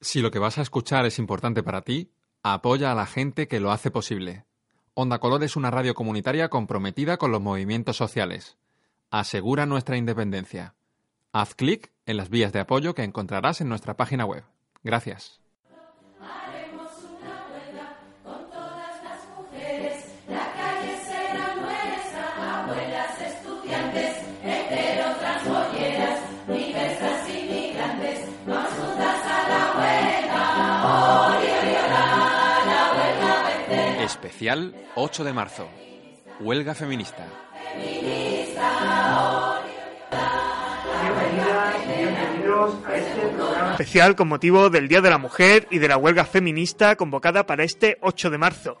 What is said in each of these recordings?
Si lo que vas a escuchar es importante para ti, apoya a la gente que lo hace posible. Onda Color es una radio comunitaria comprometida con los movimientos sociales. Asegura nuestra independencia. Haz clic en las vías de apoyo que encontrarás en nuestra página web. Gracias. Especial 8 de marzo. Huelga feminista. Especial con motivo del Día de la Mujer y de la huelga feminista convocada para este 8 de marzo.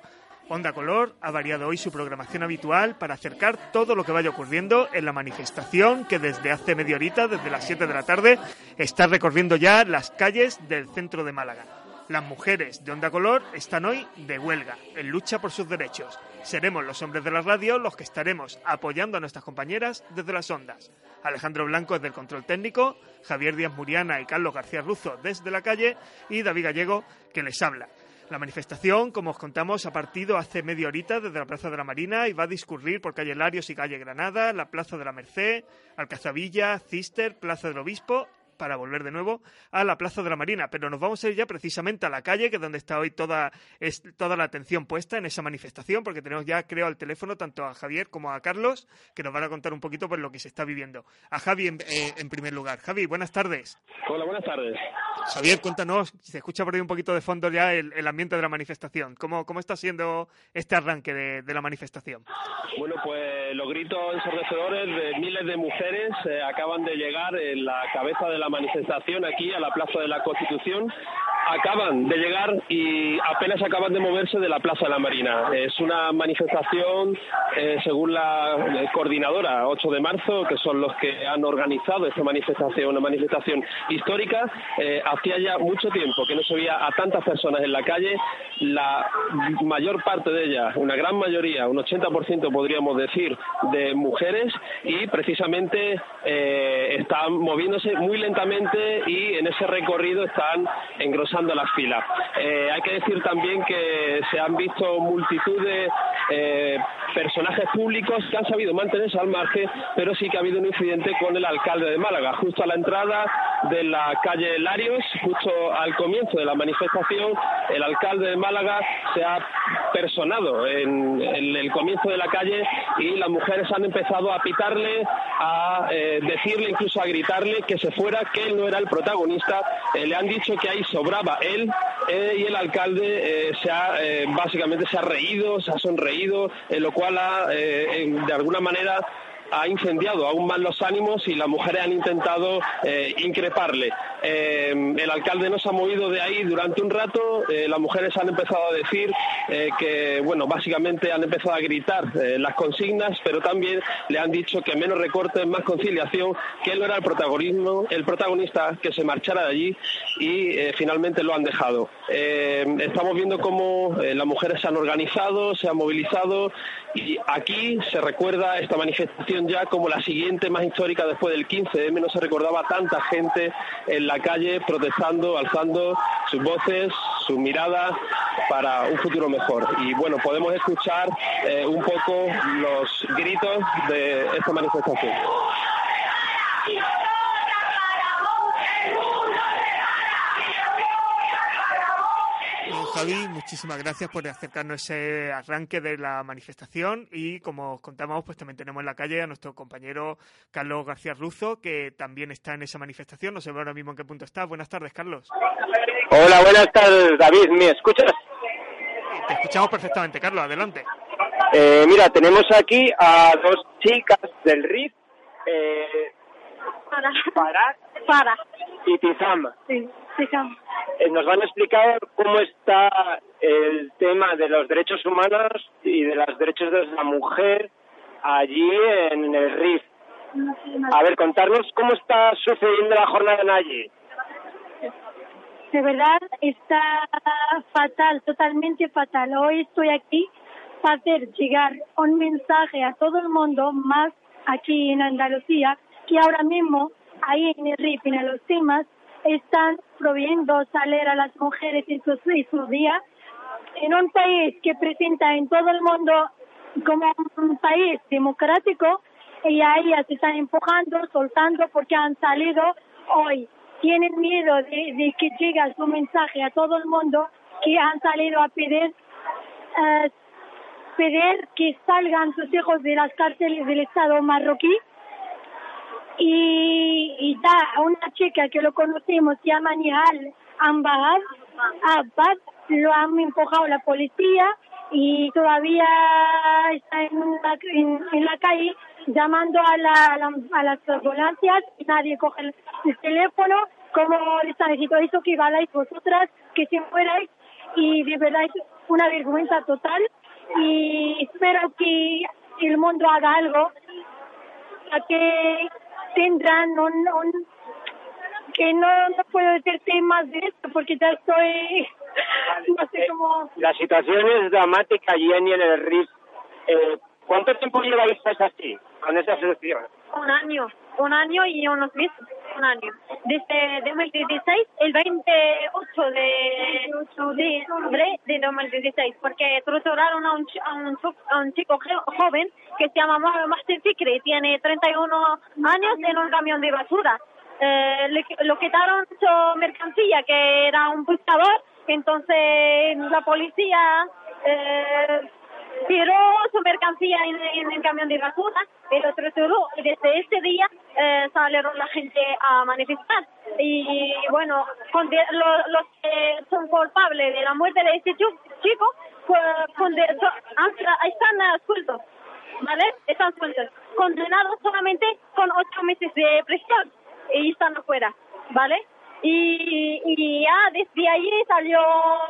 Onda Color ha variado hoy su programación habitual para acercar todo lo que vaya ocurriendo en la manifestación que desde hace media horita, desde las 7 de la tarde, está recorriendo ya las calles del centro de Málaga. Las mujeres de Onda Color están hoy de huelga, en lucha por sus derechos. Seremos los hombres de la radio los que estaremos apoyando a nuestras compañeras desde las ondas. Alejandro Blanco desde el control técnico, Javier Díaz Muriana y Carlos García Ruzo desde la calle y David Gallego que les habla. La manifestación, como os contamos, ha partido hace media horita desde la Plaza de la Marina y va a discurrir por calle Larios y calle Granada, la Plaza de la Merced, Alcazabilla, Cister, Plaza del Obispo para volver de nuevo a la Plaza de la Marina. Pero nos vamos a ir ya precisamente a la calle, que es donde está hoy toda, es, toda la atención puesta en esa manifestación, porque tenemos ya, creo, al teléfono tanto a Javier como a Carlos, que nos van a contar un poquito por lo que se está viviendo. A Javi en, eh, en primer lugar. Javi, buenas tardes. Hola, buenas tardes. Javier, cuéntanos, se escucha por ahí un poquito de fondo ya el, el ambiente de la manifestación. ¿Cómo, ¿Cómo está siendo este arranque de, de la manifestación? Bueno, pues los gritos ensordecedores de miles de mujeres eh, acaban de llegar en la cabeza de la manifestación aquí a la Plaza de la Constitución. Acaban de llegar y apenas acaban de moverse de la Plaza de la Marina. Es una manifestación, eh, según la eh, coordinadora 8 de marzo, que son los que han organizado esta manifestación, una manifestación histórica. Eh, hacía ya mucho tiempo que no se veía a tantas personas en la calle. La mayor parte de ellas, una gran mayoría, un 80% podríamos decir, de mujeres y precisamente están moviéndose muy lentamente y en ese recorrido están engrosando las filas. Eh, hay que decir también que se han visto multitud de eh, personajes públicos que han sabido mantenerse al margen, pero sí que ha habido un incidente con el alcalde de Málaga, justo a la entrada de la calle Larios, justo al comienzo de la manifestación, el alcalde de Málaga se ha personado en, el comienzo de la calle y las mujeres han empezado a pitarle, a eh, decirle, incluso a gritarle que se fuera, que él no era el protagonista. Le han dicho que ahí él eh, y el alcalde eh, se ha, eh, básicamente se ha reído, se ha sonreído, lo cual ha, de alguna manera ha incendiado aún más los ánimos y las mujeres han intentado eh, increparle. Eh, el alcalde no se ha movido de ahí durante un rato, eh, las mujeres han empezado a decir que, bueno, básicamente han empezado a gritar las consignas, pero también le han dicho que menos recortes, más conciliación, que él era el protagonismo, el protagonista que se marchara de allí y finalmente lo han dejado. Estamos viendo cómo las mujeres se han organizado, se han movilizado y aquí se recuerda esta manifestación ya como la siguiente más histórica después del 15M. No se recordaba tanta gente en la calle protestando, alzando sus voces, sus miradas para un futuro mejor. Y bueno, podemos escuchar eh, un poco los gritos de esta manifestación. Javi, muchísimas gracias por acercarnos ese arranque de la manifestación y como os contamos, pues también tenemos en la calle a nuestro compañero Carlos García Ruzo, que también está en esa manifestación. No sé ahora mismo en qué punto está. Buenas tardes, Carlos. Hola, buenas tardes, David. ¿Me escuchas? Te escuchamos perfectamente, Carlos. Adelante. Eh, mira, tenemos aquí a dos chicas del RIF, eh, Para. Para. y Tizam. Sí, Eh, nos van a explicar cómo está el tema de los derechos humanos y de los derechos de la mujer allí en el RIF. A ver, contarnos cómo está sucediendo la jornada allí. De verdad está fatal, totalmente fatal. Hoy estoy aquí para hacer llegar un mensaje a todo el mundo, más aquí en Andalucía, que ahora mismo, ahí en el RIF, en los temas, están prohibiendo salir a las mujeres en su, en su día. En un país que presenta en todo el mundo como un país democrático, y a ellas se están empujando, soltando porque han salido hoy. Tienen miedo de, de que llegue su mensaje a todo el mundo que han salido a pedir eh, pedir que salgan sus hijos de las cárceles del Estado marroquí y, y da una chica que lo conocemos, se llama Nihal Ambahad, Abad, lo han empujado la policía y todavía está en la, en, la calle llamando a, la, a, las ambulancias y nadie coge el, teléfono. Como les han dicho eso que valáis vosotras que se muerais y de verdad es una vergüenza total. Y espero que el mundo haga algo para que tendrán un, un que no, no puedo decirte más de esto porque ya estoy no sé cómo. la situación es dramática Jenny en el RIF. Eh, ¿cuánto tiempo lleváis así con esa situación? un año un año y unos meses un año. Desde 2016, el 28 de octubre de 2016, porque torturaron a un, a un, a un chico joven que se llama Master Fikri, tiene 31 años en un camión de basura. Eh, le, lo quitaron su mercancía, que era un buscador, entonces la policía eh, tiró su mercancía en, el camión de basura, pero torturó y desde ese día eh, salieron la gente a manifestar. Y bueno, los, que son culpables de la muerte de este chico, pues, están eh, sueltos, ¿vale? Están sueltos, condenados solamente con ocho meses de prisión y están afuera, ¿vale? Y, y ya desde allí salió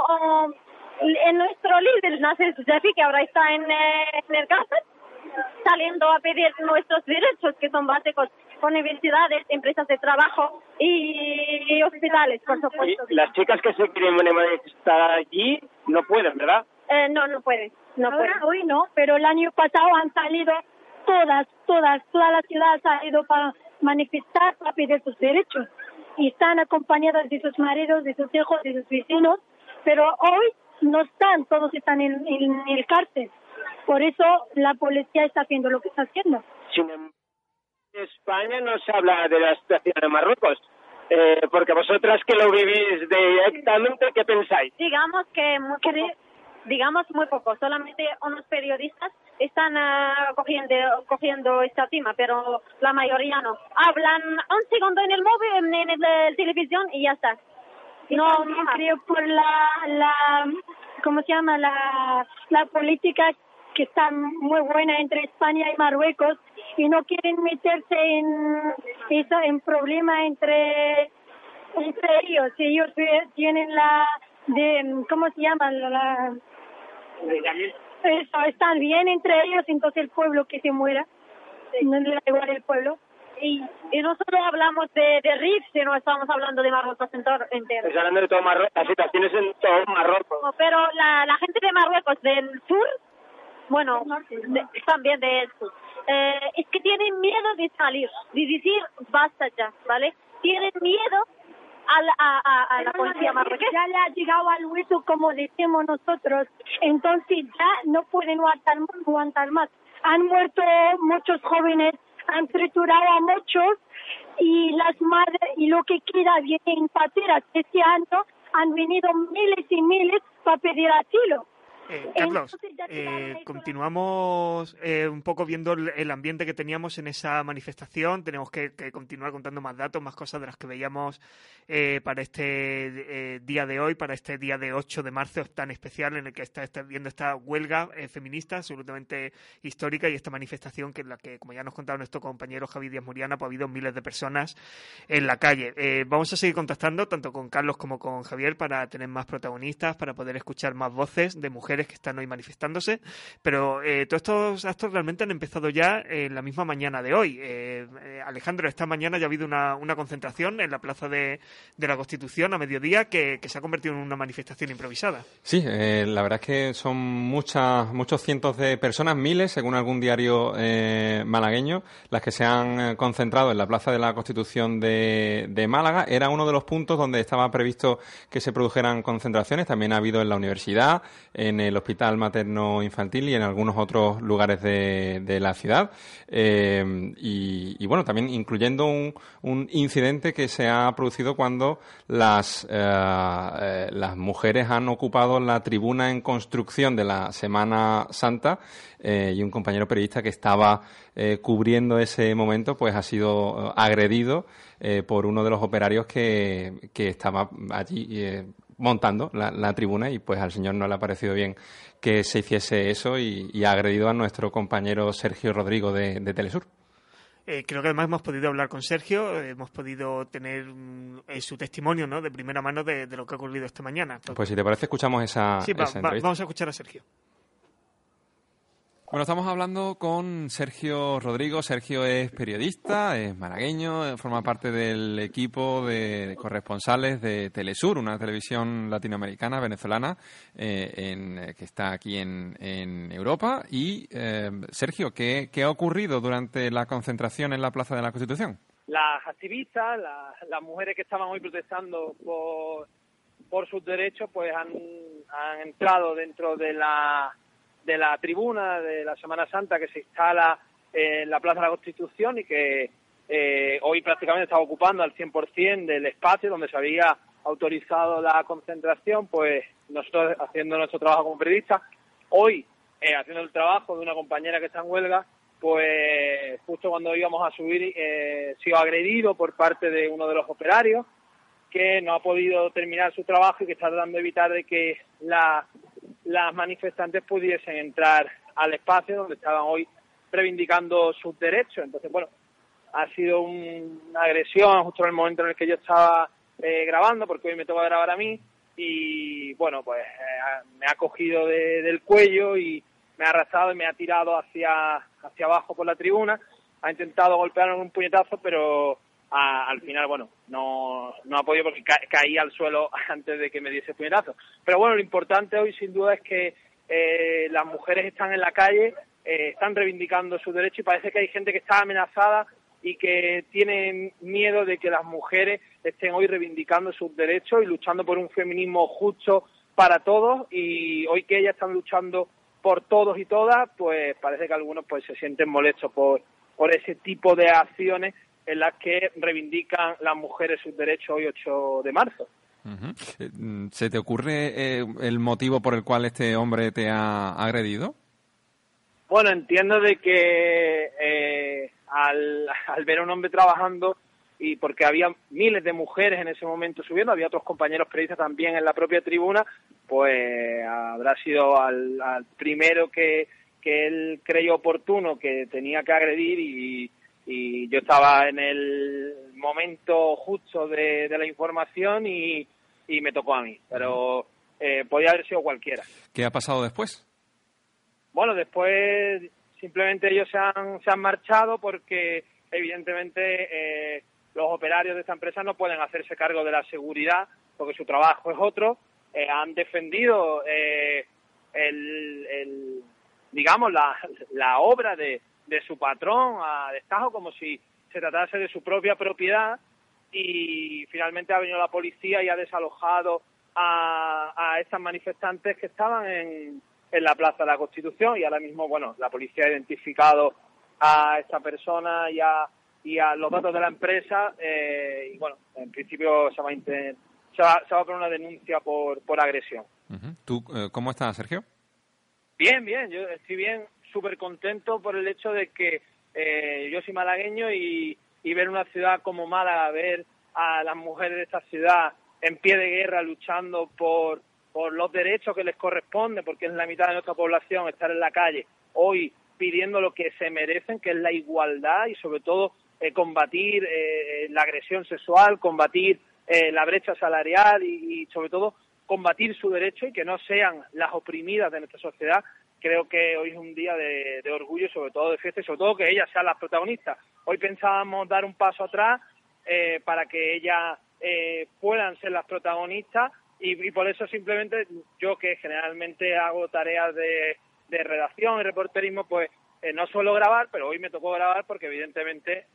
um, en nuestro líder, Nasser Jafi, que ahora está en, eh, en el cárcel, saliendo a pedir nuestros derechos que son básicos universidades, empresas de trabajo y, hospitales, por supuesto. las chicas que se quieren manifestar allí no pueden, ¿verdad? Eh, no, no pueden. No pueden. Hoy no, pero el año pasado han salido todas, todas, toda la ciudad ha salido para manifestar, para pedir sus derechos. Y están acompañadas de sus maridos, de sus hijos, de sus vecinos, pero hoy no están, todos están en, en el cárcel. Por eso la policía está haciendo lo que está haciendo. Sin en España no se habla de la situación de Marruecos. Eh, porque vosotras que lo vivís directamente, ¿qué pensáis? Digamos que muy digamos muy poco, solamente unos periodistas están uh, cogiendo, cogiendo esta tema, pero la mayoría no. Hablan un segundo en el móvil, en, la televisión y ya está. No, no creo por la, la, ¿cómo se llama? La, la política que está muy buena entre España y Marruecos y no quieren meterse en eso, en problema entre entre ellos. Ellos tienen la de, ¿cómo se llama? La, eso, están bien entre ellos, entonces el pueblo que se muera, no le da igual el pueblo. Y, y no solo hablamos de, de RIF, sino estamos hablando de Marruecos entero. Estamos hablando de todo Marruecos, la situación es en todo Marruecos. pero la, la gente de Marruecos del sur, bueno, también de sur, eh, es que tienen miedo de salir, de decir basta ya, ¿vale? Tienen miedo a la, a, a, la policía marroquí. Ya le ha llegado al hueso, como decimos nosotros. Entonces ya no pueden aguantar, aguantar más. Han muerto muchos jóvenes, han triturado a muchos y las madres y lo que queda viene en pateras. Este año han venido miles y miles para pedir asilo. Eh, Carlos, eh, continuamos eh, un poco viendo el, ambiente que teníamos en esa manifestación. Tenemos que, continuar contando más datos, más cosas de las que veíamos para este día de hoy, para este día de 8 de marzo tan especial en el que está, viendo esta huelga feminista absolutamente histórica y esta manifestación que en la que, como ya nos contaba nuestro compañero Javi Díaz Muriana, pues ha habido miles de personas en la calle. vamos a seguir contactando tanto con Carlos como con Javier para tener más protagonistas, para poder escuchar más voces de mujeres que están hoy manifestándose, pero eh, todos estos actos realmente han empezado ya en la misma mañana de hoy. Eh, eh, Alejandro, esta mañana ya ha habido una, concentración en la Plaza de, la Constitución a mediodía que, que, se ha convertido en una manifestación improvisada. Sí, la verdad es que son muchas, muchos cientos de personas, miles, según algún diario malagueño, las que se han concentrado en la Plaza de la Constitución de, de Málaga. Era uno de los puntos donde estaba previsto que se produjeran concentraciones. También ha habido en la universidad, en el Hospital Materno Infantil y en algunos otros lugares de, la ciudad. Eh, y, bueno, también incluyendo un, incidente que se ha producido cuando las, eh, eh, las mujeres han ocupado la tribuna en construcción de la Semana Santa y un compañero periodista que estaba cubriendo ese momento pues ha sido agredido por uno de los operarios que, que estaba allí montando la, tribuna y pues al señor no le ha parecido bien que se hiciese eso y, ha agredido a nuestro compañero Sergio Rodrigo de, Telesur. Eh, creo que además hemos podido hablar con Sergio, hemos podido tener mm, eh, su testimonio ¿no? de primera mano de, lo que ha ocurrido esta mañana. Pues si te parece, escuchamos esa, sí, esa vamos a escuchar a Sergio. Bueno, estamos hablando con Sergio Rodrigo. Sergio es periodista, es malagueño, forma parte del equipo de corresponsales de Telesur, una televisión latinoamericana, venezolana, eh, en, que está aquí en, Europa. Y, eh, Sergio, ¿qué, ha ocurrido durante la concentración en la Plaza de la Constitución? Las activistas, las mujeres que estaban hoy protestando por, por sus derechos, pues han, han entrado dentro de la de la tribuna de la Semana Santa que se instala en la Plaza de la Constitución y que eh, hoy prácticamente está ocupando al 100% del espacio donde se había autorizado la concentración, pues nosotros haciendo nuestro trabajo como periodistas, hoy eh, haciendo el trabajo de una compañera que está en huelga, pues justo cuando íbamos a subir, eh, sido agredido por parte de uno de los operarios que no ha podido terminar su trabajo y que está tratando de evitar de que la las manifestantes pudiesen entrar al espacio donde estaban hoy reivindicando sus derechos. Entonces, bueno, ha sido una agresión justo en el momento en el que yo estaba eh, grabando, porque hoy me toca grabar a mí, y bueno, pues eh, me ha cogido del cuello y me ha arrastrado y me ha tirado hacia, hacia abajo por la tribuna. Ha intentado golpearme un puñetazo, pero al final, bueno, no, no ha porque caí al suelo antes de que me diese puñetazo. Pero bueno, lo importante hoy sin duda es que eh, las mujeres están en la calle, eh, están reivindicando su derecho y parece que hay gente que está amenazada y que tienen miedo de que las mujeres estén hoy reivindicando sus derechos y luchando por un feminismo justo para todos y hoy que ellas están luchando por todos y todas, pues parece que algunos pues se sienten molestos por, por ese tipo de acciones en las que reivindican las mujeres sus derechos hoy 8 de marzo. Eh, ¿Se te ocurre eh, el motivo por el cual este hombre te ha agredido? Bueno, entiendo de que eh, al, al, ver a un hombre trabajando y porque había miles de mujeres en ese momento subiendo, había otros compañeros periodistas también en la propia tribuna, pues habrá sido al, al primero que, que él creyó oportuno que tenía que agredir y, y yo estaba en el momento justo de, la información y, me tocó a mí, pero eh, podía haber sido cualquiera. ¿Qué ha pasado después? Bueno, después simplemente ellos se han, se han marchado porque evidentemente eh, los operarios de esta empresa no pueden hacerse cargo de la seguridad porque su trabajo es otro. Eh, han defendido el, el, digamos, la, la obra de, de su patrón a destajo como si se tratase de su propia propiedad y finalmente ha venido la policía y ha desalojado a, a estas manifestantes que estaban en, en la Plaza de la Constitución y ahora mismo, bueno, la policía ha identificado a esta persona y a, y a los datos de la empresa eh, y bueno, en principio se va a, se va, se va a poner una denuncia por, por agresión. ¿Tú eh, cómo estás, Sergio? Bien, bien, yo estoy bien súper contento por el hecho de que eh, yo soy malagueño y, ver una ciudad como Málaga, ver a las mujeres de esta ciudad en pie de guerra luchando por, por los derechos que les corresponde, porque es la mitad de nuestra población estar en la calle hoy pidiendo lo que se merecen, que es la igualdad y sobre todo eh, combatir eh, la agresión sexual, combatir la brecha salarial y sobre todo combatir su derecho y que no sean las oprimidas de nuestra sociedad, creo que hoy es un día de, orgullo y sobre todo de fiesta y sobre todo que ellas sean las protagonistas. Hoy pensábamos dar un paso atrás eh, para que ellas eh, puedan ser las protagonistas y, por eso simplemente yo que generalmente hago tareas de, redacción y reporterismo, pues eh, no suelo grabar, pero hoy me tocó grabar porque evidentemente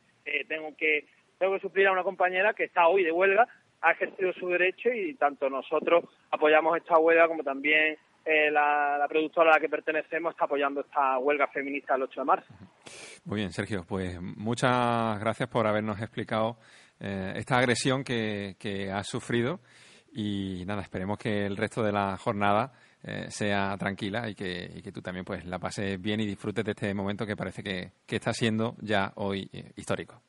tengo que tengo que suplir a una compañera que está hoy de huelga ha ejercido su derecho y tanto nosotros apoyamos esta huelga como también eh, la, productora a la que pertenecemos está apoyando esta huelga feminista el 8 de marzo. Muy bien, Sergio, pues muchas gracias por habernos explicado eh, esta agresión que, que has sufrido y nada, esperemos que el resto de la jornada eh, sea tranquila y que, y que, tú también pues la pases bien y disfrutes de este momento que parece que, que está siendo ya hoy histórico.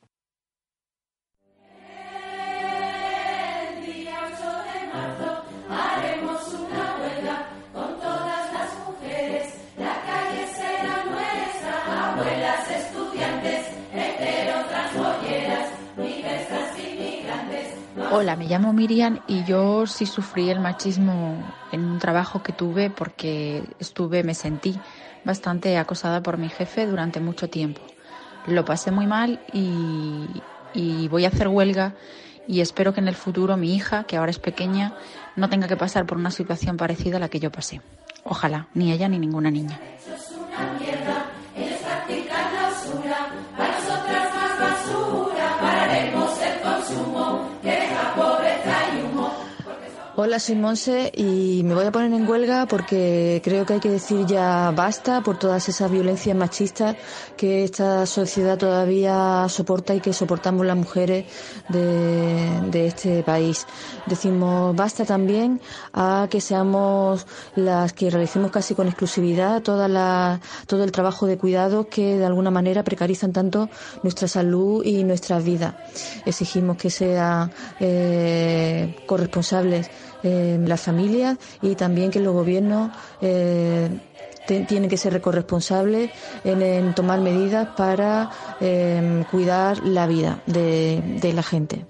Hola, me llamo Miriam y yo sí sufrí el machismo en un trabajo que tuve porque estuve, me sentí bastante acosada por mi jefe durante mucho tiempo. Lo pasé muy mal y, y voy a hacer huelga y espero que en el futuro mi hija, que ahora es pequeña, no tenga que pasar por una situación parecida a la que yo pasé. Ojalá, ni ella ni ninguna niña consumó que Hola, soy Monse y me voy a poner en huelga porque creo que hay que decir ya basta por todas esas violencias machistas que esta sociedad todavía soporta y que soportamos las mujeres de, este país. Decimos basta también a que seamos las que realicemos casi con exclusividad todo el trabajo de cuidado que de alguna manera precarizan tanto nuestra salud y nuestra vida. Exigimos que sean eh, corresponsables eh, las familias y también que los gobiernos eh, tienen que ser corresponsables en, tomar medidas para eh, cuidar la vida de, la gente.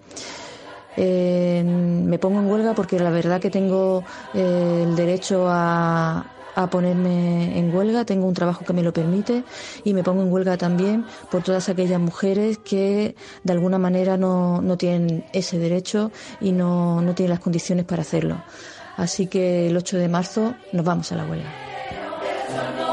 Eh, me pongo en huelga porque la verdad que tengo el derecho a, a ponerme en huelga, tengo un trabajo que me lo permite y me pongo en huelga también por todas aquellas mujeres que de alguna manera no, no tienen ese derecho y no, no tienen las condiciones para hacerlo. Así que el 8 de marzo nos vamos a la huelga.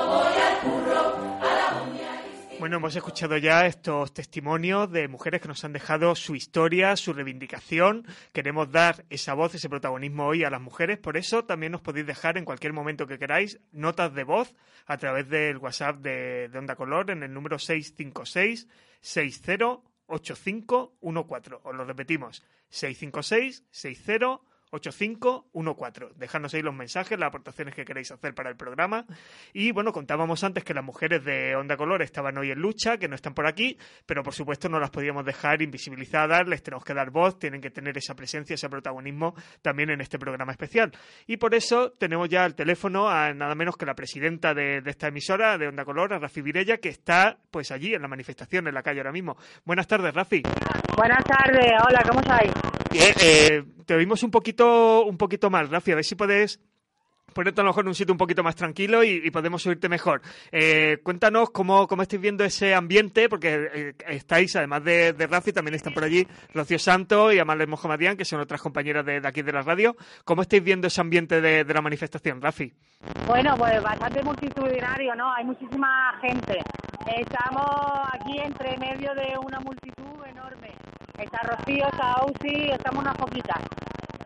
Bueno, hemos escuchado ya estos testimonios de mujeres que nos han dejado su historia, su reivindicación. Queremos dar esa voz, ese protagonismo hoy a las mujeres. Por eso también nos podéis dejar en cualquier momento que queráis notas de voz a través del WhatsApp de, Onda Color en el número 656 608514. Os lo repetimos, 656 60 8514. Dejadnos ahí los mensajes, las aportaciones que queréis hacer para el programa. Y bueno, contábamos antes que las mujeres de Onda Color estaban hoy en lucha, que no están por aquí, pero por supuesto no las podíamos dejar invisibilizadas, les tenemos que dar voz, tienen que tener esa presencia, ese protagonismo también en este programa especial. Y por eso tenemos ya al teléfono a nada menos que la presidenta de, esta emisora, de Onda Color, a Rafi Virella, que está pues allí en la manifestación, en la calle ahora mismo. Buenas tardes, Rafi. Buenas tardes, hola, ¿cómo estáis? Eh, te oímos un poquito, un poquito mal, Rafi, a ver si puedes ponerte a lo mejor en un sitio un poquito más tranquilo y, podemos oírte mejor. Eh, cuéntanos cómo, cómo estáis viendo ese ambiente, porque eh, estáis, además de, Rafi, también están por allí Rocío Santo y Amales Mohamadian, que son otras compañeras de, aquí de la radio. ¿Cómo estáis viendo ese ambiente de la manifestación, Rafi? Bueno, pues bastante multitudinario, ¿no? Hay muchísima gente. Estamos aquí entre medio de una multitud enorme. Está Rocío, está Ausi, estamos unas poquitas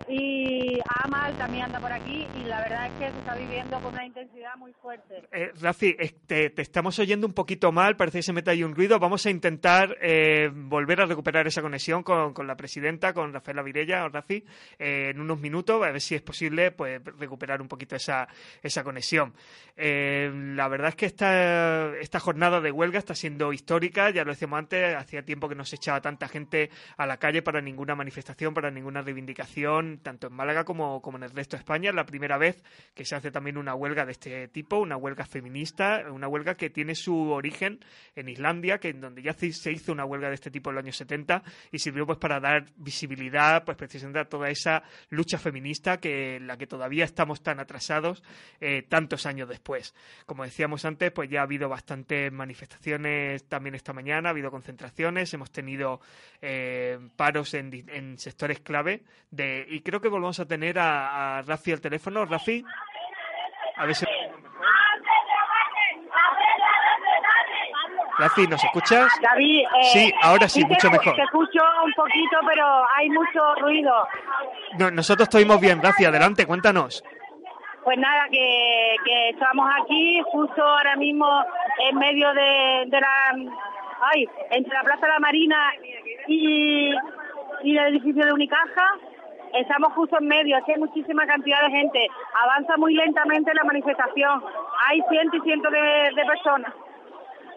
y Amal también anda por aquí y la verdad es que se está viviendo con una intensidad muy fuerte. Eh, Rafi, te, estamos oyendo un poquito mal, parece que se mete ahí un ruido. Vamos a intentar eh, volver a recuperar esa conexión con, la presidenta, con Rafaela Virella o Rafi, eh, en unos minutos, a ver si es posible pues recuperar un poquito esa, esa conexión. Eh, la verdad es que esta, esta jornada de huelga está siendo histórica, ya lo decíamos antes, hacía tiempo que no se echaba tanta gente a la calle para ninguna manifestación, para ninguna reivindicación tanto en Málaga como, como en el resto de España. Es la primera vez que se hace también una huelga de este tipo, una huelga feminista, una huelga que tiene su origen en Islandia, que en donde ya se hizo una huelga de este tipo en los años 70 y sirvió pues para dar visibilidad pues precisamente a toda esa lucha feminista que en la que todavía estamos tan atrasados eh, tantos años después. Como decíamos antes, pues ya ha habido bastantes manifestaciones también esta mañana, ha habido concentraciones, hemos tenido eh, paros en, en, sectores clave de, y creo que volvemos a tener a, a Rafi al teléfono. Rafi, a ver si... Rafi, ¿nos escuchas? David, eh, sí, ahora sí, mucho mejor. Te escucho un poquito, pero hay mucho ruido. No, nosotros estuvimos bien, Rafi, adelante, cuéntanos. Pues nada, que, que estamos aquí justo ahora mismo en medio de, de la... Ay, entre la Plaza de la Marina y, y el edificio de Unicaja. Estamos justo en medio, aquí hay muchísima cantidad de gente. Avanza muy lentamente la manifestación. Hay cientos y cientos de, de personas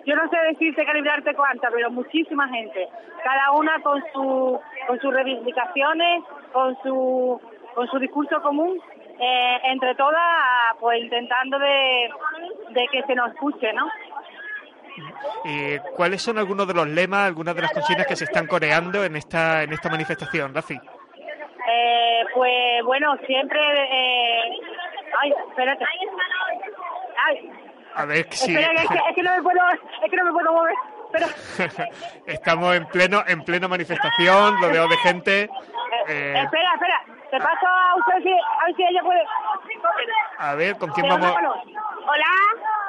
yo no sé decirte calibrarte cuánta, pero muchísima gente, cada una con su con sus reivindicaciones, con su con su discurso común, eh, entre todas, pues intentando de, de que se nos escuche, ¿no? Eh, ¿Cuáles son algunos de los lemas, algunas de las consignas que se están coreando en esta en esta manifestación, Rafi? Eh, pues bueno, siempre... Eh... Ay, espérate. Ay, a ver si... Espera, es, que, es, que, no me puedo, es que no me puedo mover. Pero... Estamos en pleno en pleno manifestación, rodeo de gente. Eh... Espera, espera. Te paso a usted si, a ver si ella puede. A ver, ¿con quién vamos? Hola.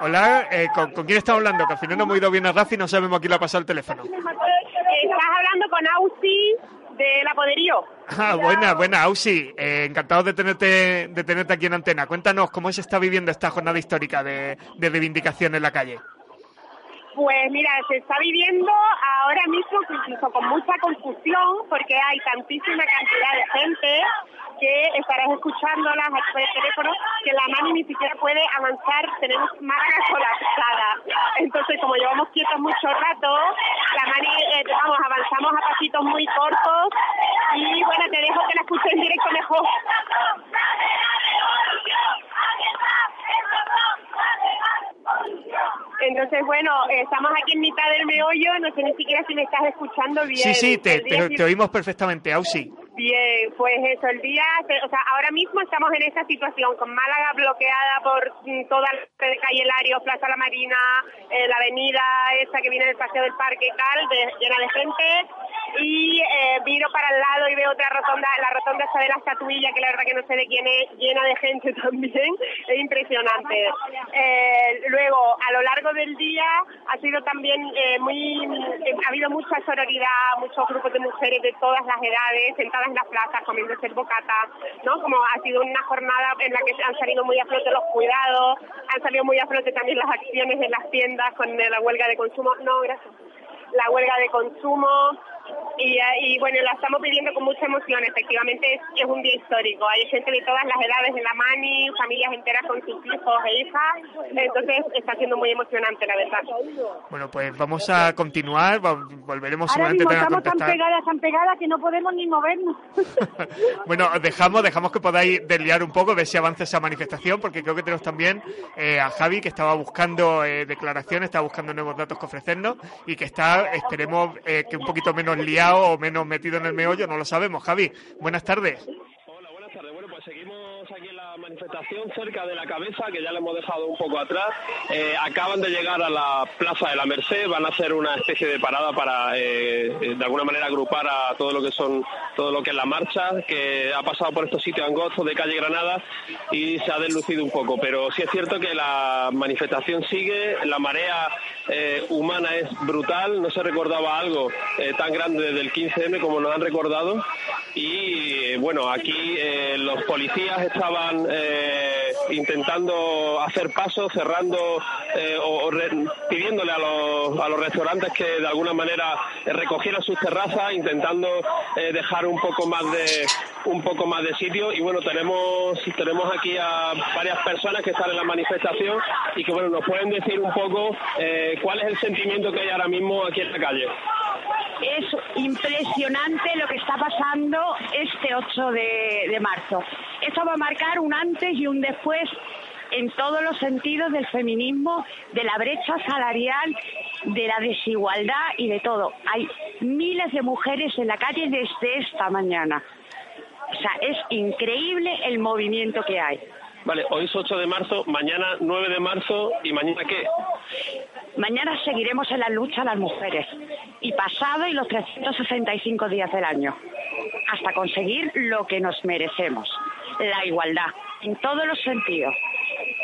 Hola, eh, ¿con, ¿con, quién estamos hablando? Que al final no hemos ido bien a Rafi y no sabemos a quién le ha pasado el teléfono. Estás hablando con Ausi de La Poderío. Ah, buena, buena, Ausi. Eh, encantado de tenerte, de tenerte aquí en antena. Cuéntanos cómo se está viviendo esta jornada histórica de, de reivindicación en la calle. Pues mira, se está viviendo ahora mismo incluso con mucha confusión porque hay tantísima cantidad de gente que estarás escuchándolas través del teléfono que la mano ni siquiera puede avanzar, tenemos Málaga colapsada. Entonces, como llevamos quietos mucho rato, la mani, eh, vamos, avanzamos a pasitos muy cortos y bueno, te dejo que la escuches en directo mejor. Entonces, bueno, estamos aquí en mitad del meollo, no sé ni siquiera si me estás escuchando bien. Sí, sí, te, te, te oímos perfectamente, Ausi. Bien, pues eso, el día, o sea, ahora mismo estamos en esta situación, con Málaga bloqueada por mm, toda la calle Lario, Plaza La Marina, eh, la avenida esa que viene del Paseo del Parque y tal, llena de gente, y eh, para el lado y veo otra rotonda, la rotonda esa de la estatuilla, que la verdad que no sé de quién es, llena de gente también, es impresionante. Eh, luego, a lo largo del día ha sido también eh, muy, eh, ha habido mucha sororidad, muchos grupos de mujeres de todas las edades, sentadas en las plazas, comiéndose el bocata, ¿no? Como ha sido una jornada en la que han salido muy a flote los cuidados, han salido muy a flote también las acciones en las tiendas con la huelga de consumo, no, gracias, la huelga de consumo, y, y, bueno, la estamos viviendo con mucha emoción. Efectivamente, es, es, un día histórico. Hay gente de todas las edades en la mani, familias enteras con sus hijos e hijas. Entonces, está siendo muy emocionante, la verdad. Bueno, pues vamos a continuar. Volveremos Ahora seguramente mismo a estamos contestar. tan pegadas, tan pegadas que no podemos ni movernos. bueno, dejamos, dejamos que podáis desliar un poco, ver si avanza esa manifestación, porque creo que tenemos también eh, a Javi, que estaba buscando eh, declaraciones, estaba buscando nuevos datos que ofrecernos y que está, esperemos, eh, que un poquito menos liado o menos metido en el meollo, no lo sabemos. Javi, buenas tardes. Hola, buenas tardes. Bueno, pues seguimos aquí en la manifestación cerca de la cabeza, que ya la hemos dejado un poco atrás. Eh, acaban de llegar a la Plaza de la Merced, van a hacer una especie de parada para, eh, de alguna manera, agrupar a todo lo que son, todo lo que es la marcha, que ha pasado por estos sitios angostos de calle Granada y se ha deslucido un poco. Pero sí es cierto que la manifestación sigue, la marea eh, humana es brutal, no se recordaba algo eh, tan grande desde el 15M como nos han recordado. Y bueno, aquí eh, los policías estaban eh, intentando hacer pasos, cerrando eh, o, pidiéndole a los, a los restaurantes que de alguna manera recogieran sus terrazas, intentando eh, dejar un poco más de un poco más de sitio. Y bueno, tenemos tenemos aquí a varias personas que están en la manifestación y que bueno nos pueden decir un poco cuál es el sentimiento que hay ahora mismo aquí en la calle. es impresionante lo que está pasando este 8 de, de marzo. Esto va a marcar un antes y un después en todos los sentidos del feminismo, de la brecha salarial, de la desigualdad y de todo. Hay miles de mujeres en la calle desde esta mañana. O sea, es increíble el movimiento que hay. Vale, hoy es 8 de marzo, mañana 9 de marzo y mañana qué? Mañana seguiremos en la lucha las mujeres y pasado y los 365 días del año hasta conseguir lo que nos merecemos, la igualdad en todos los sentidos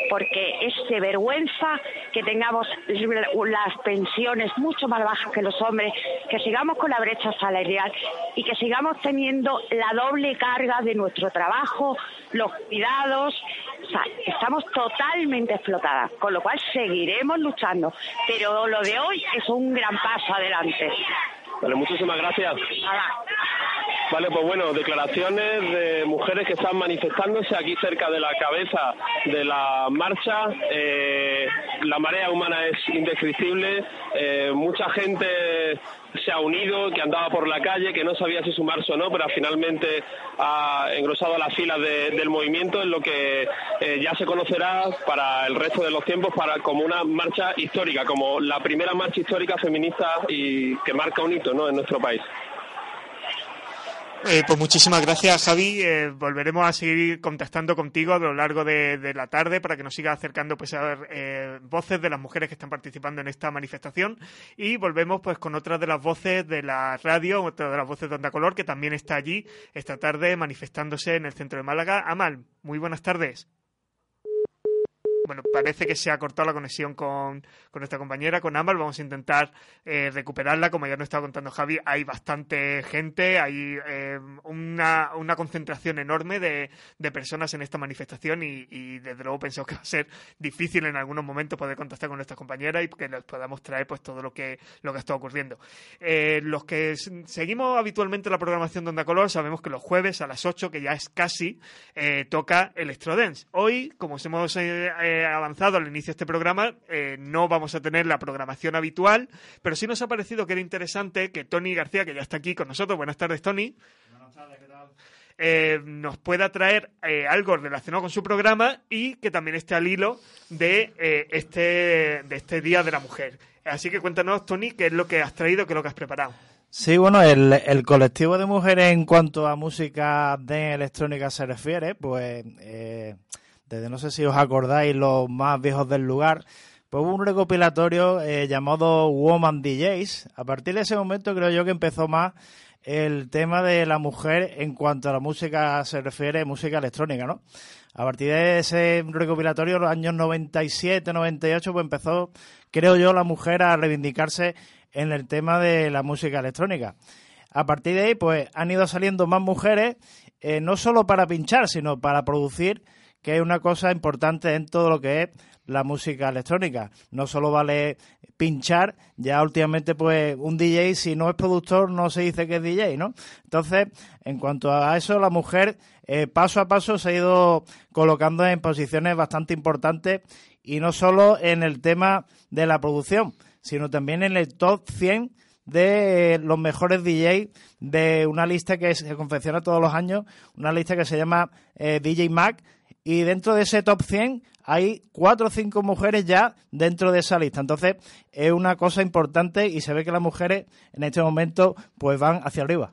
porque es de vergüenza que tengamos las pensiones mucho más bajas que los hombres, que sigamos con la brecha salarial y que sigamos teniendo la doble carga de nuestro trabajo, los cuidados. O sea, estamos totalmente explotadas, con lo cual seguiremos luchando. Pero lo de hoy es un gran paso adelante. Vale, muchísimas gracias. Vale, pues bueno, declaraciones de mujeres que están manifestándose aquí cerca de la cabeza de la marcha. Eh, la marea humana es indescriptible. Eh, mucha gente se ha unido, que andaba por la calle, que no sabía si sumarse o no, pero finalmente ha engrosado las filas del movimiento en lo que eh, ya se conocerá para el resto de los tiempos para como una marcha histórica, como la primera marcha histórica feminista y que marca un hito ¿no? en nuestro país. Eh, pues muchísimas gracias, Javi. Eh, volveremos a seguir contactando contigo a lo largo de, la tarde para que nos siga acercando pues a ver eh, voces de las mujeres que están participando en esta manifestación y volvemos pues con otras de las voces de la radio, otra de las voces de Onda Color que también está allí esta tarde manifestándose en el centro de Málaga. Amal, muy buenas tardes bueno, parece que se ha cortado la conexión con, con nuestra compañera, con Amal. Vamos a intentar eh, recuperarla. Como ya nos estaba contando Javi, hay bastante gente, hay eh, una, una, concentración enorme de, de, personas en esta manifestación y, desde luego pensamos que va a ser difícil en algunos momentos poder contactar con nuestra compañera y que les podamos traer pues todo lo que, lo que está ocurriendo. Eh, los que seguimos habitualmente la programación de Onda Color sabemos que los jueves a las 8, que ya es casi, toca Electrodance. Hoy, como hemos avanzado al inicio de este programa, eh, no vamos a tener la programación habitual, pero sí nos ha parecido que era interesante que Tony García, que ya está aquí con nosotros, buenas tardes Tony, buenas tardes, ¿qué tal? Eh, nos pueda traer eh, algo relacionado con su programa y que también esté al hilo de, este, de este Día de la Mujer. Así que cuéntanos, Tony, qué es lo que has traído, qué es lo que has preparado. Sí, bueno, el, el colectivo de mujeres en cuanto a música de electrónica se refiere, pues desde no sé si os acordáis los más viejos del lugar, pues hubo un recopilatorio eh, llamado Woman DJs. A partir de ese momento creo yo que empezó más el tema de la mujer en cuanto a la música se refiere, música electrónica, ¿no? A partir de ese recopilatorio, los años 97, 98, pues empezó, creo yo, la mujer a reivindicarse en el tema de la música electrónica. A partir de ahí, pues han ido saliendo más mujeres, eh, no solo para pinchar, sino para producir que es una cosa importante en todo lo que es la música electrónica. No solo vale pinchar, ya últimamente pues un DJ si no es productor no se dice que es DJ, ¿no? Entonces, en cuanto a eso, la mujer eh, paso a paso se ha ido colocando en posiciones bastante importantes y no solo en el tema de la producción, sino también en el top 100 de los mejores DJs de una lista que se confecciona todos los años, una lista que se llama eh, DJ Mac, y dentro de ese top 100 hay cuatro o cinco mujeres ya dentro de esa lista. Entonces es una cosa importante y se ve que las mujeres en este momento pues van hacia arriba.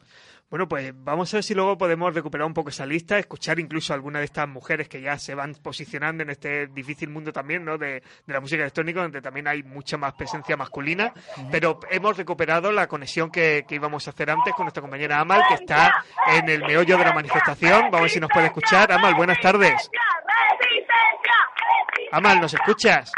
Bueno, pues vamos a ver si luego podemos recuperar un poco esa lista, escuchar incluso a alguna de estas mujeres que ya se van posicionando en este difícil mundo también, ¿no? De, la música electrónica, donde también hay mucha más presencia masculina. Pero hemos recuperado la conexión que, que, íbamos a hacer antes con nuestra compañera Amal, que está en el meollo de la manifestación. Vamos a ver si nos puede escuchar. Amal, buenas tardes. Amal, ¿nos escuchas?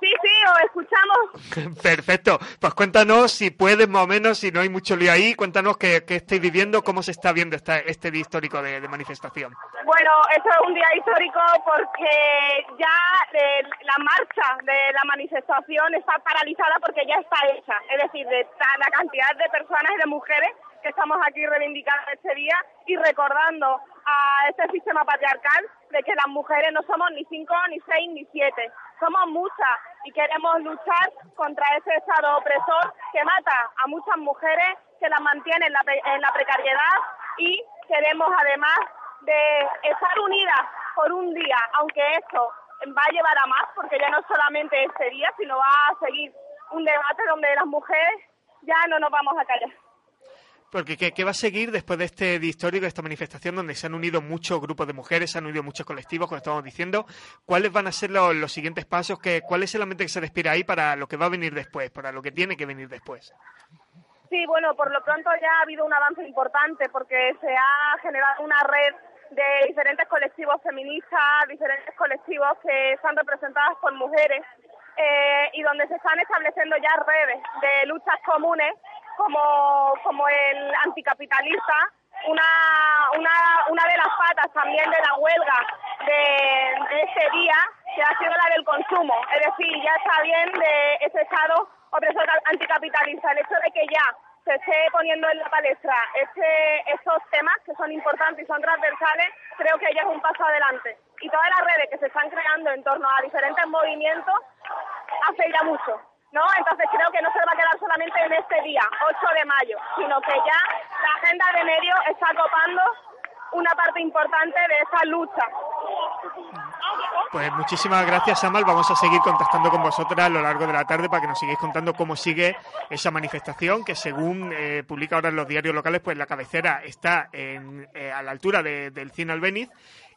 Sí, sí, os escuchamos. Perfecto. Pues cuéntanos, si puedes más o menos, si no hay mucho lío ahí, cuéntanos qué, qué estáis viviendo, cómo se está viendo esta, este día histórico de, manifestación. Bueno, esto es un día histórico porque ya eh, la marcha de la manifestación está paralizada porque ya está hecha. Es decir, de la cantidad de personas y de mujeres que estamos aquí reivindicando este día y recordando a este sistema patriarcal de que las mujeres no somos ni cinco, ni seis, ni siete. Somos muchas y queremos luchar contra ese Estado opresor que mata a muchas mujeres que las mantiene en la, en la precariedad y queremos además de estar unidas por un día, aunque esto va a llevar a más, porque ya no solamente este día, sino va a seguir un debate donde las mujeres ya no nos vamos a callar. Porque ¿qué, va a seguir después de este día histórico, de esta manifestación donde se han unido muchos grupos de mujeres, se han unido muchos colectivos, como estamos diciendo? ¿Cuáles van a ser los, siguientes pasos? Que, ¿Cuál es el ambiente que se respira ahí para lo que va a venir después, para lo que tiene que venir después? Sí, bueno, por lo pronto ya ha habido un avance importante porque se ha generado una red de diferentes colectivos feministas, diferentes colectivos que están representados por mujeres eh, y donde se están estableciendo ya redes de luchas comunes como, como el anticapitalista, una, una, una de las patas también de la huelga de, este día, que ha sido la del consumo. Es decir, ya está bien de ese Estado opresor anticapitalista. El hecho de que ya se esté poniendo en la palestra este, estos temas que son importantes y son transversales, creo que ya es un paso adelante. Y todas las redes que se están creando en torno a diferentes movimientos hace ya mucho. ¿No? Entonces creo que no se va a quedar solamente en este día, 8 de mayo, sino que ya la agenda de medio está copando una parte importante de esa lucha. Pues muchísimas gracias, Amal. Vamos a seguir contactando con vosotras a lo largo de la tarde para que nos sigáis contando cómo sigue esa manifestación, que según eh, publica ahora en los diarios locales, pues la cabecera está en, eh, a la altura del Cine Albeniz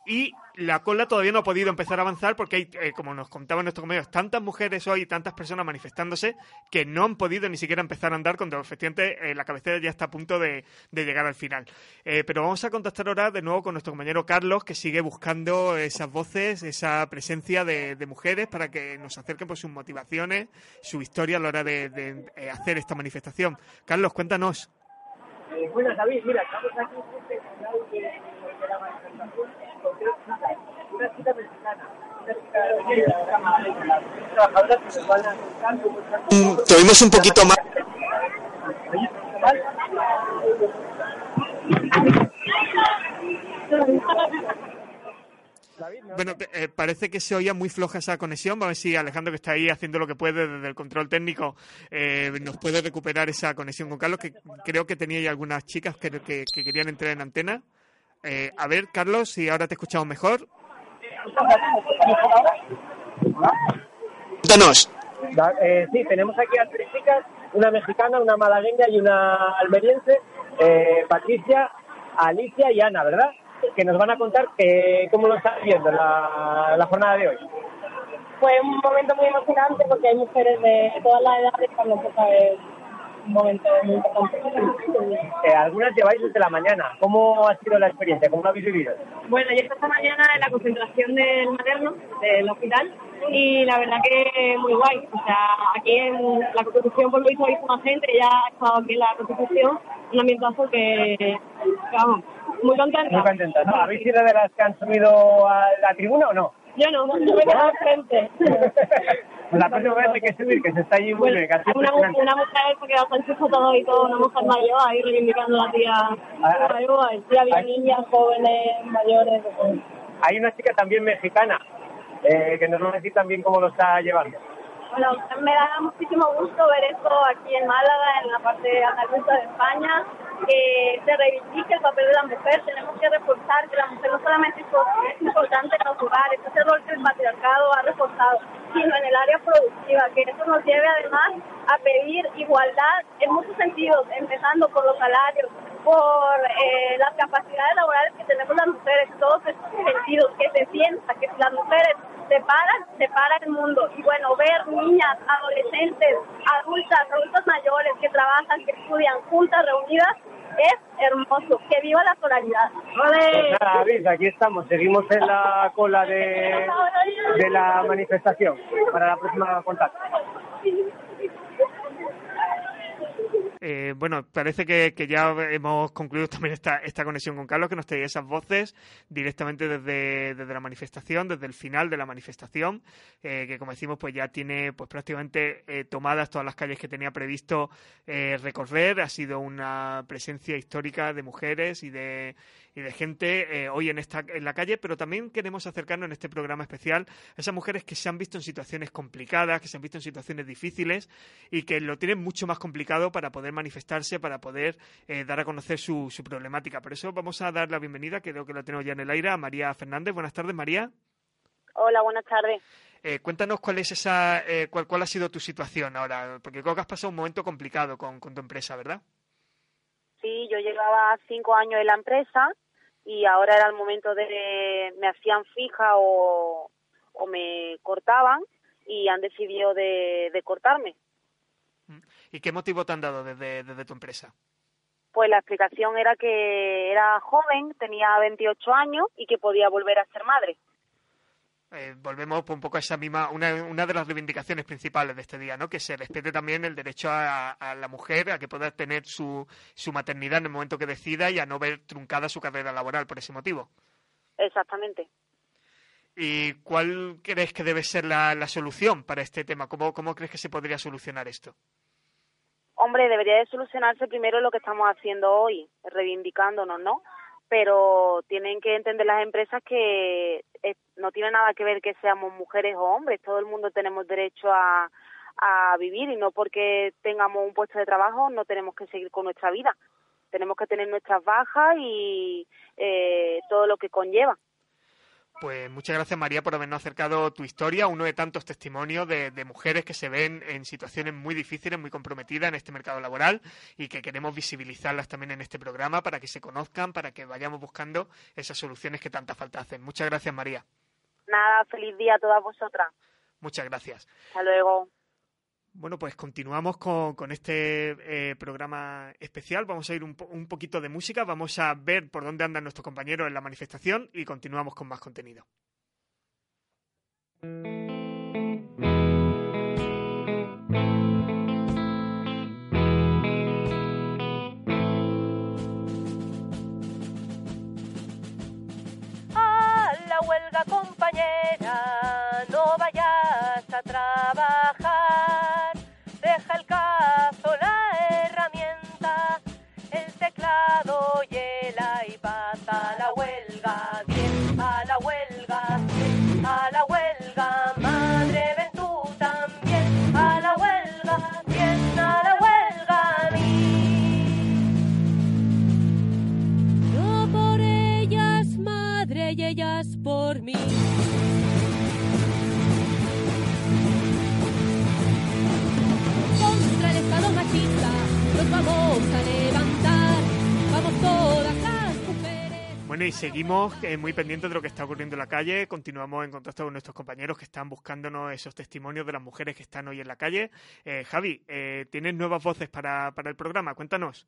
y la cola todavía no ha podido empezar a avanzar porque hay, eh, como nos contaban nuestros compañeros, tantas mujeres hoy y tantas personas manifestándose que no han podido ni siquiera empezar a andar cuando efectivamente eh, la cabecera ya está a punto de, llegar al final. Eh, pero vamos a contactar ahora de nuevo con nuestro compañero Carlos que sigue buscando esas voces, esa presencia de, mujeres para que nos acerquen por sus motivaciones, su historia a la hora de, hacer esta manifestación. Carlos, cuéntanos. bueno, David, mira, estamos aquí de la manifestación una chica mexicana. Te oímos un poquito más. Bueno, eh, parece que se oía muy floja esa conexión. Vamos a ver si Alejandro, que está ahí haciendo lo que puede desde el control técnico, eh, nos puede recuperar esa conexión con Carlos, que creo que tenía ya algunas chicas que, que querían entrar en antena. Eh, a ver, Carlos, si ahora te escuchamos mejor. Cuéntanos. Eh, sí, tenemos aquí a tres chicas, una mexicana, una malagueña y una almeriense, eh, Patricia, Alicia y Ana, ¿verdad? Que nos van a contar que, cómo lo están viendo la, la jornada de hoy. Fue un momento muy emocionante porque hay mujeres de todas las edades que han un momento muy importante. Eh, algunas lleváis desde la mañana. ¿Cómo ha sido la experiencia? ¿Cómo lo habéis vivido? Bueno, yo esta mañana en la concentración del materno, del hospital, y la verdad que muy guay. O sea, aquí en la Constitución, por lo visto, visto más gente, ya ha estado aquí en la Constitución, un ambientazo que, vamos, muy contenta. Muy contenta, ¿no? ¿Habéis sido de las que han subido a la tribuna o no? Yo no, yo me quedo frente. la próxima vez hay que subir, que se está allí muy bien. Una, una mujer, porque hecho todo y todo, una mujer mayor ahí reivindicando a la tía. Sí, había niñas, jóvenes, mayores. Hay una chica también mexicana, eh, que nos va a decir también cómo lo está llevando. Bueno, me da muchísimo gusto ver esto aquí en Málaga, en la parte andaluza de España, que se reivindique el papel de la mujer. Tenemos que reforzar que la mujer no solamente es importante en los hogares, ese rol que el patriarcado ha reforzado, sino en el área productiva, que eso nos lleve además a pedir igualdad en muchos sentidos, empezando por los salarios, por eh, las capacidades laborales que tenemos las mujeres, todos estos sentidos, que se piensa que si las mujeres se paran, se para el mundo. Y bueno, ver niñas, adolescentes, adultas, adultos mayores que trabajan, que estudian juntas, reunidas, es hermoso. Que viva la solaridad. Pues nada, aquí estamos. Seguimos en la cola de, de la manifestación para la próxima contacto. Eh, bueno, parece que, ya hemos concluido también esta, conexión con Carlos, que nos traía esas voces directamente desde, desde la manifestación, desde el final de la manifestación, eh, que como decimos, pues ya tiene pues prácticamente eh, tomadas todas las calles que tenía previsto recorrer. Ha sido una presencia histórica de mujeres y de, y de gente eh, hoy en, esta, en la calle, pero también queremos acercarnos en este programa especial a esas mujeres que se han visto en situaciones complicadas, que se han visto en situaciones difíciles y que lo tienen mucho más complicado para poder manifestarse, para poder eh, dar a conocer su, su problemática. Por eso vamos a dar la bienvenida, creo que la tenemos ya en el aire, a María Fernández. Buenas tardes, María. Hola, buenas tardes. Eh, cuéntanos cuál es esa, eh, cuál, cuál ha sido tu situación ahora, porque creo que has pasado un momento complicado con, con tu empresa, ¿verdad? Sí, yo llevaba cinco años en la empresa y ahora era el momento de me hacían fija o, o me cortaban y han decidido de, de cortarme. ¿Y qué motivo te han dado desde, desde tu empresa? Pues la explicación era que era joven, tenía 28 años y que podía volver a ser madre. Eh, volvemos un poco a esa misma, una, una de las reivindicaciones principales de este día, ¿no? Que se respete también el derecho a, a la mujer a que pueda tener su, su maternidad en el momento que decida y a no ver truncada su carrera laboral por ese motivo. Exactamente. ¿Y cuál crees que debe ser la, la solución para este tema? ¿Cómo, ¿Cómo crees que se podría solucionar esto? Hombre, debería de solucionarse primero lo que estamos haciendo hoy, reivindicándonos, ¿no? Pero tienen que entender las empresas que eh, no tiene nada que ver que seamos mujeres o hombres, todo el mundo tenemos derecho a, vivir y no porque tengamos un puesto de trabajo no tenemos que seguir con nuestra vida. Tenemos que tener nuestras bajas y eh, todo lo que conlleva. Pues muchas gracias María por habernos acercado tu historia, uno de tantos testimonios de, de, mujeres que se ven en situaciones muy difíciles, muy comprometidas en este mercado laboral y que queremos visibilizarlas también en este programa para que se conozcan, para que vayamos buscando esas soluciones que tanta falta hacen. Muchas gracias María. Nada, feliz día a todas vosotras. Muchas gracias. Hasta luego. Bueno, pues continuamos con, con este eh, programa especial. Vamos a ir un, un, poquito de música, vamos a ver por dónde andan nuestros compañeros en la manifestación y continuamos con más contenido. A la huelga, compañera, teclado y el. A la huelga, bien, a la huelga, bien, a la huelga. Madre, ven tú también. A la huelga, bien, a la huelga, a mí. Yo por ellas, madre, y ellas por mí. Bueno, y seguimos eh, muy pendientes de lo que está ocurriendo en la calle. Continuamos en contacto con nuestros compañeros que están buscándonos esos testimonios de las mujeres que están hoy en la calle. Eh, Javi, eh, ¿tienes nuevas voces para, para el programa? Cuéntanos.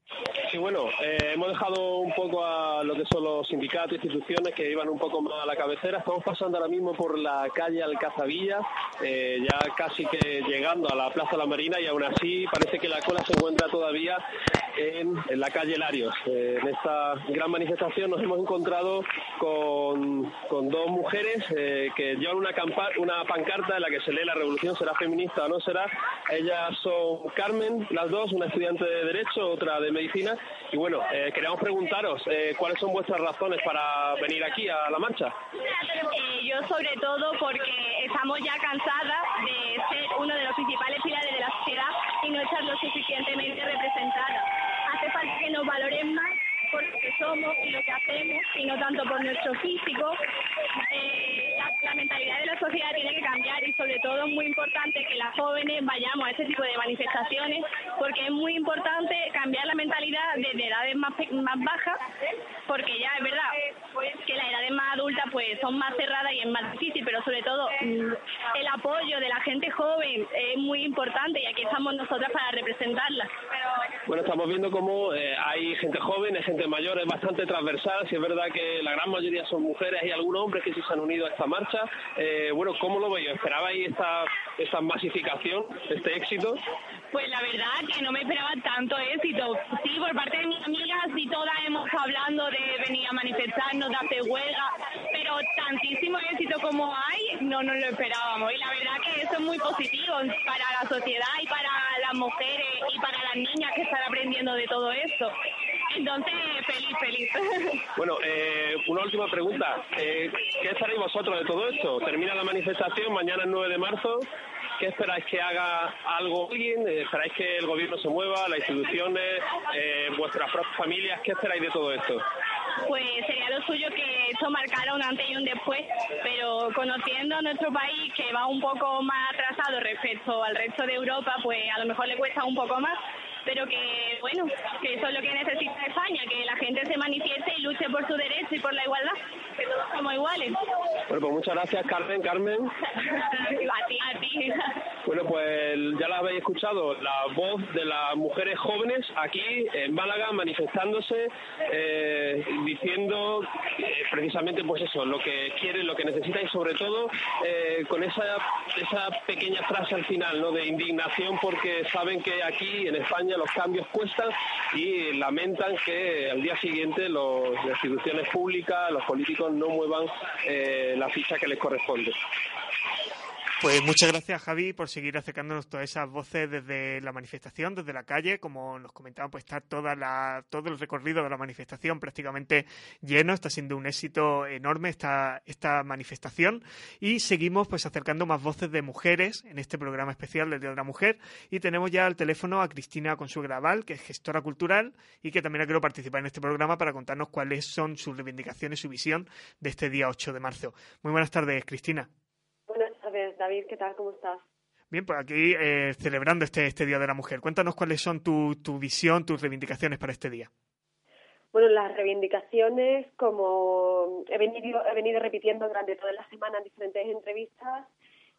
Sí, bueno, eh, hemos dejado un poco a lo que son los sindicatos, instituciones que iban un poco más a la cabecera. Estamos pasando ahora mismo por la calle Alcazavilla, eh, ya casi que llegando a la Plaza La Marina y aún así parece que la cola se encuentra todavía en, en la calle Larios. Eh, en esta gran manifestación nos hemos encontrado con, con dos mujeres eh, que llevan una, pancarta en la que se lee la revolución será feminista o no será. Ellas son Carmen, las dos, una estudiante de Derecho, otra de Medicina. Y bueno, eh, queríamos preguntaros eh, cuáles son vuestras razones para venir aquí a la marcha. Eh, yo sobre todo porque estamos ya cansadas de ser uno de los principales pilares de la sociedad y no estar lo suficientemente representadas. Somos y lo que hacemos y no tanto por nuestro físico. Eh, la, mentalidad de la sociedad tiene que cambiar y sobre todo es muy importante que las jóvenes vayamos a este tipo de manifestaciones porque es muy importante cambiar la mentalidad desde edades más, más bajas porque ya es verdad que las edades más adultas pues son más cerradas y es más difícil pero sobre todo el apoyo de la gente joven es muy importante y aquí estamos nosotras para representarla. Bueno, estamos viendo cómo eh, hay gente joven, hay gente mayor, es bastante transversal, si es verdad que la gran mayoría son mujeres y algunos hombres que se han unido a esta marcha. Eh, bueno, ¿cómo lo veis? ¿Esperabais esta, esta masificación, este éxito? Pues la verdad que no me esperaba tanto éxito. Sí, por parte de mis amigas, sí todas hemos hablando de venir a manifestarnos, de hacer huelga, pero tantísimo éxito como hay, no nos lo esperábamos. Y la verdad que eso es muy positivo para la sociedad y para las mujeres y para las niñas que están aprendiendo de todo esto. Entonces, feliz, feliz. Bueno, eh, una última pregunta. Eh, ¿Qué esperáis vosotros de todo esto? Termina la manifestación mañana el 9 de marzo. ¿Qué esperáis que haga algo alguien? Eh, ¿Esperáis que el gobierno se mueva, las instituciones, eh, vuestras propias familias? ¿Qué esperáis de todo esto? Pues sería lo suyo que esto marcara un antes y un después, pero conociendo nuestro país que va un poco más atrasado respecto al resto de Europa, pues a lo mejor le cuesta un poco más, pero que bueno, que eso es lo que necesita España, que la gente se manifieste y luche por su derecho y por la igualdad, que todos somos iguales. Bueno, pues muchas gracias, Carmen. Carmen. a ti, a ti. Bueno, pues ya la habéis escuchado, la voz de las mujeres jóvenes aquí en Málaga manifestándose, eh, diciendo eh, precisamente pues eso, lo que quieren, lo que necesitan y sobre todo eh, con esa, esa pequeña frase al final, ¿no? De indignación porque saben que aquí en España los cambios cuestan y lamentan que al día siguiente las instituciones públicas, los políticos no muevan eh, la ficha que les corresponde. Pues muchas gracias Javi por seguir acercándonos todas esas voces desde la manifestación, desde la calle, como nos comentaban, pues está toda la, todo el recorrido de la manifestación prácticamente lleno, está siendo un éxito enorme esta, esta manifestación y seguimos pues acercando más voces de mujeres en este programa especial del Día de la Mujer y tenemos ya al teléfono a Cristina Consuegra Val, que es gestora cultural y que también ha querido participar en este programa para contarnos cuáles son sus reivindicaciones, su visión de este día 8 de marzo. Muy buenas tardes, Cristina. David, ¿qué tal? ¿Cómo estás? Bien, pues aquí eh, celebrando este, este Día de la Mujer. Cuéntanos cuáles son tu, tu visión, tus reivindicaciones para este día. Bueno, las reivindicaciones, como he venido, he venido repitiendo durante toda la semana en diferentes entrevistas,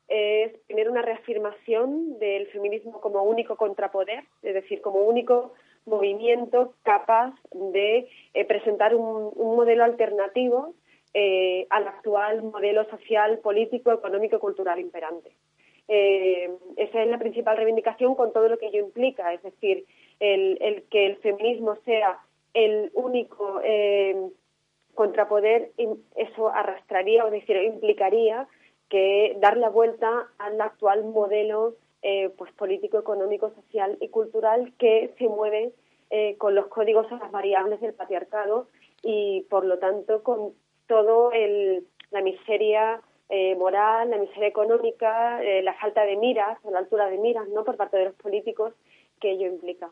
es tener una reafirmación del feminismo como único contrapoder, es decir, como único movimiento capaz de eh, presentar un, un modelo alternativo eh, al actual modelo social, político, económico y cultural imperante. Eh, esa es la principal reivindicación con todo lo que ello implica, es decir, el, el que el feminismo sea el único eh, contrapoder, eso arrastraría, o decir, implicaría que dar la vuelta al actual modelo eh, pues político, económico, social y cultural que se mueve eh, con los códigos o las variables del patriarcado y, por lo tanto, con todo el, la miseria eh, moral, la miseria económica, eh, la falta de miras, la altura de miras, ¿no? Por parte de los políticos que ello implica.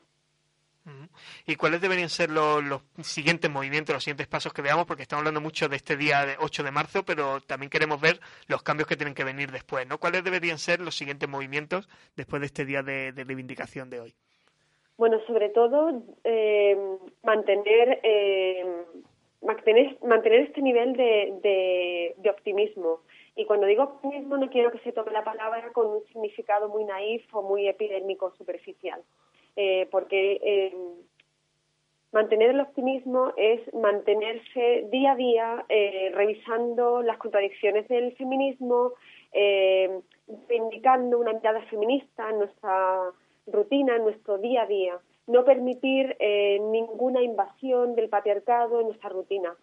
¿Y cuáles deberían ser los, los, siguientes movimientos, los siguientes pasos que veamos? Porque estamos hablando mucho de este día de 8 de marzo, pero también queremos ver los cambios que tienen que venir después, ¿no? ¿Cuáles deberían ser los siguientes movimientos después de este día de, de reivindicación de hoy? Bueno, sobre todo eh, mantener, eh, mantener, mantener este nivel de, de, de optimismo. Y cuando digo optimismo no quiero que se tome la palabra con un significado muy naif o muy epidémico superficial eh, porque eh, mantener el optimismo es mantenerse día a día eh, revisando las contradicciones del feminismo, eh, indicando una mirada feminista en nuestra rutina, en nuestro día a día, no permitir eh, ninguna invasión del patriarcado en nuestra rutina.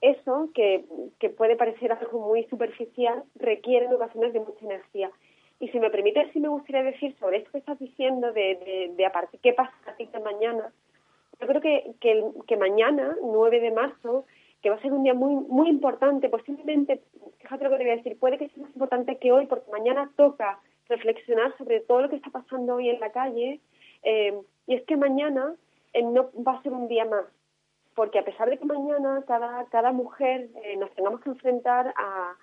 Eso, que, que puede parecer algo muy superficial, requiere en ocasiones de mucha energía. Y si me permite, sí me gustaría decir sobre esto que estás diciendo de, de, de aparte, qué pasa a ti de mañana. Yo creo que, que, que mañana, 9 de marzo, que va a ser un día muy muy importante, posiblemente, fíjate lo que te voy a decir, puede que sea más importante que hoy, porque mañana toca reflexionar sobre todo lo que está pasando hoy en la calle, eh, y es que mañana eh, no va a ser un día más, porque a pesar de que mañana cada, cada mujer eh, nos tengamos que enfrentar a,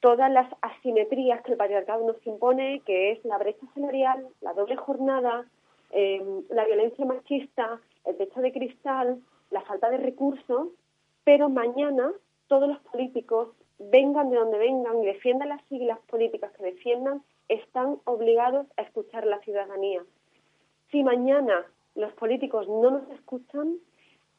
todas las asimetrías que el patriarcado nos impone, que es la brecha salarial, la doble jornada, la violencia machista, el techo de cristal, la falta de recursos, pero mañana todos los políticos, vengan de donde vengan y defiendan las siglas políticas que defiendan, están obligados a escuchar a la ciudadanía. Si mañana los políticos no nos escuchan,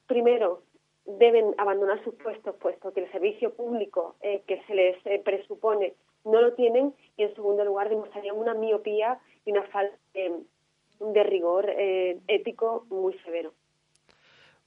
primero deben abandonar sus puestos, puesto que el servicio público eh, que se les eh, presupone no lo tienen, y en segundo lugar demostrarían una miopía y una falta de, rigor eh, ético muy severo.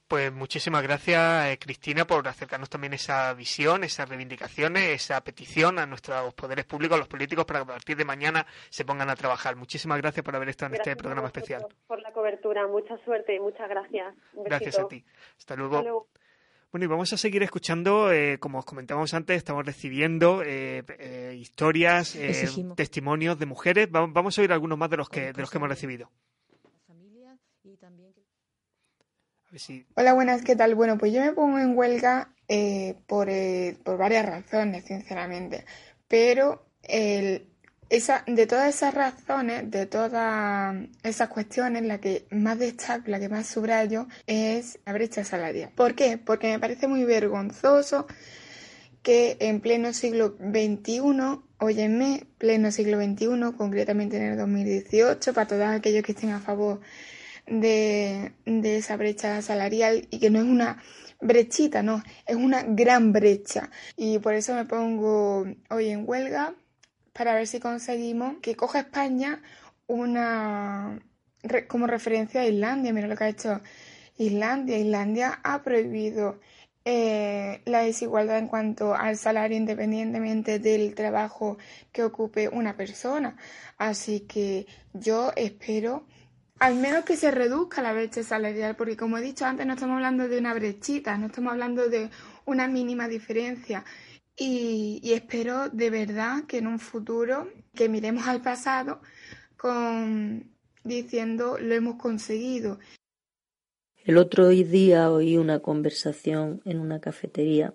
Pues muchísimas gracias, eh, Cristina, por acercarnos también esa visión, esas reivindicaciones, esa petición a nuestros poderes públicos, a los políticos, para que a partir de mañana se pongan a trabajar. Muchísimas gracias por haber estado en Gracias este programa especial. Por la cobertura, mucha suerte y muchas gracias. Un Gracias a ti. Hasta luego. Bueno, y vamos a seguir escuchando, eh, como os comentábamos antes, estamos recibiendo eh, eh, historias, eh, testimonios de mujeres. Va- Vamos a oír algunos más de los que, de los que hemos recibido. Si Hola, buenas, ¿qué tal? Bueno, pues yo me pongo en huelga eh, por, eh, por varias razones, sinceramente. Pero el- esa, de todas esas razones, de todas esas cuestiones, la que más destaco, la que más subrayo es la brecha salarial. ¿Por qué? Porque me parece muy vergonzoso que en pleno siglo XXI, óyeme, pleno siglo XXI, concretamente en el 2018, para todos aquellos que estén a favor de, de esa brecha salarial y que no es una brechita, no, es una gran brecha. Y por eso me pongo hoy en huelga para ver si conseguimos que coja España una como referencia a Islandia. Mira lo que ha hecho Islandia. Islandia ha prohibido eh, la desigualdad en cuanto al salario independientemente del trabajo que ocupe una persona. Así que yo espero al menos que se reduzca la brecha salarial, porque como he dicho antes, no estamos hablando de una brechita, no estamos hablando de una mínima diferencia. Y, y espero de verdad que en un futuro que miremos al pasado con diciendo lo hemos conseguido. El otro día oí una conversación en una cafetería.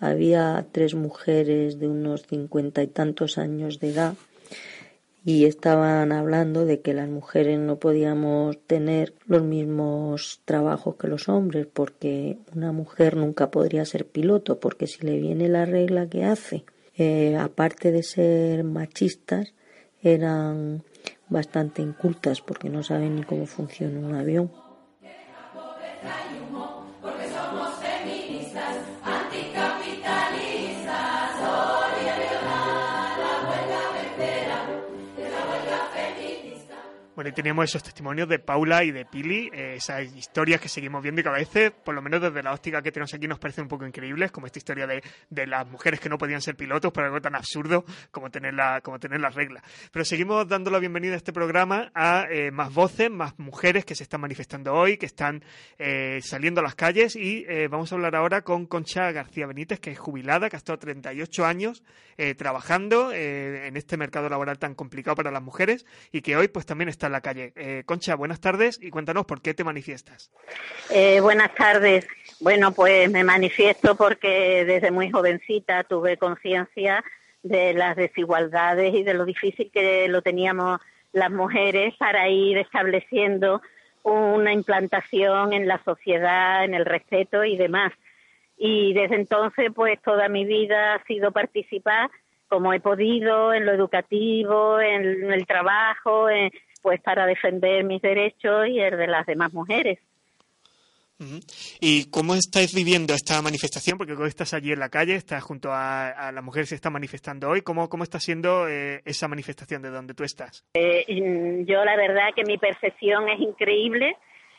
Había tres mujeres de unos cincuenta y tantos años de edad y estaban hablando de que las mujeres no podíamos tener los mismos trabajos que los hombres porque una mujer nunca podría ser piloto porque si le viene la regla que hace, eh, aparte de ser machistas, eran bastante incultas porque no saben ni cómo funciona un avión. Bueno, y teníamos esos testimonios de Paula y de Pili, eh, esas historias que seguimos viendo y que a veces, por lo menos desde la óptica que tenemos aquí, nos parecen un poco increíbles, como esta historia de, de las mujeres que no podían ser pilotos por algo tan absurdo como tener la, como tener las reglas. Pero seguimos dando la bienvenida a este programa a eh, más voces, más mujeres que se están manifestando hoy, que están eh, saliendo a las calles y vamos a hablar ahora con Concha García Benítez, que es jubilada, que ha estado 38 años trabajando en este mercado laboral tan complicado para las mujeres y que hoy pues también está la calle. Eh, Concha, buenas tardes y cuéntanos por qué te manifiestas. Eh, buenas tardes. Bueno, pues me manifiesto porque desde muy jovencita tuve conciencia de las desigualdades y de lo difícil que lo teníamos las mujeres para ir estableciendo una implantación en la sociedad, en el respeto y demás. Y desde entonces, pues toda mi vida ha sido participar como he podido en lo educativo, en el trabajo, en- pues para defender mis derechos y el de las demás mujeres. ¿Y cómo estáis viviendo esta manifestación? Porque hoy estás allí en la calle, estás junto a, a las mujeres que se están manifestando hoy. ¿Cómo, cómo está siendo eh, esa manifestación de donde tú estás? Eh, yo la verdad que mi percepción es increíble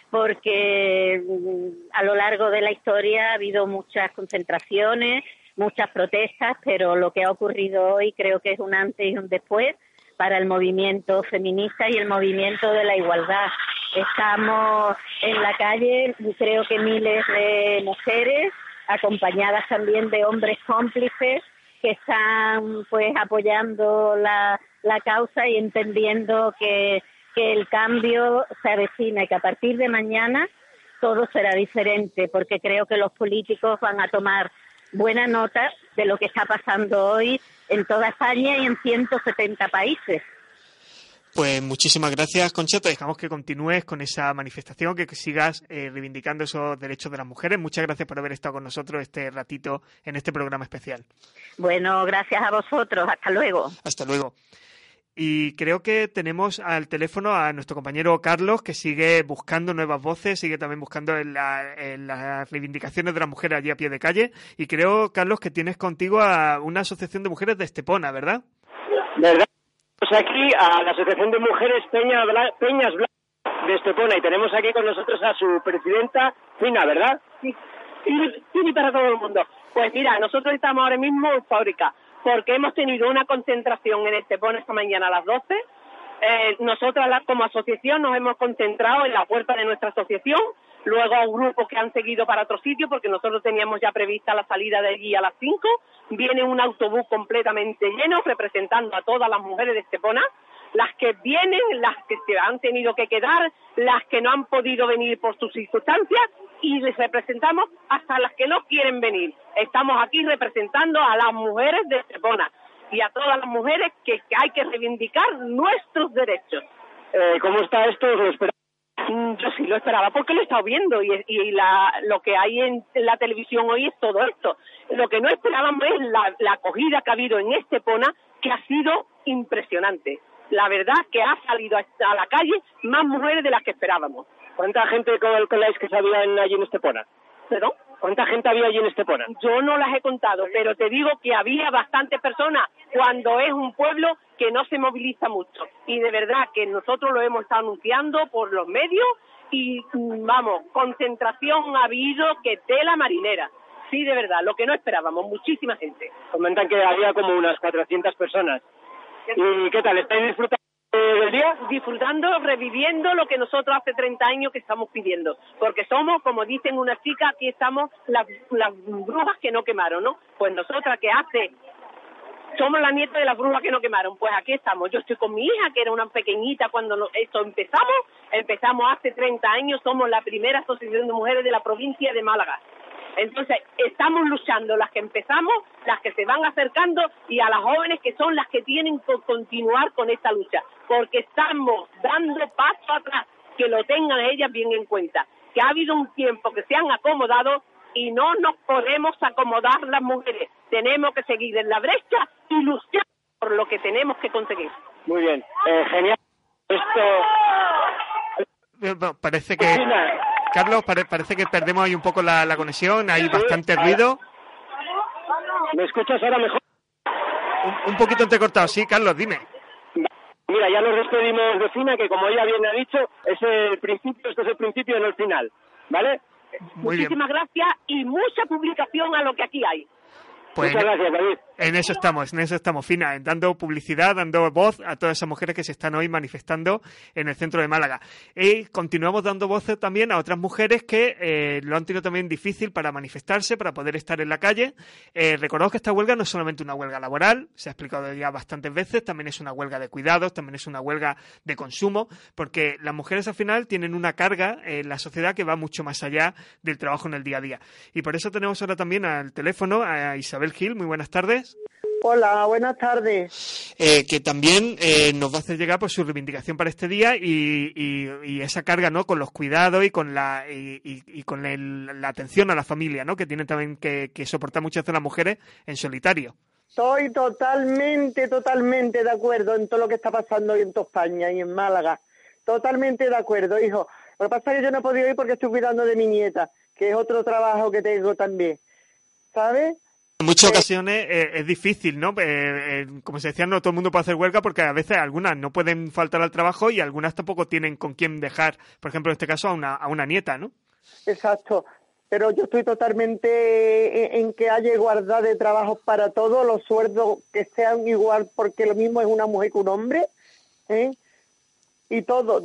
porque mm, a lo largo de la historia ha habido muchas concentraciones, muchas protestas, pero lo que ha ocurrido hoy creo que es un antes y un después para el movimiento feminista y el movimiento de la igualdad. Estamos en la calle, creo que miles de mujeres, acompañadas también de hombres cómplices que están pues apoyando la, la causa y entendiendo que, que el cambio se avecina y que a partir de mañana todo será diferente, porque creo que los políticos van a tomar buena nota de lo que está pasando hoy en toda España y en 170 países. Pues muchísimas gracias, Concha. Te dejamos que continúes con esa manifestación, que sigas eh, reivindicando esos derechos de las mujeres. Muchas gracias por haber estado con nosotros este ratito en este programa especial. Bueno, gracias a vosotros. Hasta luego. Hasta luego. Y creo que tenemos al teléfono a nuestro compañero Carlos, que sigue buscando nuevas voces, sigue también buscando en, la- en las reivindicaciones de las mujeres allí a pie de calle. Y creo, Carlos, que tienes contigo a una asociación de mujeres de Estepona, ¿verdad? ¿Verdad? Pues aquí a la Asociación de Mujeres Peña Bla- Peñas Blancas de Estepona y tenemos aquí con nosotros a su presidenta, Fina, ¿verdad? Sí. Y, y para todo el mundo. Pues mira, nosotros estamos ahora mismo en fábrica porque hemos tenido una concentración en Estepona esta mañana a las 12. Eh, nosotras como asociación nos hemos concentrado en la puerta de nuestra asociación, luego a grupos que han seguido para otro sitio porque nosotros teníamos ya prevista la salida de allí a las 5. Viene un autobús completamente lleno representando a todas las mujeres de Estepona las que vienen, las que se han tenido que quedar, las que no han podido venir por sus circunstancias y les representamos hasta las que no quieren venir. Estamos aquí representando a las mujeres de Estepona y a todas las mujeres que, que hay que reivindicar nuestros derechos. Eh, ¿Cómo está esto? ¿Os lo esperaba? Mm, Yo sí lo esperaba porque lo he estado viendo y, y la- lo que hay en, en la televisión hoy es todo esto. Lo que no esperábamos es la, la acogida que ha habido en Estepona, que ha sido impresionante. La verdad que ha salido a, la calle más mujeres de las que esperábamos. ¿Cuánta gente con, la que sabían allí en Estepona? ¿Perdón? ¿Cuánta gente había allí en Estepona? Yo no las he contado, pero te digo que había bastantes personas cuando es un pueblo que no se moviliza mucho. Y de verdad que nosotros lo hemos estado anunciando por los medios y mm, vamos, concentración ha habido que tela marinera. Sí, de verdad, lo que no esperábamos, muchísima gente. Comentan que había como unas 400 personas. ¿Y qué tal? ¿Estáis disfrutando día? Disfrutando, reviviendo lo que nosotros hace 30 años que estamos pidiendo. Porque somos, como dicen unas chicas, aquí estamos las, las brujas que no quemaron, ¿no? Pues nosotras que hace somos la nieta de las brujas que no quemaron. Pues aquí estamos. Yo estoy con mi hija, que era una pequeñita cuando esto empezamos. Empezamos hace 30 años. Somos la primera asociación de mujeres de la provincia de Málaga. Entonces, estamos luchando las que empezamos, las que se van acercando y a las jóvenes que son las que tienen que continuar con esta lucha. Porque estamos dando paso atrás, que lo tengan ellas bien en cuenta. Que ha habido un tiempo que se han acomodado y no nos podemos acomodar las mujeres. Tenemos que seguir en la brecha y luchar por lo que tenemos que conseguir. Muy bien. Eh, genial. Esto... Parece que... Carlos, pare- parece que perdemos ahí un poco la, la conexión, hay bastante ruido. ¿Me escuchas ahora mejor? Un, un poquito entrecortado, sí, Carlos, dime. Mira, ya nos despedimos de Fina, que como ella bien ha dicho, es el principio, esto es el principio y no el final. ¿Vale? Muy bien. Muchísimas gracias y mucha publicación a lo que aquí hay. Pues Muchas gracias, David. En eso estamos, en eso estamos, Fina, dando publicidad, dando voz a todas esas mujeres que se están hoy manifestando en el centro de Málaga. Y continuamos dando voz también a otras mujeres que eh, lo han tenido también difícil para manifestarse, para poder estar en la calle. Eh, recordad que esta huelga no es solamente una huelga laboral, se ha explicado ya bastantes veces, también es una huelga de cuidados, también es una huelga de consumo, porque las mujeres al final tienen una carga en la sociedad que va mucho más allá del trabajo en el día a día. Y por eso tenemos ahora también al teléfono a Isabel Gil. Muy buenas tardes. Hola, buenas tardes. eh, que también eh, nos va a hacer llegar pues, su reivindicación para este día y, y- y esa carga no con los cuidados y con la y, con el- la atención a la familia no que tienen también que, que soportar muchas veces las mujeres en solitario Estoy totalmente, totalmente de acuerdo en todo lo que está pasando hoy en toda España y en Málaga. Totalmente de acuerdo, hijo. Lo que pasa es que yo no he podido ir porque estoy cuidando de mi nieta, que es otro trabajo que tengo también. ¿Sabes? En muchas ocasiones eh, es difícil no Eh, eh, como se decía no todo el mundo puede hacer huelga porque a veces algunas no pueden faltar al trabajo y algunas tampoco tienen con quién dejar por ejemplo en este caso a una a una nieta no Exacto. Pero yo estoy totalmente en, en que haya igualdad de trabajos para todos, los sueldos que sean igual, porque lo mismo es una mujer que un hombre, ¿eh? Y todo.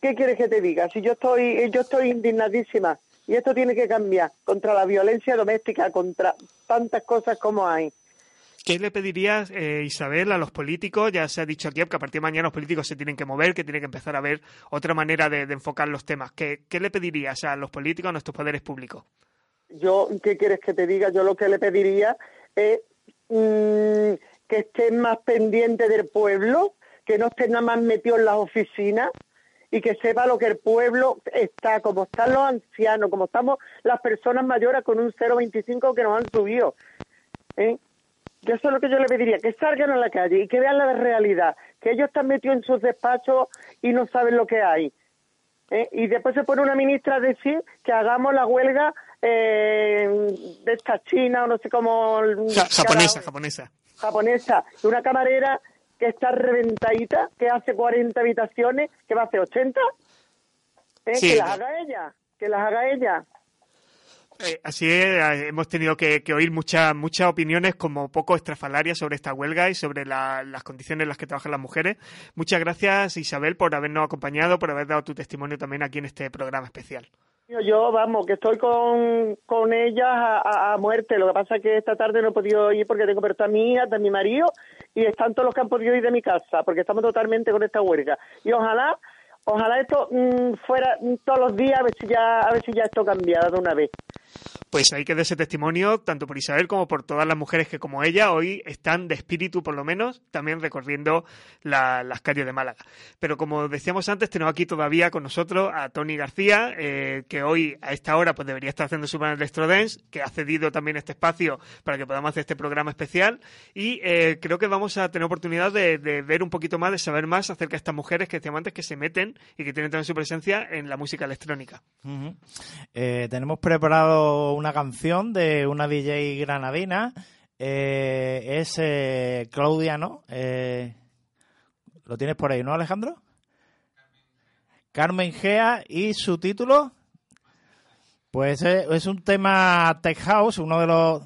¿Qué quieres que te diga? Si yo estoy, yo estoy indignadísima y esto tiene que cambiar contra la violencia doméstica, contra tantas cosas como hay. ¿Qué le pedirías, eh, Isabel, a los políticos? Ya se ha dicho aquí que a partir de mañana los políticos se tienen que mover, que tienen que empezar a ver otra manera de, de enfocar los temas. ¿Qué, ¿Qué le pedirías a los políticos, a nuestros poderes públicos? Yo, ¿qué quieres que te diga? Yo lo que le pediría es mm, que estén más pendientes del pueblo, que no estén nada más metidos en las oficinas y que sepa lo que el pueblo está, como están los ancianos, como estamos las personas mayores con un 0,25 que nos han subido. ¿eh? Yo eso es lo que yo le pediría, que salgan a la calle y que vean la realidad, que ellos están metidos en sus despachos y no saben lo que hay. ¿eh? Y después se pone una ministra a decir que hagamos la huelga eh, de esta China o no sé cómo... Ja- japonesa, japonesa. japonesa, una camarera que está reventadita, que hace 40 habitaciones, que va a hacer 80. ¿eh? Sí. Que las haga ella, que las haga ella. Eh, así es, eh, hemos tenido que, que oír muchas muchas opiniones como poco estrafalarias sobre esta huelga y sobre la- las condiciones en las que trabajan las mujeres. Muchas gracias Isabel por habernos acompañado, por haber dado tu testimonio también aquí en este programa especial. Yo, vamos, que estoy con, con ellas a, muerte. Lo que pasa es que esta tarde no he podido ir porque tengo pero está mi hija, está mi marido y están todos los que han podido ir de mi casa porque estamos totalmente con esta huelga. Y ojalá, ojalá esto mm, fuera todos los días a ver si ya, a ver si ya esto cambia de una vez. Pues ahí queda ese testimonio, tanto por Isabel como por todas las mujeres que, como ella, hoy están de espíritu, por lo menos, también recorriendo la- las calles de Málaga. Pero como decíamos antes, tenemos aquí todavía con nosotros a Tony García, eh, que hoy, a esta hora, pues debería estar haciendo su panel Electrodance, que ha cedido también este espacio para que podamos hacer este programa especial. Y eh, creo que vamos a tener oportunidad de, de ver un poquito más, de saber más acerca de estas mujeres que decíamos antes que se meten y que tienen también su presencia en la música electrónica. Eh, tenemos preparado una canción de una DJ granadina. eh, es eh, Claudia, ¿no? Eh, Lo tienes por ahí, ¿no, Alejandro? Carmen Gea y su título. Pues eh, es un tema Tech House, uno de los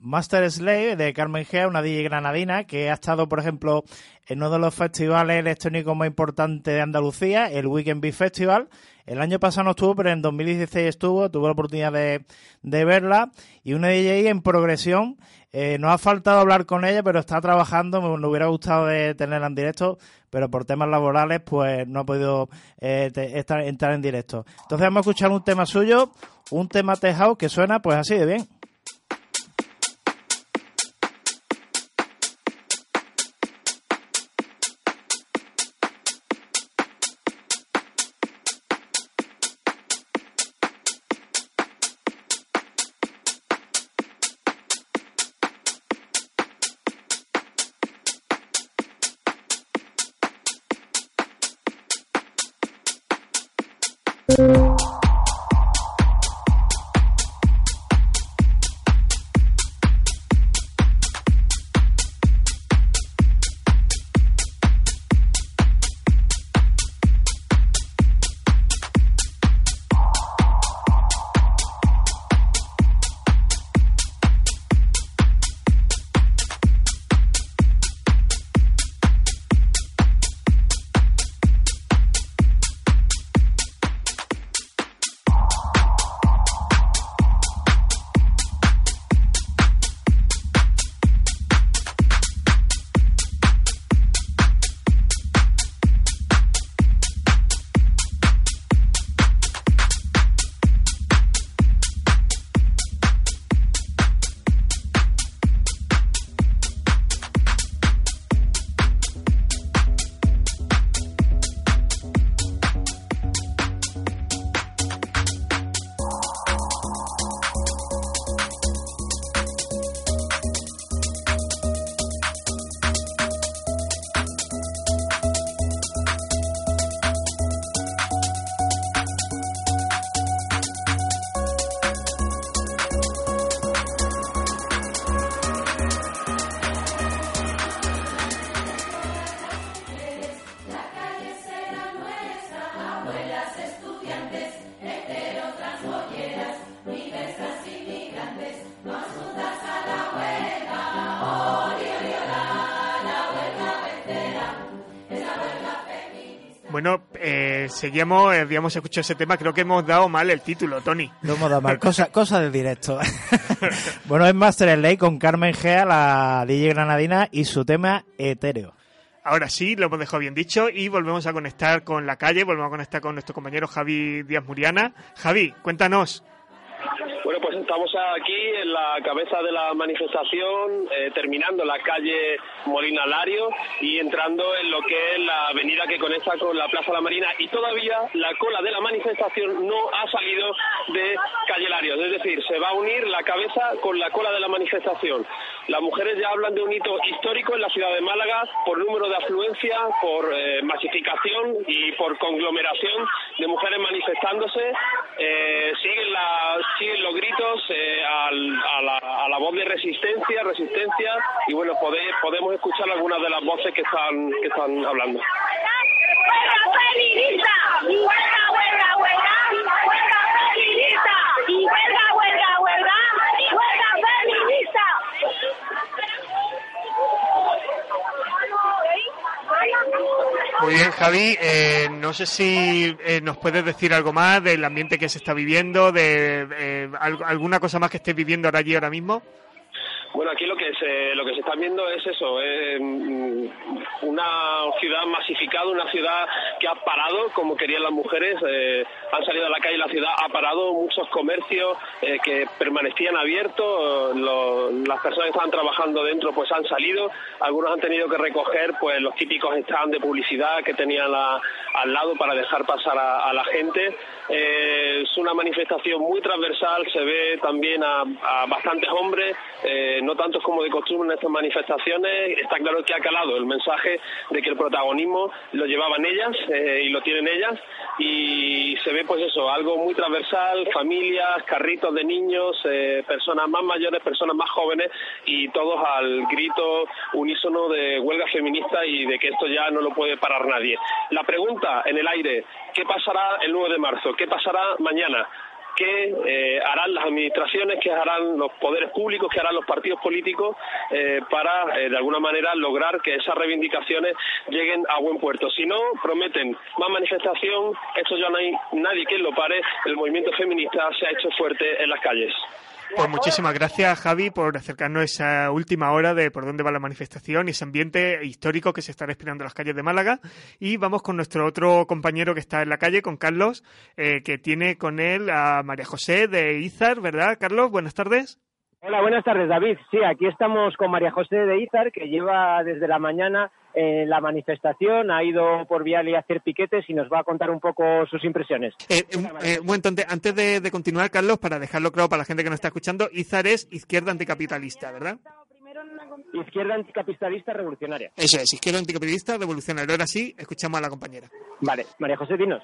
Master Slave de Carmen Gea, una DJ granadina que ha estado, por ejemplo, en uno de los festivales electrónicos más importantes de Andalucía, el Weekend Beat Festival. El año pasado no estuvo, pero en 2016 estuvo, tuve la oportunidad de, de verla. Y una DJ en progresión. Eh, no ha faltado hablar con ella, pero está trabajando. Me, hubiera gustado de tenerla en directo, pero por temas laborales, pues no ha podido eh, estar, entrar en directo. Entonces vamos a escuchar un tema suyo, un tema tejado que suena pues así de bien. Eh, seguíamos, eh, habíamos escuchado ese tema, creo que hemos dado mal el título, Tony. Lo hemos dado mal. Cosa, cosa de directo. bueno, es Master Slay con Carmen Gea, la DJ granadina, y su tema etéreo. Ahora sí, lo hemos dejado bien dicho y volvemos a conectar con la calle, volvemos a conectar con nuestro compañero Javi Díaz Muriana. Javi, cuéntanos. Bueno, pues estamos aquí en la cabeza de la manifestación, eh, terminando la calle Molina Lario y entrando en lo que es la avenida que conecta con la Plaza La Marina y todavía la cola de la manifestación no ha salido de calle Lario, es decir, se va a unir la cabeza con la cola de la manifestación. Las mujeres ya hablan de un hito histórico en la ciudad de Málaga por número de afluencia, por eh, masificación y por conglomeración de mujeres manifestándose. Eh, siguen, la- siguen los gritos eh, a, la, voz de resistencia, resistencia, y bueno, pode- podemos escuchar algunas de las voces que están, que están hablando. Muy bien, Javi. eh, no sé si eh, nos puedes decir algo más del ambiente que se está viviendo, de eh, al- alguna cosa más que estés viviendo ahora allí ahora mismo. Bueno, aquí lo que se, lo que se está viendo es eso, eh, mm, una ciudad masificada, una ciudad que ha parado como querían las mujeres, eh, han salido a la calle, la ciudad ha parado, muchos comercios eh, que permanecían abiertos, las personas que estaban trabajando dentro pues han salido, algunos han tenido que recoger pues los típicos stands de publicidad que tenían al lado para dejar pasar a la gente. Eh, es una manifestación muy transversal, se ve también a, bastantes hombres, eh, no tantos como de costumbre en estas manifestaciones. Está claro que ha calado el mensaje de que el protagonismo lo llevaban ellas eh, y lo tienen ellas y se ve pues eso, algo muy transversal, familias, carritos de niños, personas más mayores, personas más jóvenes y todos al grito unísono de huelga feminista y de que esto ya no lo puede parar nadie. La pregunta en el aire, ¿qué pasará el 9 de marzo? ¿Qué pasará mañana? ¿Qué eh, harán las administraciones, qué harán los poderes públicos, qué harán los partidos políticos eh, para, eh, de alguna manera, lograr que esas reivindicaciones lleguen a buen puerto? Si no, prometen más manifestación, esto ya no hay nadie que lo pare, el movimiento feminista se ha hecho fuerte en las calles. Pues muchísimas gracias, Javi, por acercarnos a esa última hora de por dónde va la manifestación y ese ambiente histórico que se está respirando en las calles de Málaga. Y vamos con nuestro otro compañero que está en la calle, con Carlos, eh, que tiene con él a María José de Izar, ¿verdad? Carlos, buenas tardes. Hola, buenas tardes, David. Sí, aquí estamos con María José de Izar, que lleva desde la mañana en la manifestación, ha ido por Viale a hacer piquetes y nos va a contar un poco sus impresiones. Eh, un, eh, un momento, antes, antes de, de continuar, Carlos, para dejarlo claro para la gente que nos está escuchando, Izar es izquierda anticapitalista, ¿verdad? Izquierda anticapitalista revolucionaria. Eso es, izquierda anticapitalista revolucionaria. Ahora sí, escuchamos a la compañera. Vale, María José, dinos.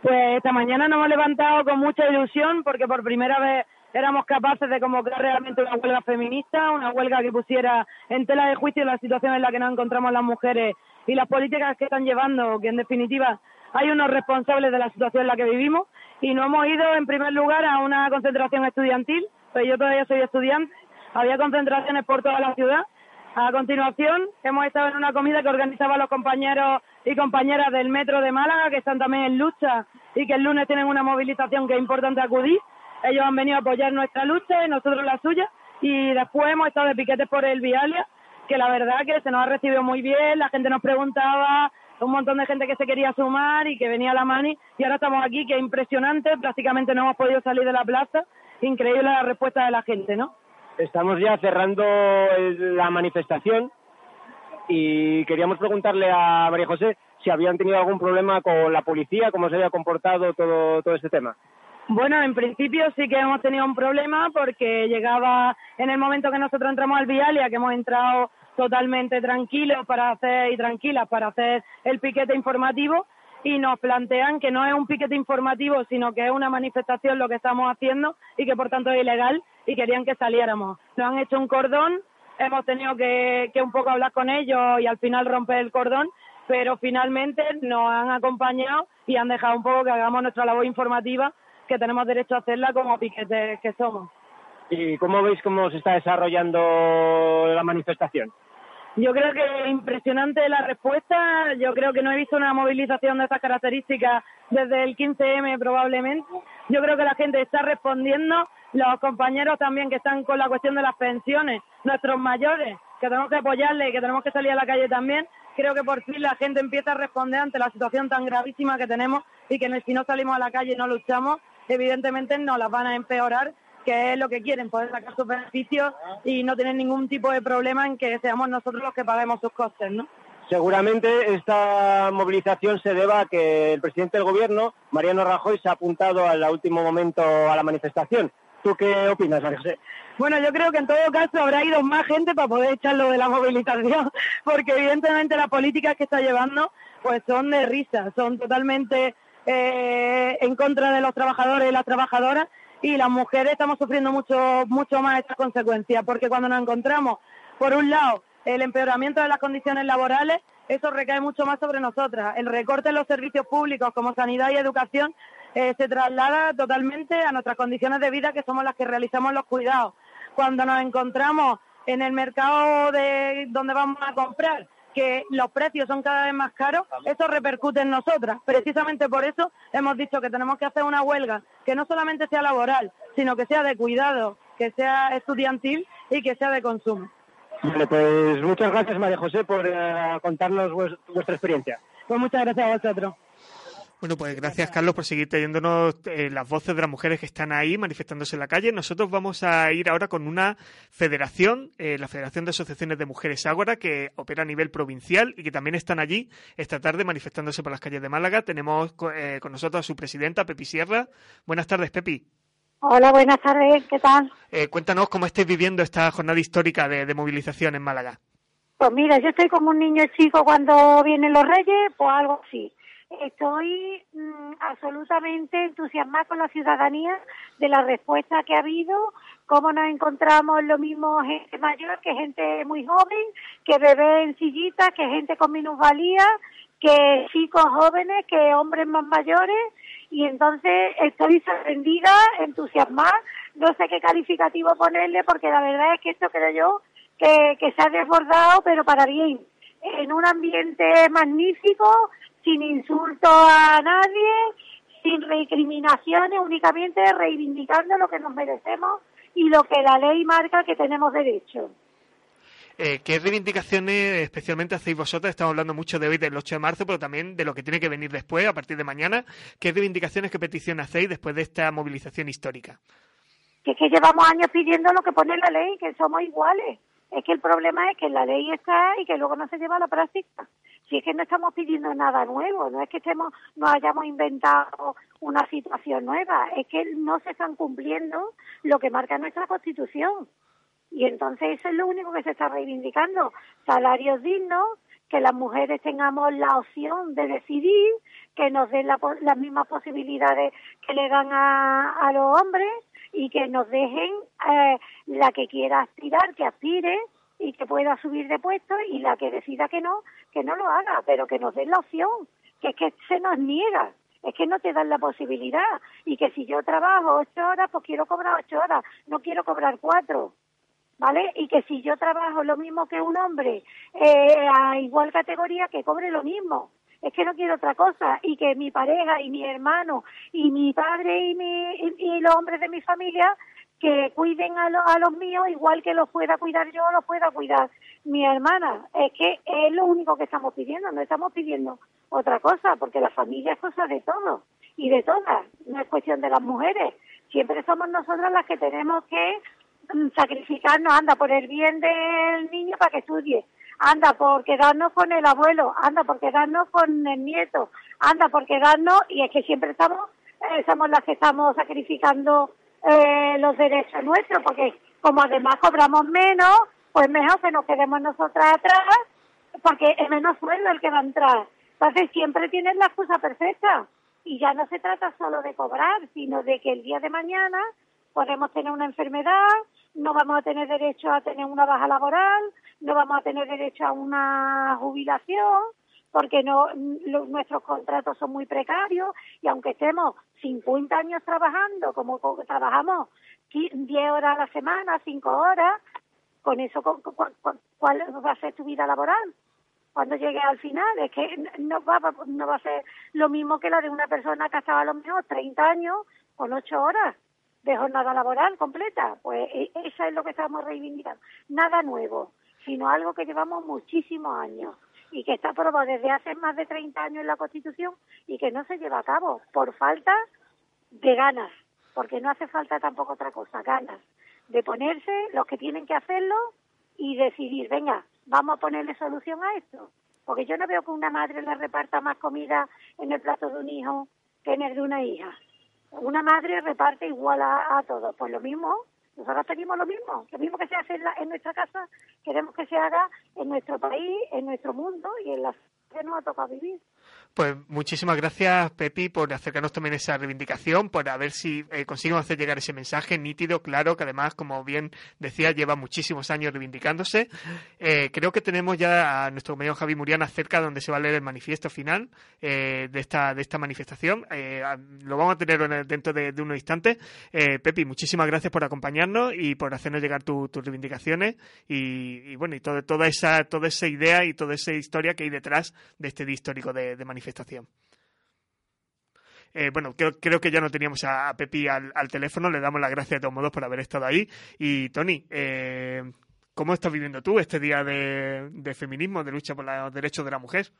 Pues esta mañana nos hemos levantado con mucha ilusión porque por primera vez éramos capaces de convocar realmente una huelga feminista, una huelga que pusiera en tela de juicio la situación en la que nos encontramos las mujeres y las políticas que están llevando, que en definitiva hay unos responsables de la situación en la que vivimos y nos hemos ido en primer lugar a una concentración estudiantil, pues yo todavía soy estudiante, había concentraciones por toda la ciudad. A continuación, hemos estado en una comida que organizaban los compañeros y compañeras del Metro de Málaga, que están también en lucha y que el lunes tienen una movilización que es importante acudir. Ellos han venido a apoyar nuestra lucha y nosotros la suya. Y después hemos estado de piquetes por el Vialia, que la verdad que se nos ha recibido muy bien, la gente nos preguntaba, un montón de gente que se quería sumar y que venía a la mani. Y ahora estamos aquí, que es impresionante, prácticamente no hemos podido salir de la plaza. Increíble la respuesta de la gente, ¿no? Estamos ya cerrando la manifestación y queríamos preguntarle a María José si habían tenido algún problema con la policía, cómo se había comportado todo, todo este tema. Bueno, en principio sí que hemos tenido un problema porque llegaba en el momento que nosotros entramos al Vialia, que hemos entrado totalmente tranquilos para hacer y tranquilas para hacer el piquete informativo y nos plantean que no es un piquete informativo, sino que es una manifestación lo que estamos haciendo y que por tanto es ilegal y querían que saliéramos. Nos han hecho un cordón, hemos tenido que, que un poco hablar con ellos y al final romper el cordón, pero finalmente nos han acompañado y han dejado un poco que hagamos nuestra labor informativa que tenemos derecho a hacerla como piquetes que somos. ¿Y cómo veis cómo se está desarrollando la manifestación? Yo creo que es impresionante la respuesta. Yo creo que no he visto una movilización de estas características desde el 15M probablemente. Yo creo que la gente está respondiendo. Los compañeros también que están con la cuestión de las pensiones, nuestros mayores, que tenemos que apoyarles y que tenemos que salir a la calle también. Creo que por fin la gente empieza a responder ante la situación tan gravísima que tenemos y que si no salimos a la calle y no luchamos, evidentemente nos las van a empeorar que es lo que quieren, poder sacar sus beneficios y no tener ningún tipo de problema en que seamos nosotros los que paguemos sus costes, ¿no? Seguramente esta movilización se deba a que el presidente del gobierno, Mariano Rajoy, se ha apuntado al último momento a la manifestación. ¿Tú qué opinas, María José? Bueno, yo creo que en todo caso habrá ido más gente para poder echarlo de la movilización, porque evidentemente las políticas que está llevando pues son de risa, son totalmente eh, en contra de los trabajadores y las trabajadoras y las mujeres estamos sufriendo mucho mucho más estas consecuencias, porque cuando nos encontramos, por un lado, el empeoramiento de las condiciones laborales, eso recae mucho más sobre nosotras. El recorte en los servicios públicos como sanidad y educación eh, se traslada totalmente a nuestras condiciones de vida, que somos las que realizamos los cuidados. Cuando nos encontramos en el mercado de donde vamos a comprar, que los precios son cada vez más caros, eso repercute en nosotras. Precisamente por eso hemos dicho que tenemos que hacer una huelga que no solamente sea laboral, sino que sea de cuidado, que sea estudiantil y que sea de consumo. Vale, pues muchas gracias María José por eh, contarnos vues- vuestra experiencia. Pues muchas gracias a vosotros. Bueno, pues gracias Carlos por seguir trayéndonos eh, las voces de las mujeres que están ahí manifestándose en la calle. Nosotros vamos a ir ahora con una federación, eh, la Federación de Asociaciones de Mujeres Ágora, que opera a nivel provincial y que también están allí esta tarde manifestándose por las calles de Málaga. Tenemos eh, con nosotros a su presidenta, Pepi Sierra. Buenas tardes, Pepi. Hola, buenas tardes, ¿qué tal? Eh, cuéntanos cómo estáis viviendo esta jornada histórica de, de movilización en Málaga. Pues mira, yo estoy como un niño chico cuando vienen los reyes, pues algo así. Estoy mm, absolutamente entusiasmada con la ciudadanía de la respuesta que ha habido, cómo nos encontramos lo mismo gente mayor que gente muy joven, que bebé en sillitas, que gente con minusvalía, que chicos jóvenes, que hombres más mayores, y entonces estoy sorprendida, entusiasmada, no sé qué calificativo ponerle, porque la verdad es que esto creo yo que, que se ha desbordado, pero para bien, en un ambiente magnífico, sin insulto a nadie, sin recriminaciones, únicamente reivindicando lo que nos merecemos y lo que la ley marca que tenemos derecho. Eh, ¿Qué reivindicaciones especialmente hacéis vosotras? Estamos hablando mucho de hoy, del 8 de marzo, pero también de lo que tiene que venir después, a partir de mañana. ¿Qué reivindicaciones, qué peticiones hacéis después de esta movilización histórica? Que es que llevamos años pidiendo lo que pone la ley, que somos iguales. Es que el problema es que la ley está y que luego no se lleva a la práctica. Si es que no estamos pidiendo nada nuevo, no es que estemos, nos hayamos inventado una situación nueva, es que no se están cumpliendo lo que marca nuestra Constitución. Y entonces eso es lo único que se está reivindicando. Salarios dignos, que las mujeres tengamos la opción de decidir, que nos den las mismas posibilidades que le dan a, a los hombres y que nos dejen eh, la que quiera aspirar, que aspire y que pueda subir de puesto y la que decida que no, que no lo haga, pero que nos den la opción, que es que se nos niega es que no te dan la posibilidad y que si yo trabajo ocho horas, pues quiero cobrar ocho horas, no quiero cobrar cuatro. ¿vale? Y que si yo trabajo lo mismo que un hombre eh, a igual categoría, que cobre lo mismo. Es que no quiero otra cosa. Y que mi pareja y mi hermano y mi padre y, mi, y, los hombres de mi familia que cuiden a, lo- a los míos igual que los pueda cuidar yo, los pueda cuidar mi hermana. Es que es lo único que estamos pidiendo, no estamos pidiendo otra cosa, porque la familia es cosa de todos y de todas, no es cuestión de las mujeres. Siempre somos nosotras las que tenemos que mm, sacrificarnos, anda, por el bien del niño para que estudie, anda, por quedarnos con el abuelo, anda, por quedarnos con el nieto, anda, por quedarnos, y es que siempre estamos, eh, somos las que estamos sacrificando eh, los derechos nuestros, porque como además cobramos menos, pues mejor que nos quedemos nosotras atrás, porque es menos sueldo el que va a entrar. Entonces siempre tienes la excusa perfecta. Y ya no se trata solo de cobrar, sino de que el día de mañana podemos tener una enfermedad, no vamos a tener derecho a tener una baja laboral, no vamos a tener derecho a una jubilación, porque no nuestros contratos son muy precarios y aunque estemos 50 años trabajando, como co- trabajamos qui- 10 horas a la semana, 5 horas, con eso, cu- cu- cu- ¿cuál va a ser tu vida laboral? Cuando llegue al final, es que no va, no va a ser lo mismo que la de una persona que ha estado a lo mejor 30 años con 8 horas de jornada laboral completa. Pues e- eso es lo que estamos reivindicando. Nada nuevo, sino algo que llevamos muchísimos años y que está aprobado desde hace más de 30 años en la Constitución y que no se lleva a cabo por falta de ganas, porque no hace falta tampoco otra cosa, ganas de ponerse los que tienen que hacerlo y decidir, venga, vamos a ponerle solución a esto. Porque yo no veo que una madre le reparta más comida en el plato de un hijo que en el de una hija. Una madre reparte igual a, a todos. Pues lo mismo, nosotros pedimos lo mismo. Lo mismo que se hace en, la- en nuestra casa, queremos que se haga en nuestro país, en nuestro mundo y en la que nos ha tocado vivir. Pues muchísimas gracias, Pepi, por acercarnos también a esa reivindicación, por a ver si eh, conseguimos hacer llegar ese mensaje nítido, claro, que además, como bien decía, lleva muchísimos años reivindicándose. Eh, creo que tenemos ya a nuestro compañero Javi Muriana cerca donde se va a leer el manifiesto final eh, de esta de esta manifestación. Eh, lo vamos a tener dentro de, de unos instantes. Pepi, muchísimas gracias por acompañarnos y por hacernos llegar tu- tus reivindicaciones y, y bueno, y toda esa toda esa idea y toda esa historia que hay detrás de este día histórico de manifestación. Eh, bueno, creo, creo que ya no teníamos a, a Pepi al, al teléfono, le damos las gracias de todos modos por haber estado ahí. Y Tony, eh, ¿cómo estás viviendo tú este día de, de feminismo, de lucha por los derechos de la mujer?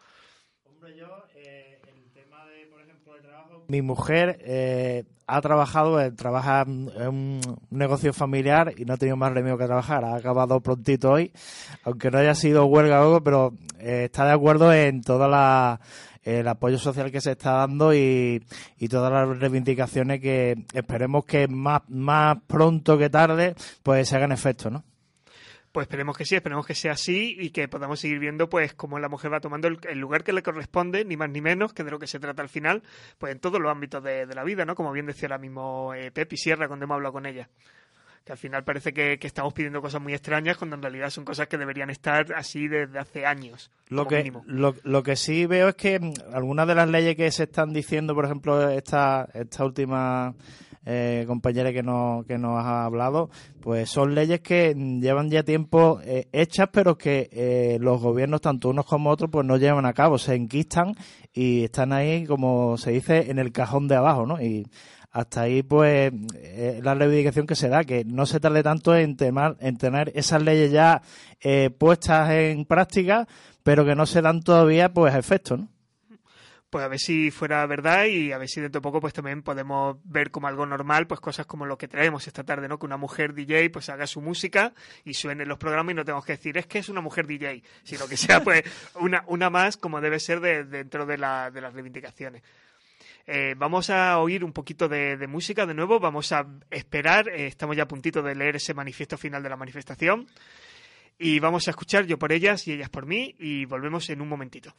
Mi mujer eh, ha trabajado, eh, trabaja en un negocio familiar y no ha tenido más remedio que trabajar. Ha acabado prontito hoy, aunque no haya sido huelga o algo, pero eh, está de acuerdo en toda la el apoyo social que se está dando y, y todas las reivindicaciones que esperemos que más, más pronto que tarde pues se hagan efecto, ¿no? Pues esperemos que sí, esperemos que sea así y que podamos seguir viendo pues cómo la mujer va tomando el, lugar que le corresponde, ni más ni menos, que de lo que se trata al final, pues en todos los ámbitos de, de la vida, ¿no? Como bien decía ahora mismo eh, Pepi Sierra cuando hemos hablado con ella. Que al final parece que, que estamos pidiendo cosas muy extrañas cuando en realidad son cosas que deberían estar así desde hace años. Lo que, mínimo. lo, lo que sí veo es que mm, algunas de las leyes que se están diciendo, por ejemplo, esta, esta última eh, compañera que nos, que nos ha hablado, pues son leyes que mm, llevan ya tiempo eh, hechas, pero que eh, los gobiernos, tanto unos como otros, pues no llevan a cabo, se enquistan y están ahí, como se dice, en el cajón de abajo, ¿no? Y hasta ahí, pues, eh, la reivindicación que se da, que no se tarde tanto en, temar- en tener esas leyes ya eh, puestas en práctica, pero que no se dan todavía, pues, a efecto, ¿no? pues a ver si fuera verdad y a ver si dentro de poco pues también podemos ver como algo normal pues cosas como lo que traemos esta tarde, ¿no? Que una mujer DJ pues haga su música y suene en los programas y no tenemos que decir es que es una mujer DJ, sino que sea pues una, una más como debe ser de- dentro de, la- de las reivindicaciones. Eh, vamos a oír un poquito de, música de nuevo, vamos a esperar, eh, estamos ya a puntito de leer ese manifiesto final de la manifestación. Y vamos a escuchar yo por ellas y ellas por mí y volvemos en un momentito.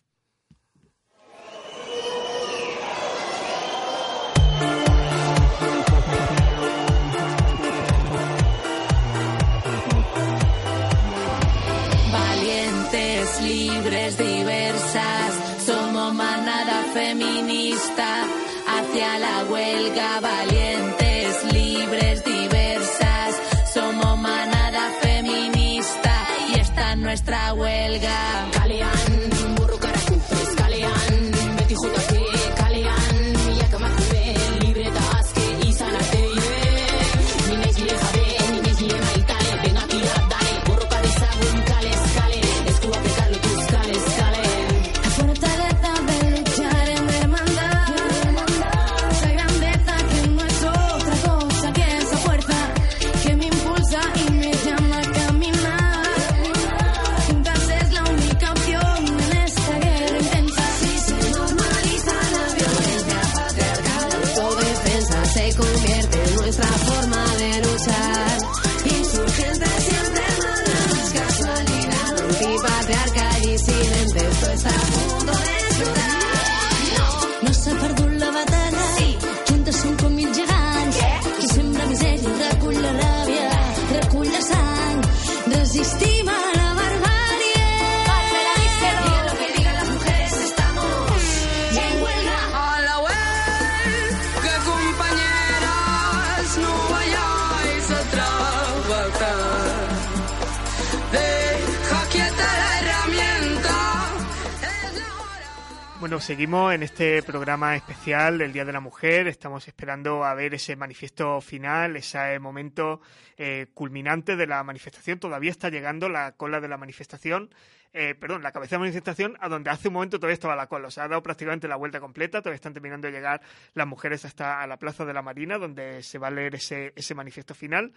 Bueno, seguimos en este programa especial del Día de la Mujer. Estamos esperando a ver ese manifiesto final, ese momento eh, culminante de la manifestación. Todavía está llegando la cola de la manifestación. eh, perdón, la cabeza de la manifestación, a donde hace un momento todavía estaba la cola. O sea, ha dado prácticamente la vuelta completa. Todavía están terminando de llegar las mujeres hasta a la Plaza de la Marina, donde se va a leer ese, ese manifiesto final.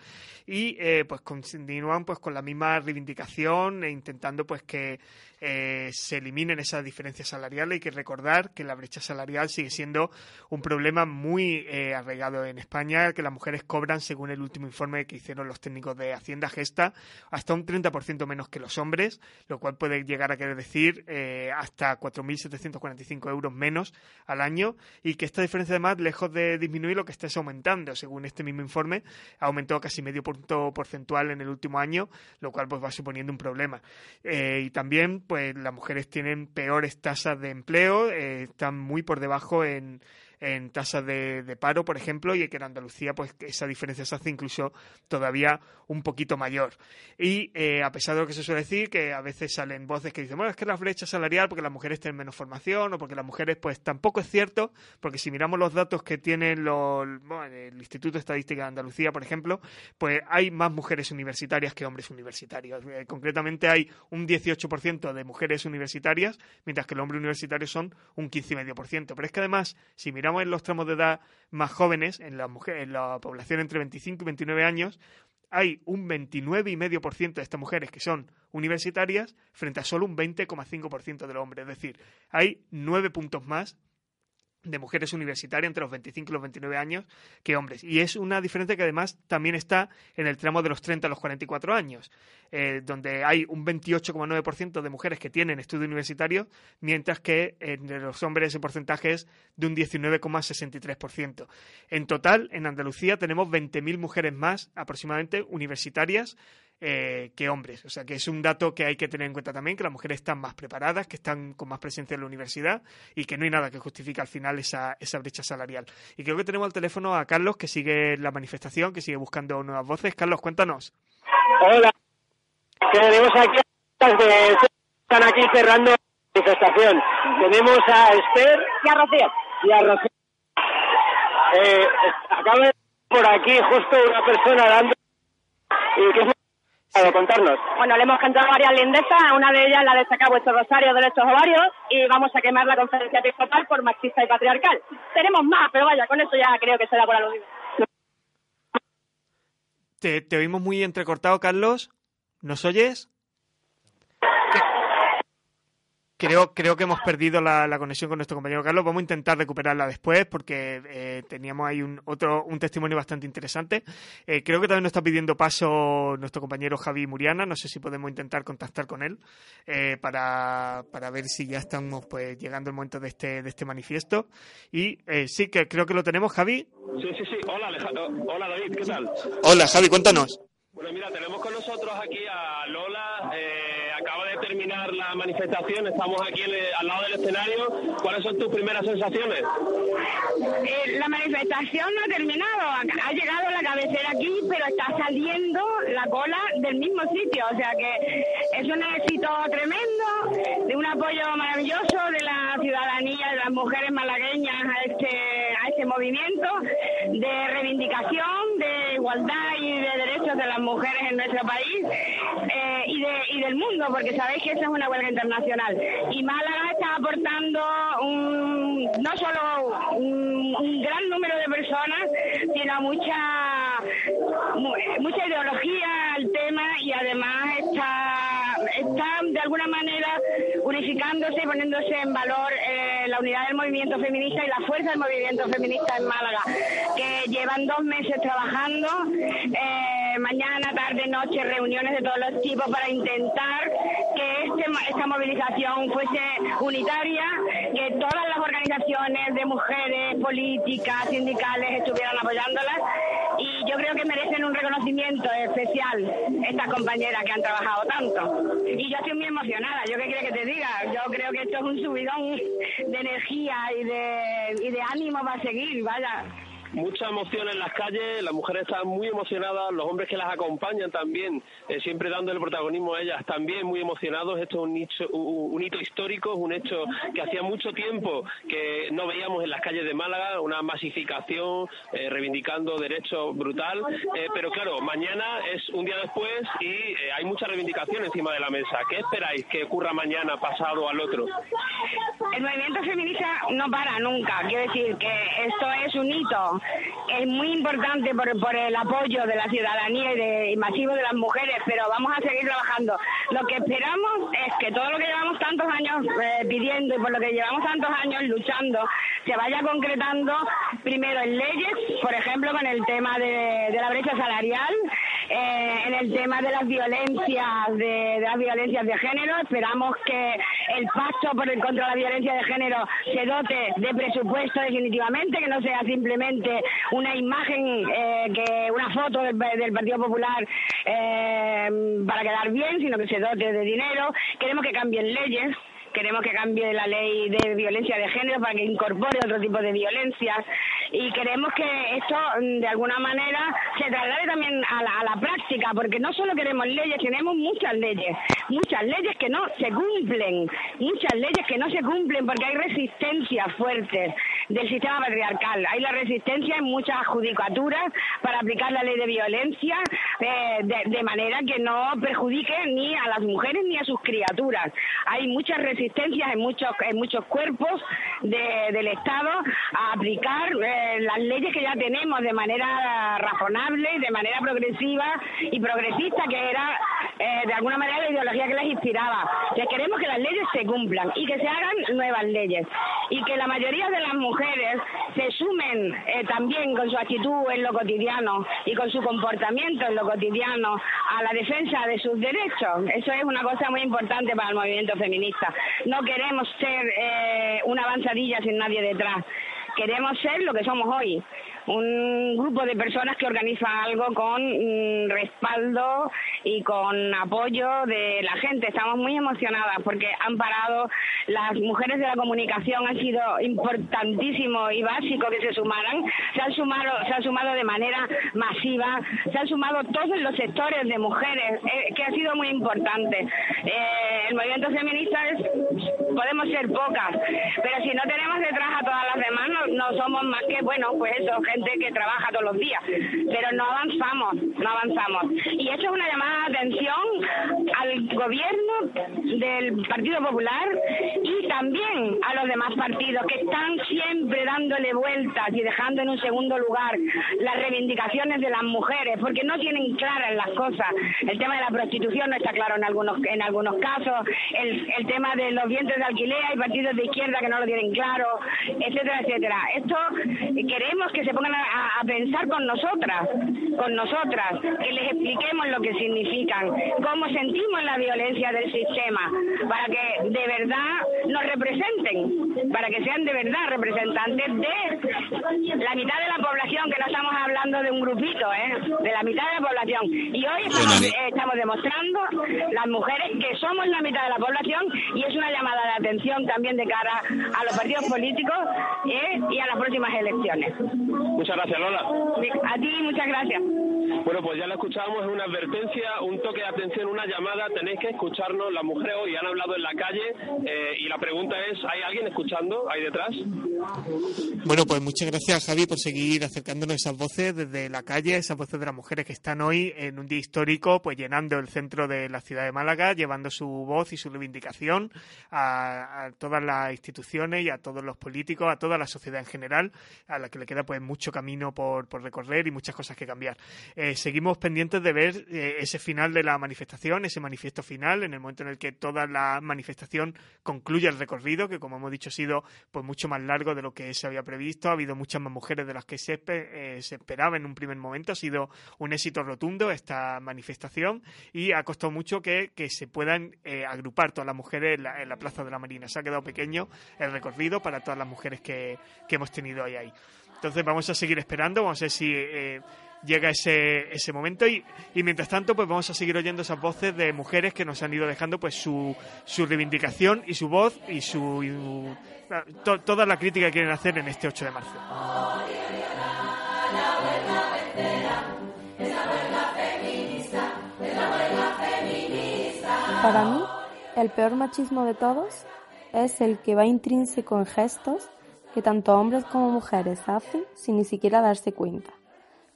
Y eh, pues continúan pues con la misma reivindicación e intentando pues que eh, se eliminen esas diferencias salariales. Hay que recordar que la brecha salarial sigue siendo un problema muy eh, arraigado en España, que las mujeres cobran, según el último informe que hicieron los técnicos de Hacienda Gesta, hasta un 30% menos que los hombres, lo cual puede llegar a querer decir eh, hasta 4.745 euros menos al año y que esta diferencia además, lejos de disminuir, lo que está es aumentando. Según este mismo informe, aumentó casi medio punto porcentual en el último año, lo cual pues va suponiendo un problema. Eh, y también, pues las mujeres tienen peores tasas de empleo, eh, están muy por debajo en en tasas de, de, paro, por ejemplo, y que en Andalucía pues esa diferencia se hace incluso todavía un poquito mayor. Y eh, a pesar de lo que se suele decir, que a veces salen voces que dicen, bueno, es que la brecha salarial porque las mujeres tienen menos formación o porque las mujeres, pues tampoco es cierto, porque si miramos los datos que tiene los, bueno, el Instituto de Estadística de Andalucía, por ejemplo, pues hay más mujeres universitarias que hombres universitarios. Eh, concretamente hay un 18% de mujeres universitarias, mientras que los hombres universitarios son un 15,5%. Pero es que además, si miramos en los tramos de edad más jóvenes, en la, mujer, en la población entre 25 y 29 años, hay un 29,5% de estas mujeres que son universitarias frente a solo un 20,5% de los hombres. Es decir, hay nueve puntos más de mujeres universitarias entre los 25 y los 29 años que hombres. Y es una diferencia que además también está en el tramo de los 30 a los 44 años, eh, donde hay un 28,9% de mujeres que tienen estudio universitario, mientras que entre los hombres ese porcentaje es de un 19,63%. En total, en Andalucía tenemos 20.000 mujeres más aproximadamente universitarias eh, que hombres. O sea que es un dato que hay que tener en cuenta también, que las mujeres están más preparadas, que están con más presencia en la universidad y que no hay nada que justifique al final esa, esa brecha salarial. Y creo que tenemos al teléfono a Carlos, que sigue la manifestación, que sigue buscando nuevas voces. Carlos, cuéntanos. Hola, tenemos aquí, de, están aquí cerrando la manifestación. Tenemos a Esther y a Rocío. y a Rocío. Eh, acaba de por aquí justo una persona dando... ¿Y qué es a contarnos. Bueno, le hemos cantado varias lindezas, una de ellas la destaca vuestro rosario de estos ovarios y vamos a quemar la conferencia episcopal por machista y patriarcal. Tenemos más, pero vaya, con eso ya creo que se da por aludido. Te, te oímos muy entrecortado, Carlos. ¿Nos oyes? Creo, creo que hemos perdido la, la, conexión con nuestro compañero Carlos. Vamos a intentar recuperarla después porque eh, teníamos ahí un otro un testimonio bastante interesante. Eh, creo que también nos está pidiendo paso nuestro compañero Javi Muriana. No sé si podemos intentar contactar con él eh, para, para ver si ya estamos pues llegando el momento de este de este manifiesto. Y eh, sí, que creo que lo tenemos, Javi. Sí, sí, sí. Hola, Alejandro. Hola, David. ¿Qué tal? Hola, Javi. Cuéntanos. Bueno, mira, tenemos con nosotros aquí a Lola. Eh, la manifestación. Estamos aquí al lado del escenario. ¿Cuáles son tus primeras sensaciones? Eh, la manifestación no ha terminado, ha llegado la cabecera aquí, pero está saliendo la cola del mismo sitio, o sea que es un éxito tremendo, de un apoyo maravilloso de la ciudadanía, de las mujeres malagueñas a este, a este movimiento de reivindicación, de igualdad y de derechos de las mujeres en nuestro país eh, y, de, y del mundo, porque sabéis que esa es una huelga internacional. Y Málaga está aportando un, no solo un, gran número de personas, sino mucha, mu- mucha ideología al tema y además está, está de alguna manera unificándose y poniéndose en valor eh, la unidad del movimiento feminista y la fuerza del movimiento feminista en Málaga, que llevan dos meses trabajando, eh, mañana, tarde, noche, reuniones de todos los tipos para intentar que este, esta movilización fuese unitaria, que todas las organizaciones de mujeres, políticas, sindicales estuvieran apoyándolas y yo creo que merecen un reconocimiento especial estas compañeras que han trabajado tanto. Y yo estoy muy emocionada, yo qué quiero que te diga, yo creo que esto es un subidón de energía y de, y de ánimo para seguir, vaya. Mucha emoción en las calles, las mujeres están muy emocionadas, los hombres que las acompañan también, eh, siempre dando el protagonismo a ellas, también muy emocionados. Esto es un, nicho- un, un hito histórico, es un hecho que hacía mucho tiempo que no veíamos en las calles de Málaga, una masificación eh, reivindicando derechos brutal. Eh, pero claro, mañana es un día después y eh, hay mucha reivindicación encima de la mesa. ¿Qué esperáis que ocurra mañana, pasado al otro? El movimiento feminista no para nunca. Quiero decir que esto es un hito. Es muy importante por, el apoyo de la ciudadanía y, de, masivo de las mujeres, pero vamos a seguir trabajando. Lo que esperamos es que todo lo que llevamos tantos años eh, pidiendo y por lo que llevamos tantos años luchando se vaya concretando primero en leyes, por ejemplo, con el tema de la brecha salarial eh, en el tema de las violencias, de, las violencias de género. Esperamos que el pacto por el contra la violencia de género se dote de presupuesto definitivamente, que no sea simplemente una imagen, eh, que una foto del, del Partido Popular eh, para quedar bien, sino que se dote de dinero. Queremos que cambien leyes, queremos que cambie la ley de violencia de género para que incorpore otro tipo de violencias y queremos que esto mm, de alguna manera se traslade también a la, a la práctica porque no solo queremos leyes, tenemos muchas leyes, muchas leyes que no se cumplen, muchas leyes que no se cumplen porque hay resistencias fuertes del sistema patriarcal, hay la resistencia en muchas judicaturas para aplicar la ley de violencia eh, de, manera que no perjudique ni a las mujeres ni a sus criaturas. Hay muchas resistencias en muchos en muchos cuerpos de- del Estado a aplicar eh, las leyes que ya tenemos de manera razonable de manera progresiva y progresista que era eh, de alguna manera la ideología que les inspiraba. Que queremos que las leyes se cumplan y que se hagan nuevas leyes y que la mayoría de las mujeres se sumen eh, también con su actitud en lo cotidiano y con su comportamiento en lo cotidiano a la defensa de sus derechos. Eso es una cosa muy importante para el movimiento feminista. No queremos ser eh, una avanzadilla sin nadie detrás. Queremos ser lo que somos hoy, un grupo de personas que organiza algo con mm, respaldo y con apoyo de la gente. Estamos muy emocionadas porque han parado, las mujeres de la comunicación han sido importantísimo y básico que se sumaran, se han sumado, se han sumado de manera masiva, se han sumado todos los sectores de mujeres, eh, que ha sido muy importante. Eh, el movimiento feminista es, podemos ser pocas, pero si no tenemos detrás a todas las demás, no, no somos más que, bueno, pues eso, gente que trabaja todos los días, pero no avanzamos, no avanzamos. Y eso es una llamada de atención al gobierno del Partido Popular y también a los demás partidos que están siempre dándole vueltas y dejando en un segundo lugar las reivindicaciones de las mujeres, porque no tienen claras las cosas. El tema de la prostitución no está claro en algunos en algunos casos, el, el tema de los vientres de alquiler, hay partidos de izquierda que no lo tienen claro, etcétera, etcétera. Esto eh, queremos que se pongan a, a- a pensar con nosotras, con nosotras, que les expliquemos lo que significan, cómo sentimos la violencia del sistema, para que de verdad nos representen, para que sean de verdad representantes de la mitad de la población, que no estamos hablando de un grupito, ¿eh? de la mitad de la población. Y hoy estamos, eh, estamos demostrando las mujeres que somos la mitad de la población y es una llamada de atención también de cara a los partidos políticos ¿eh? y a las próximas elecciones. Muchas gracias, Lola. A ti muchas gracias. Bueno, pues ya lo escuchábamos, es una advertencia, un toque de atención, una llamada. Tenéis que escucharnos. Las mujeres hoy han hablado en la calle eh, y la pregunta es, ¿hay alguien escuchando ahí detrás? Bueno, pues muchas gracias Javi por seguir acercándonos esas voces desde la calle, esas voces de las mujeres que están hoy en un día histórico, pues llenando el centro de la ciudad de Málaga, llevando su voz y su reivindicación a, a todas las instituciones y a todos los políticos, a toda la sociedad en general, a la que le queda pues mucho camino por, por recorrer y muchas cosas que cambiar. Eh, seguimos pendientes de ver eh, ese final de la manifestación, ese manifiesto final, en el momento en el que toda la manifestación concluye el recorrido, que como hemos dicho ha sido pues mucho más largo de lo que se había previsto. Ha habido muchas más mujeres de las que se, eh, esperaba en un primer momento. Ha sido un éxito rotundo esta manifestación y ha costado mucho que, que se puedan eh, agrupar todas las mujeres en la, en la Plaza de la Marina. Se ha quedado pequeño el recorrido para todas las mujeres que, que hemos tenido hoy ahí. Entonces vamos a seguir esperando, vamos a ver si eh, llega ese, ese momento y, y mientras tanto pues vamos a seguir oyendo esas voces de mujeres que nos han ido dejando pues su, su reivindicación y su voz y su toda la crítica que quieren hacer en este 8 de marzo. Para mí, el peor machismo de todos es el que va intrínseco en gestos que tanto hombres como mujeres hacen sin ni siquiera darse cuenta.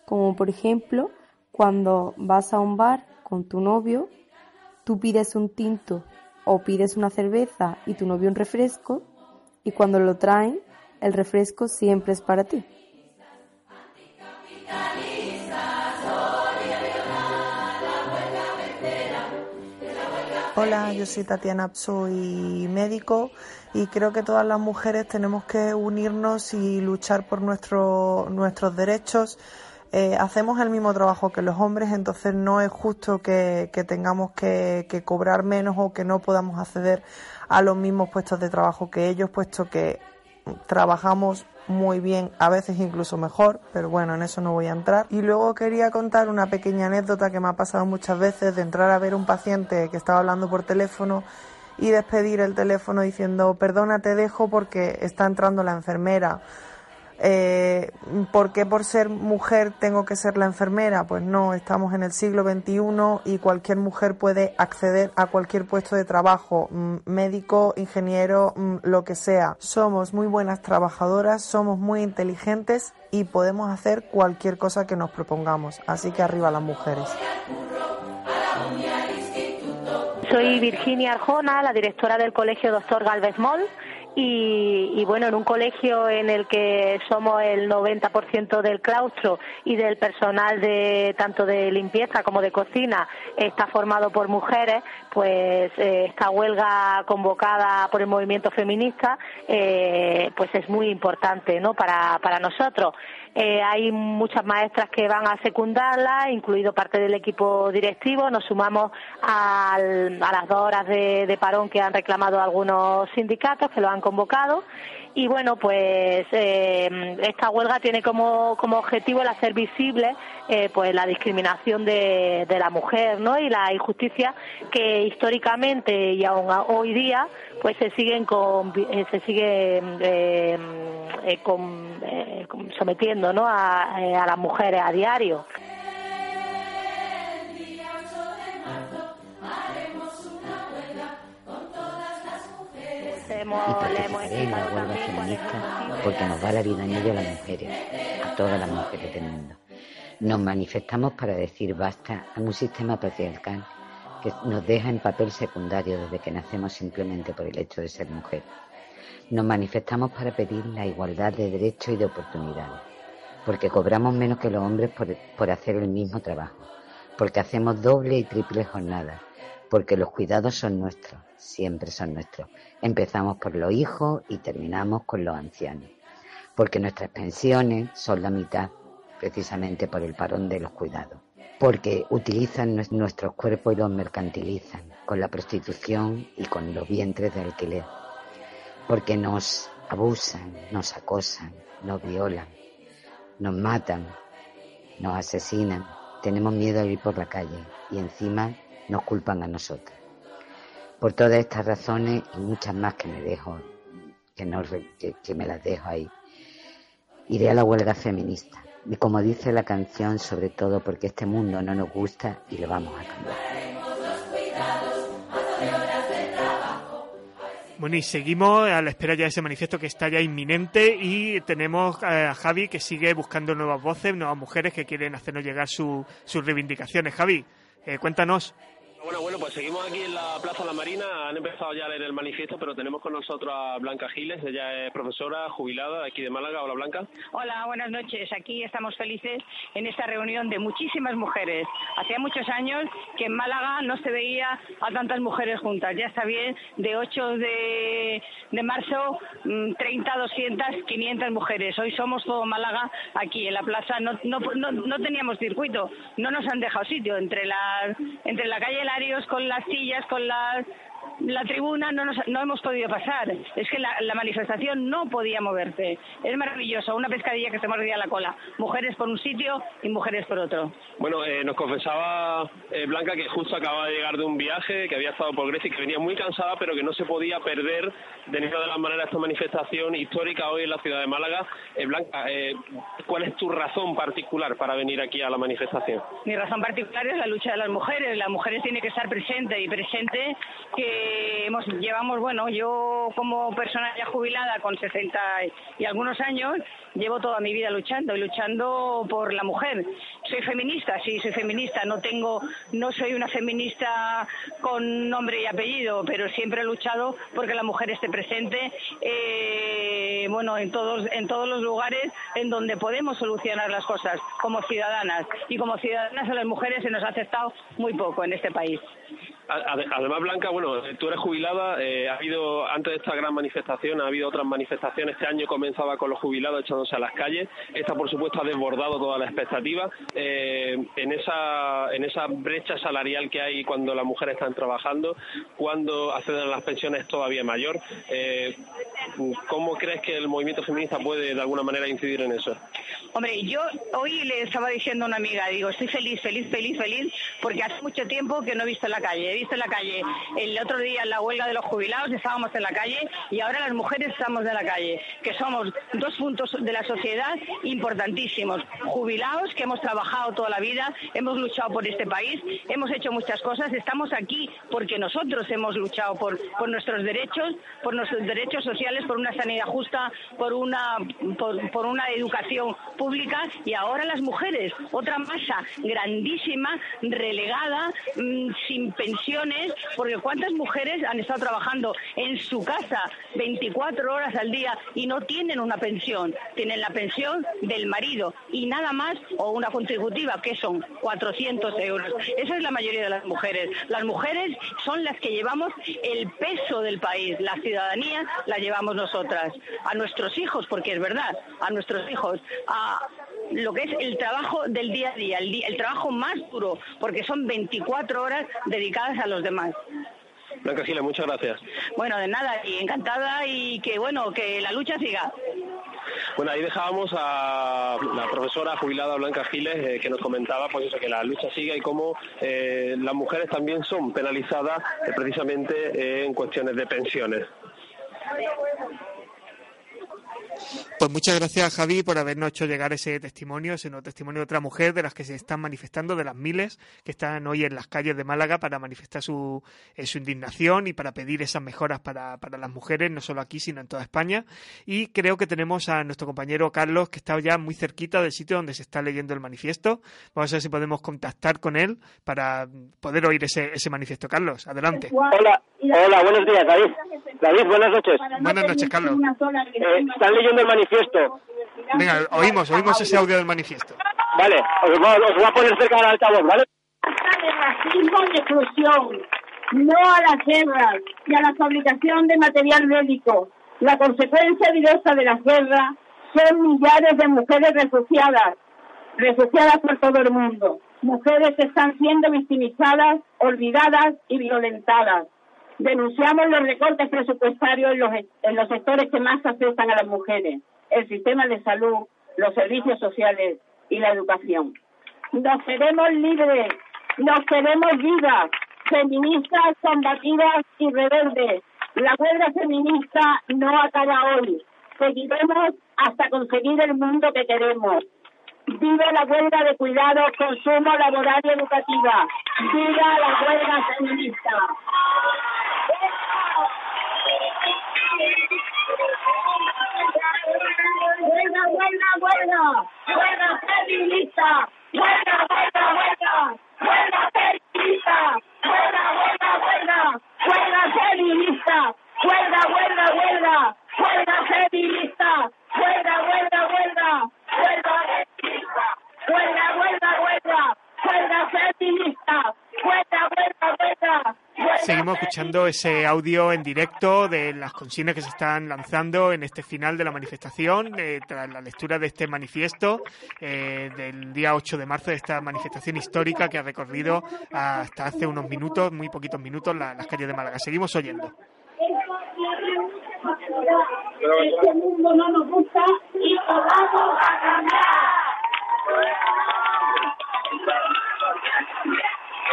Como por ejemplo, cuando vas a un bar con tu novio, tú pides un tinto o pides una cerveza y tu novio un refresco, y cuando lo traen, el refresco siempre es para ti. Hola, yo soy Tatiana, soy médico y creo que todas las mujeres tenemos que unirnos y luchar por nuestro- nuestros derechos. Eh, hacemos el mismo trabajo que los hombres, entonces no es justo que, tengamos que cobrar menos o que no podamos acceder a los mismos puestos de trabajo que ellos, puesto que trabajamos muy bien, a veces incluso mejor, pero bueno, en eso no voy a entrar. Y luego quería contar una pequeña anécdota que me ha pasado muchas veces de entrar a ver un paciente que estaba hablando por teléfono y despedir el teléfono diciendo, perdona, te dejo porque está entrando la enfermera. Eh, ¿Por qué por ser mujer tengo que ser la enfermera? Pues no, estamos en el siglo XXI y cualquier mujer puede acceder a cualquier puesto de trabajo, mm, médico, ingeniero, mm, lo que sea. Somos muy buenas trabajadoras, somos muy inteligentes y podemos hacer cualquier cosa que nos propongamos. Así que arriba las mujeres. Soy Virginia Arjona, la directora del Colegio Doctor Galvez Moll. Y, y bueno, en un colegio en el que somos el 90% del claustro y del personal de tanto de limpieza como de cocina está formado por mujeres, pues eh, esta huelga convocada por el movimiento feminista eh, pues es muy importante ¿no? para, para nosotros. Eh, hay muchas maestras que van a secundarla, incluido parte del equipo directivo. Nos sumamos al- a las dos horas de, de parón que han reclamado algunos sindicatos que lo han convocado. Y bueno, pues eh, esta huelga tiene como, como objetivo el hacer visible eh, pues la discriminación de, de la mujer ¿no? y la injusticia que históricamente y aún hoy día pues se siguen con, eh, se sigue eh, eh, eh, con- sometiendo ¿no? a, a las mujeres a diario. Y participaré en la huelga feminista porque nos da la vida en ello a las mujeres, a todas las mujeres del mundo. Nos manifestamos para decir basta a un sistema patriarcal que nos deja en papel secundario desde que nacemos simplemente por el hecho de ser mujer. Nos manifestamos para pedir la igualdad de derechos y de oportunidades, porque cobramos menos que los hombres por, por hacer el mismo trabajo, porque hacemos doble y triple jornadas, porque los cuidados son nuestros, siempre son nuestros. Empezamos por los hijos y terminamos con los ancianos, porque nuestras pensiones son la mitad, precisamente por el parón de los cuidados, porque utilizan nues- nuestros cuerpos y los mercantilizan con la prostitución y con los vientres de alquiler, porque nos abusan, nos acosan, nos violan, nos matan, nos asesinan, tenemos miedo a ir por la calle y encima nos culpan a nosotros. Por todas estas razones y muchas más que me dejo, que, no, que, que me las dejo ahí, iré a la huelga feminista. Y como dice la canción, sobre todo porque este mundo no nos gusta y lo vamos a cambiar. Bueno, y seguimos a la espera ya de ese manifiesto que está ya inminente y tenemos eh, a Javi que sigue buscando nuevas voces, nuevas mujeres que quieren hacernos llegar su- sus reivindicaciones. Javi, eh, cuéntanos. Bueno, bueno, pues seguimos aquí en la Plaza La Marina. Han empezado ya a leer el manifiesto, pero tenemos con nosotros a Blanca Giles. Ella es profesora jubilada de aquí de Málaga. Hola, Blanca. Hola, buenas noches. Aquí estamos felices en esta reunión de muchísimas mujeres. Hacía muchos años que en Málaga no se veía a tantas mujeres juntas. Ya está bien, de 8 de, de marzo, mm, 30, 200, 500 mujeres. Hoy somos todo Málaga aquí en la plaza. No, no, no, teníamos circuito, no nos han dejado sitio. Entre la, entre la calle Con las sillas, con las la tribuna no, nos- no hemos podido pasar. Es que la, la manifestación no podía moverse. Es maravilloso, una pescadilla que se mordía la cola. Mujeres por un sitio y mujeres por otro. Bueno, eh, nos confesaba eh, Blanca que justo acaba de llegar de un viaje, que había estado por Grecia y que venía muy cansada, pero que no se podía perder de ninguna de las maneras esta manifestación histórica hoy en la ciudad de Málaga. Eh, Blanca, ¿cuál es tu razón particular para venir aquí a la manifestación? Mi razón particular es la lucha de las mujeres. Las mujeres tienen que estar presentes y presente que llevamos, bueno, yo como persona ya jubilada con 60 y algunos años, llevo toda mi vida luchando y luchando por la mujer. Soy feminista, sí, soy feminista. No tengo, no soy una feminista con nombre y apellido, pero siempre he luchado porque la mujer esté presente, eh, bueno, en todos, en todos los lugares en donde podemos solucionar las cosas como ciudadanas. Y como ciudadanas a las mujeres se nos ha aceptado muy poco en este país. Además, Blanca, bueno, tú eres jubilada. eh, ha habido, antes de esta gran manifestación, ha habido otras manifestaciones. Este año comenzaba con los jubilados echándose a las calles. Esta, por supuesto, ha desbordado toda la expectativa. Eh, en, esa, en esa brecha salarial que hay cuando las mujeres están trabajando, cuando acceden a las pensiones todavía mayor. Eh, ¿Cómo crees que el movimiento feminista puede, de alguna manera, incidir en eso? Hombre, yo hoy le estaba diciendo a una amiga, digo, estoy feliz, feliz, feliz, feliz, porque hace mucho tiempo que no he visto la calle. He visto en la calle el otro día en la huelga de los jubilados, estábamos en la calle y ahora las mujeres estamos en la calle, que somos dos puntos de la sociedad importantísimos. Jubilados, que hemos trabajado toda la vida, hemos luchado por este país, hemos hecho muchas cosas, estamos aquí porque nosotros hemos luchado por, por nuestros derechos, por nuestros derechos sociales, por una sanidad justa, por una, por, una educación pública y ahora las mujeres, otra masa grandísima, relegada, mm, sin pensiones, porque cuántas mujeres han estado trabajando en su casa 24 horas al día y no tienen una pensión, tienen la pensión del marido y nada más o una contributiva que son 400 euros. Esa es la mayoría de las mujeres. Las mujeres son las que llevamos el peso del país, la ciudadanía la llevamos nosotras, a nuestros hijos, porque es verdad, a nuestros hijos, a lo que es el trabajo del día a día, el, el trabajo más duro, porque son 24 horas dedicadas a los demás. Blanca Giles, muchas gracias. Bueno, de nada, y encantada y que bueno, que la lucha siga. Bueno, ahí dejábamos a la profesora jubilada Blanca Giles eh, que nos comentaba pues eso, que la lucha sigue y cómo eh, las mujeres también son penalizadas eh, precisamente en cuestiones de pensiones. Pues muchas gracias, Javi, por habernos hecho llegar ese testimonio, ese nuevo testimonio de otra mujer de las que se están manifestando, de las miles que están hoy en las calles de Málaga para manifestar su, eh, su indignación y para pedir esas mejoras para, para las mujeres, no solo aquí, sino en toda España. Y creo que tenemos a nuestro compañero Carlos, que está ya muy cerquita del sitio donde se está leyendo el manifiesto. Vamos a ver si podemos contactar con él para poder oír ese, ese manifiesto. Carlos, adelante. Hola, hola, buenos días, David. David, buenas noches. Buenas noches, Carlos. Eh, ¿Están leyendo el manifiesto? Venga, oímos, oímos ese audio del manifiesto. Vale, os voy, os voy a poner cerca del altavoz, ¿vale? de racismo y exclusión, no a las guerras y a la fabricación de material médico. La consecuencia directa de las guerras son millares de mujeres refugiadas, refugiadas por todo el mundo. Mujeres que están siendo victimizadas, olvidadas y violentadas. Denunciamos los recortes presupuestarios en los, sectores que más afectan a las mujeres, el sistema de salud, los servicios sociales y la educación. Nos queremos libres, nos queremos vivas, feministas, combativas y rebeldes. La huelga feminista no acaba hoy. Seguiremos hasta conseguir el mundo que queremos. Viva la huelga de cuidados, consumo laboral y educativa. Viva la huelga feminista. Huelga. Huelga feminista. Huelga, huelga, huelga. Huelga feminista. Huelga, huelga, huelga. Huelga feminista. Huelga, huelga, huelga. Huelga feminista. Huelga, huelga, huelga. Huelga feminista. Huelga, huelga, huelga. Huelga feminista. Seguimos escuchando ese audio en directo de las consignas que se están lanzando en este final de la manifestación, eh, tras la lectura de este manifiesto eh, del día 8 de marzo, de esta manifestación histórica que ha recorrido hasta hace unos minutos, muy poquitos minutos, la- las calles de Málaga. Seguimos oyendo. Este mundo no nos gusta y lo vamos a cambiar.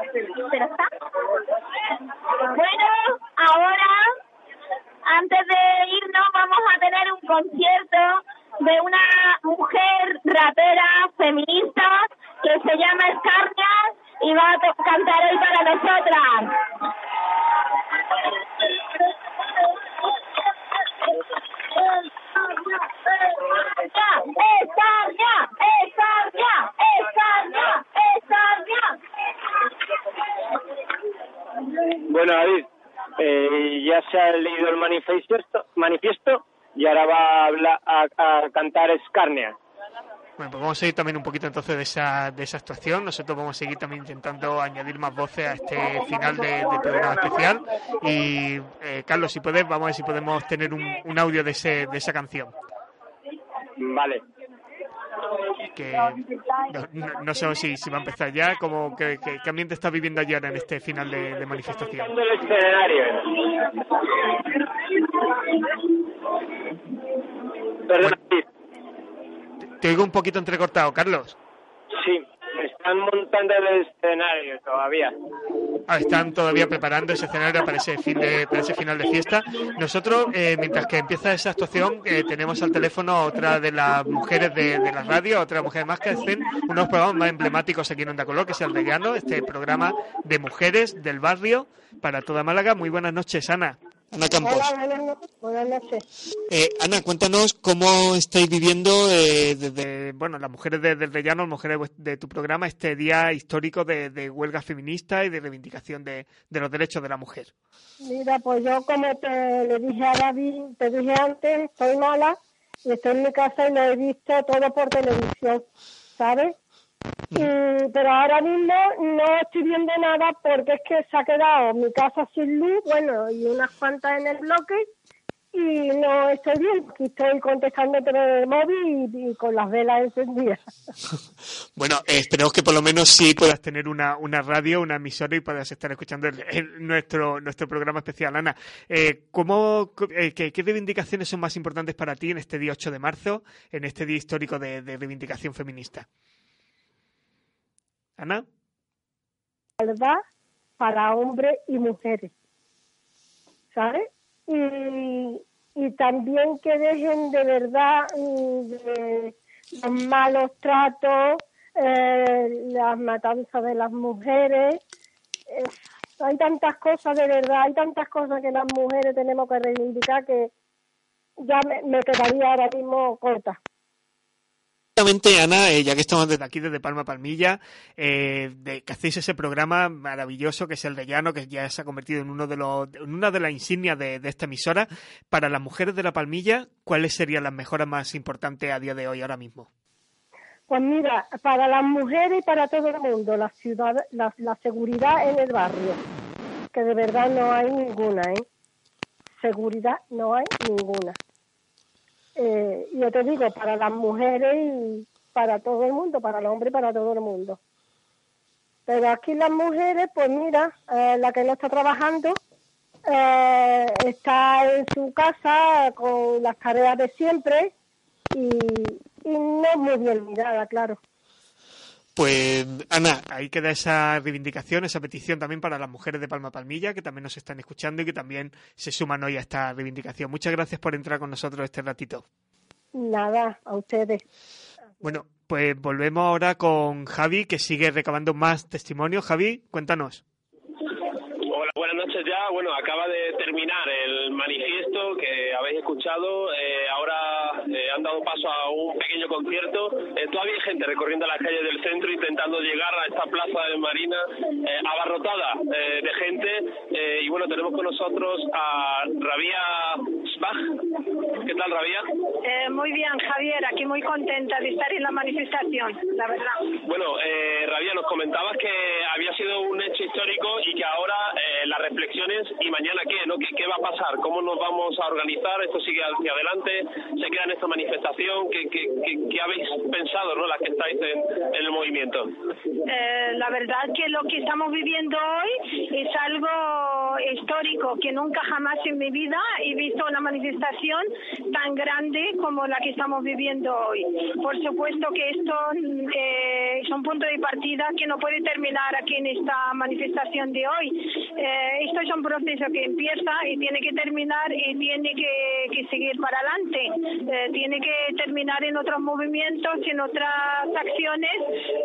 ¿Pero está? Bueno, ahora, antes de irnos, vamos a tener un concierto de una mujer rapera feminista que se llama Escarnia y va a cantar hoy para nosotras. ¡Escarnia! ¡Escarnia! ¡Escarnia! ¡Escarnia! Bueno, David, eh, ya se ha leído el manifiesto, manifiesto y ahora va a, hablar, a, a cantar Escarnea. Bueno, pues vamos a seguir también un poquito entonces de esa, de esa actuación. Nosotros vamos a seguir también intentando añadir más voces a este final de, de programa especial. Y eh, Carlos, si puedes, vamos a ver si podemos tener un, un audio de, ese, de esa canción. Vale. Que no, no- no sé si, si va a empezar ya, como que, que- qué ambiente está viviendo ayer en este final de, de manifestación. Te oigo un poquito entrecortado, Carlos. Están montando el escenario todavía. Ah, están todavía preparando ese escenario para ese, final de fiesta. Nosotros, eh, mientras que empieza esa actuación, eh, tenemos al teléfono otra de las mujeres de, de la radio, otra mujer más que hacen unos programas más emblemáticos aquí en Onda Color, que es el de Llano, este programa de mujeres del barrio para toda Málaga. Muy buenas noches, Ana. Ana Campos. Hola, buenas, no- buenas noches. Eh, Ana, cuéntanos cómo estáis viviendo eh, desde, bueno, las mujeres de, del Rellano, las mujeres de tu programa, este día histórico de, de huelga feminista y de reivindicación de, de los derechos de la mujer. Mira, pues yo como te le dije a David, te dije antes, estoy mala y estoy en mi casa y lo he visto todo por televisión, ¿sabes? Y- pero ahora mismo no estoy viendo nada porque es que se ha quedado mi casa sin luz, bueno, y unas cuantas en el bloque y no estoy bien, aquí estoy contestando por el móvil y, y con las velas encendidas. Bueno, eh, esperemos que por lo menos sí puedas tener una, una radio, una emisora y puedas estar escuchando el- el- nuestro, nuestro programa especial. Ana, eh, ¿cómo, eh, qué, qué reivindicaciones son más importantes para ti en este día 8 de marzo, en este día histórico de, de reivindicación feminista? Ana. igualdad para hombres y mujeres, ¿sabes? Y, y también que dejen de verdad mm, de los malos tratos, eh, las matanzas de las mujeres. Hay tantas cosas de verdad, hay tantas cosas que las mujeres tenemos que reivindicar que ya me, me quedaría ahora mismo corta. Ana, eh, ya que estamos desde aquí, desde Palma Palmilla, eh, de, que hacéis ese programa maravilloso que es el de Llano, que ya se ha convertido en uno de los, en una de las insignias de, de esta emisora. Para las mujeres de la Palmilla, ¿cuáles serían las mejoras más importantes a día de hoy, ahora mismo? Pues mira, para las mujeres y para todo el mundo, la ciudad, la, la seguridad en el barrio, que de verdad no hay ninguna, ¿eh? Seguridad no hay ninguna. Eh, yo te digo, para las mujeres y para todo el mundo, para el hombre y para todo el mundo. Pero aquí las mujeres, pues mira, eh, la que no está trabajando eh, está en su casa con las tareas de siempre y, y no muy bien mirada, claro. Pues, Ana, ahí queda esa reivindicación, esa petición también para las mujeres de Palma Palmilla, que también nos están escuchando y que también se suman hoy a esta reivindicación. Muchas gracias por entrar con nosotros este ratito. Nada, a ustedes. Bueno, pues volvemos ahora con Javi, que sigue recabando más testimonios. Javi, cuéntanos. Buenas noches ya. Bueno, acaba de terminar el manifiesto que habéis escuchado. Eh, ahora eh, han dado paso a un pequeño concierto. Eh, todavía hay gente recorriendo las calles del centro intentando llegar a esta plaza de Marina eh, abarrotada eh, de gente. Eh, y bueno, tenemos con nosotros a Rabia Sbach. ¿Qué tal, Rabia? Muy bien, Javier, aquí muy contenta de estar en la manifestación, la verdad. Bueno, Rabia, nos comentabas que había sido un hecho histórico y que ahora las reflexiones y mañana qué, ¿no? ¿Qué, qué va a pasar? ¿Cómo nos vamos a organizar? ¿Esto sigue hacia adelante? ¿Se queda en esta manifestación? ¿Qué, qué, qué- qué habéis pensado, no? Las que estáis en, en el movimiento. Eh, la verdad que lo que estamos viviendo hoy es algo histórico, que nunca jamás en mi vida he visto una manifestación tan grande como la que estamos viviendo hoy. Por supuesto que esto eh, es un punto de partida que no puede terminar aquí en esta manifestación de hoy. Eh, esto es un proceso que empieza y tiene que terminar y tiene que, que seguir para adelante. Eh, tiene que terminar en otros movimientos, en otras acciones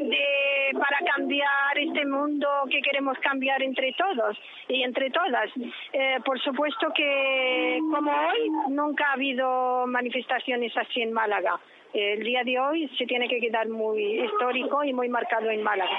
de, para cambiar este mundo que queremos cambiar entre todos y entre todas. Eh, por supuesto que como hoy nunca ha habido manifestaciones así en Málaga. El día de hoy se tiene que quedar muy histórico y muy marcado en Málaga.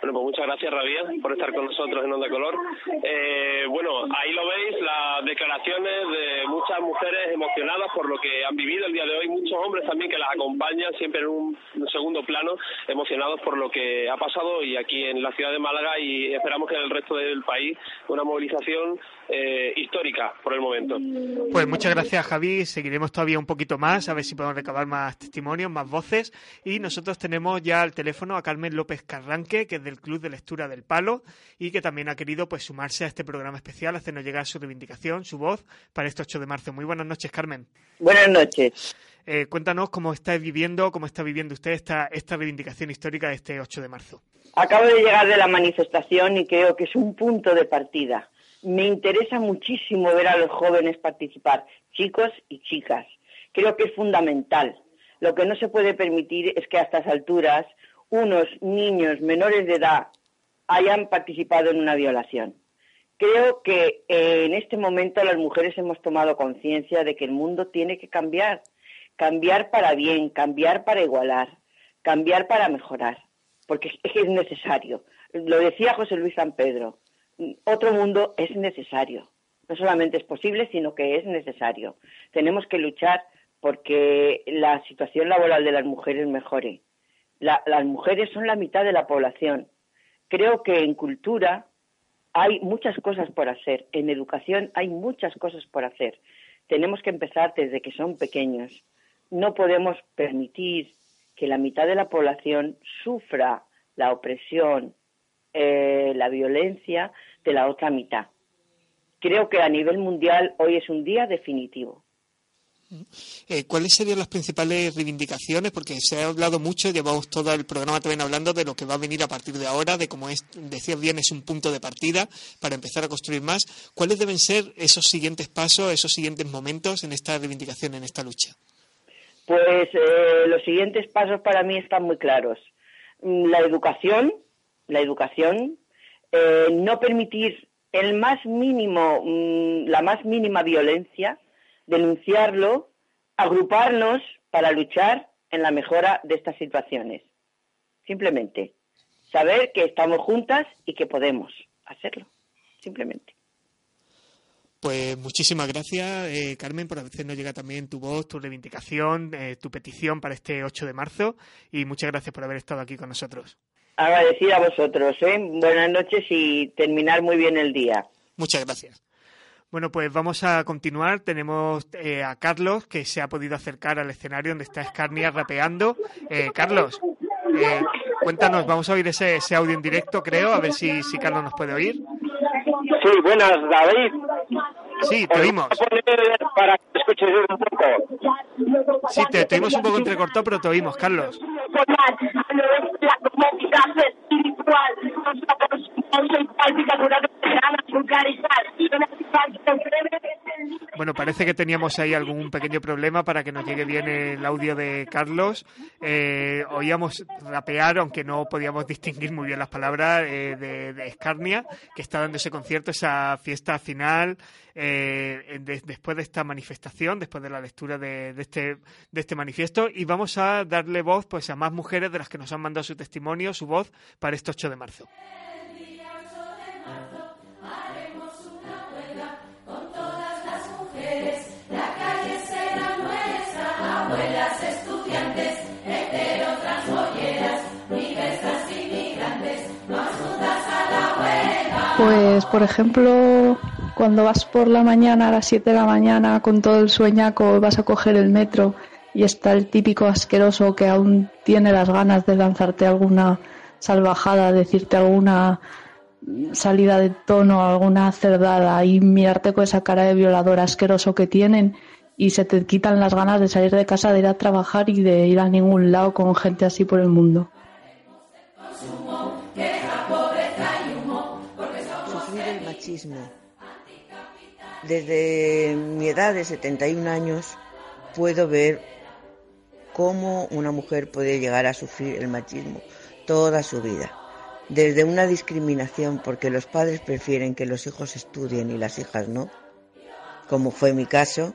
Bueno, pues muchas gracias, Rabia, por estar con nosotros en Onda Color. Eh, bueno, ahí lo veis, las declaraciones de muchas mujeres emocionadas por lo que han vivido el día de hoy, muchos hombres también que las acompañan siempre en un segundo plano, emocionados por lo que ha pasado y aquí en la ciudad de Málaga y esperamos que en el resto del país una movilización eh, histórica por el momento. Pues muchas gracias, Javi. Seguiremos todavía un poquito más, a ver si podemos recabar más testimonios, más voces. Y nosotros tenemos ya al teléfono a Carmen López Carranque, que es del Club de Lectura del Palo, y que también ha querido pues sumarse a este programa especial, hacernos llegar su reivindicación, su voz, para este 8 de marzo. Muy buenas noches, Carmen. Buenas noches. Eh, cuéntanos cómo está viviendo, cómo está viviendo usted esta, esta reivindicación histórica de este 8 de marzo. Acabo de llegar de la manifestación y creo que es un punto de partida. Me interesa muchísimo ver a los jóvenes participar, chicos y chicas. Creo que es fundamental. Lo que no se puede permitir es que a estas alturas unos niños menores de edad hayan participado en una violación. Creo que eh, en este momento las mujeres hemos tomado conciencia de que el mundo tiene que cambiar, cambiar para bien, cambiar para igualar, cambiar para mejorar, porque es es necesario. Lo decía José Luis San Pedro, otro mundo es necesario. No solamente es posible, sino que es necesario. Tenemos que luchar porque la situación laboral de las mujeres mejore. La- las mujeres son la mitad de la población. Creo que en cultura hay muchas cosas por hacer. En educación hay muchas cosas por hacer. Tenemos que empezar desde que son pequeños. No podemos permitir que la mitad de la población sufra la opresión, eh, la violencia de la otra mitad. Creo que a nivel mundial hoy es un día definitivo. Eh, ¿Cuáles serían las principales reivindicaciones? Porque se ha hablado mucho, llevamos todo el programa también hablando de lo que va a venir a partir de ahora, de cómo es, decías bien, es un punto de partida para empezar a construir más. ¿Cuáles deben ser esos siguientes pasos, esos siguientes momentos en esta reivindicación, en esta lucha? Pues eh, los siguientes pasos para mí están muy claros. Mm, La educación, la educación, eh, no permitir el más mínimo, mm, la más mínima violencia, denunciarlo, agruparnos para luchar en la mejora de estas situaciones. Simplemente saber que estamos juntas y que podemos hacerlo. Simplemente. Pues muchísimas gracias, eh, Carmen, por hacernos llegar también tu voz, tu reivindicación, eh, tu petición para este 8 de marzo y muchas gracias por haber estado aquí con nosotros. Agradecida a vosotros. ¿eh? Buenas noches y terminar muy bien el día. Muchas gracias. Bueno, pues vamos a continuar. Tenemos eh, a Carlos, que se ha podido acercar al escenario donde está Escarnia rapeando. Eh, Carlos, eh, cuéntanos, vamos a oír ese, audio en directo, creo, a ver si, si Carlos nos puede oír. Sí, buenas, David. Sí, te oímos. Para que escuches un poco. Sí, te, te oímos un poco entrecortado, pero te oímos, Carlos. la espiritual. Bueno, parece que teníamos ahí algún pequeño problema para que nos llegue bien el audio de Carlos. Eh, oíamos rapear, aunque no podíamos distinguir muy bien las palabras eh, de, de Escarnia, que está dando ese concierto, esa fiesta final, eh, de- después de esta manifestación, después de la lectura de, este, de este manifiesto. Y vamos a darle voz pues, a más mujeres de las que nos han mandado su testimonio, su voz, para este 8 de marzo. Pues, por ejemplo, cuando vas por la mañana a las 7 de la mañana con todo el sueñaco, vas a coger el metro y está el típico asqueroso que aún tiene las ganas de lanzarte alguna salvajada, decirte alguna salida de tono, alguna cerdada y mirarte con esa cara de violador asqueroso que tienen y se te quitan las ganas de salir de casa, de ir a trabajar y de ir a ningún lado con gente así por el mundo. Consumo, queja, pobreza y humo. Porque somos sufrir el machismo. Desde mi edad de 71 años puedo ver cómo una mujer puede llegar a sufrir el machismo toda su vida. Desde una discriminación porque los padres prefieren que los hijos estudien y las hijas no, como fue mi caso,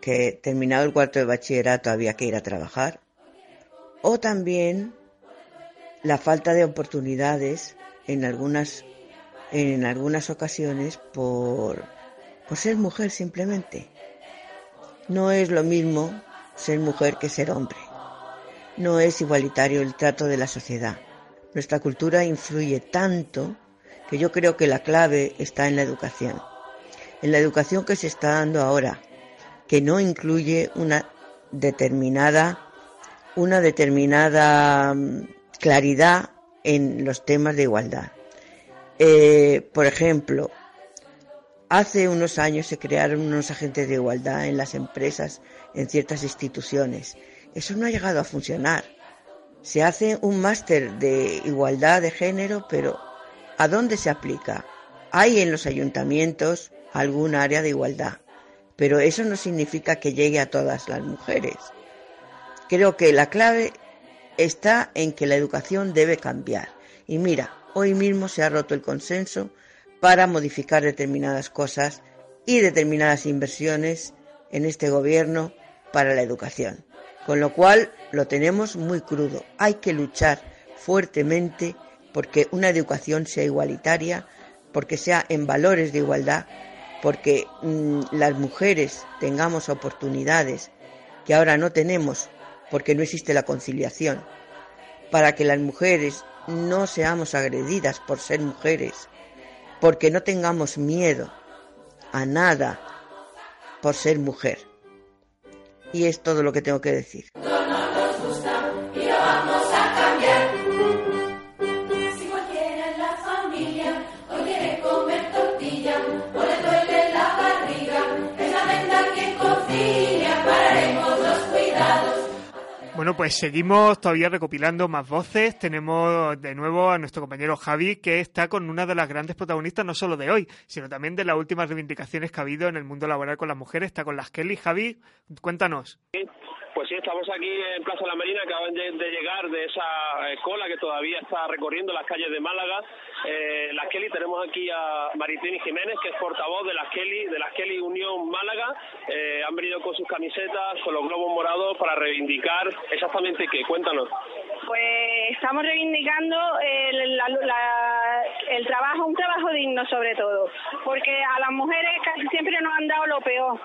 que terminado el cuarto de bachillerato había que ir a trabajar, o también la falta de oportunidades en algunas en algunas ocasiones por, por ser mujer simplemente. No es lo mismo ser mujer que ser hombre. No es igualitario el trato de la sociedad. Nuestra cultura influye tanto que yo creo que la clave está en la educación. En la educación que se está dando ahora, que no incluye una determinada una determinada mm, claridad en los temas de igualdad. Eh, por ejemplo, hace unos años se crearon unos agentes de igualdad en las empresas, en ciertas instituciones. Eso no ha llegado a funcionar. Se hace un máster de igualdad de género, pero ¿a dónde se aplica? Hay en los ayuntamientos algún área de igualdad, pero eso no significa que llegue a todas las mujeres. Creo que la clave está en que la educación debe cambiar. Y mira, hoy mismo se ha roto el consenso para modificar determinadas cosas y determinadas inversiones en este gobierno para la educación. Con lo cual lo tenemos muy crudo. Hay que luchar fuertemente porque una educación sea igualitaria, porque sea en valores de igualdad, porque mm, las mujeres tengamos oportunidades que ahora no tenemos porque no existe la conciliación, para que las mujeres no seamos agredidas por ser mujeres, porque no tengamos miedo a nada por ser mujer. Y es todo lo que tengo que decir. Bueno, pues seguimos todavía recopilando más voces. Tenemos de nuevo a nuestro compañero Javi, que está con una de las grandes protagonistas, no solo de hoy, sino también de las últimas reivindicaciones que ha habido en el mundo laboral con las mujeres. Está con las Kelly. Javi, cuéntanos. Pues sí, estamos aquí en Plaza La Marina, acaban de, de llegar de esa eh, cola que todavía está recorriendo las calles de Málaga. Eh, las Kelly, tenemos aquí a Maritini Jiménez, que es portavoz de las Kelly, de las Kelly Unión Málaga. Eh, han venido con sus camisetas, con los globos morados para reivindicar exactamente qué. Cuéntanos. Pues estamos reivindicando el, la- la- el trabajo, un trabajo digno sobre todo, porque a las mujeres casi siempre nos han dado lo peor.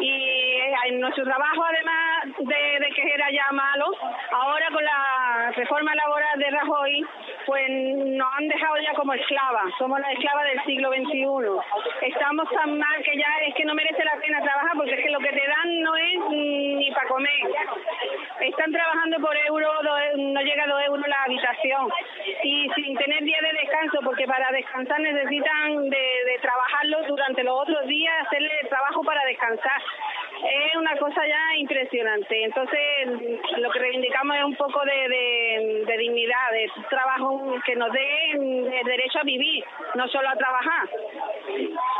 Y en nuestro trabajo, además de, que era ya malo, ahora con la reforma laboral de Rajoy, pues nos han dejado ya como esclavas, somos las esclavas del siglo XXI. Estamos tan mal que ya es que no merece la pena trabajar porque es que lo que te dan no es ni para comer. Están trabajando por euro, no llega a dos euros la habitación y sin tener día de descanso porque para descansar necesitan de, de trabajarlo durante los otros días, hacerle trabajo para descansar. Es una cosa ya impresionante. Entonces, lo que reivindicamos es un poco de, de- dignidad, de trabajo que nos dé el derecho a vivir, no solo a trabajar.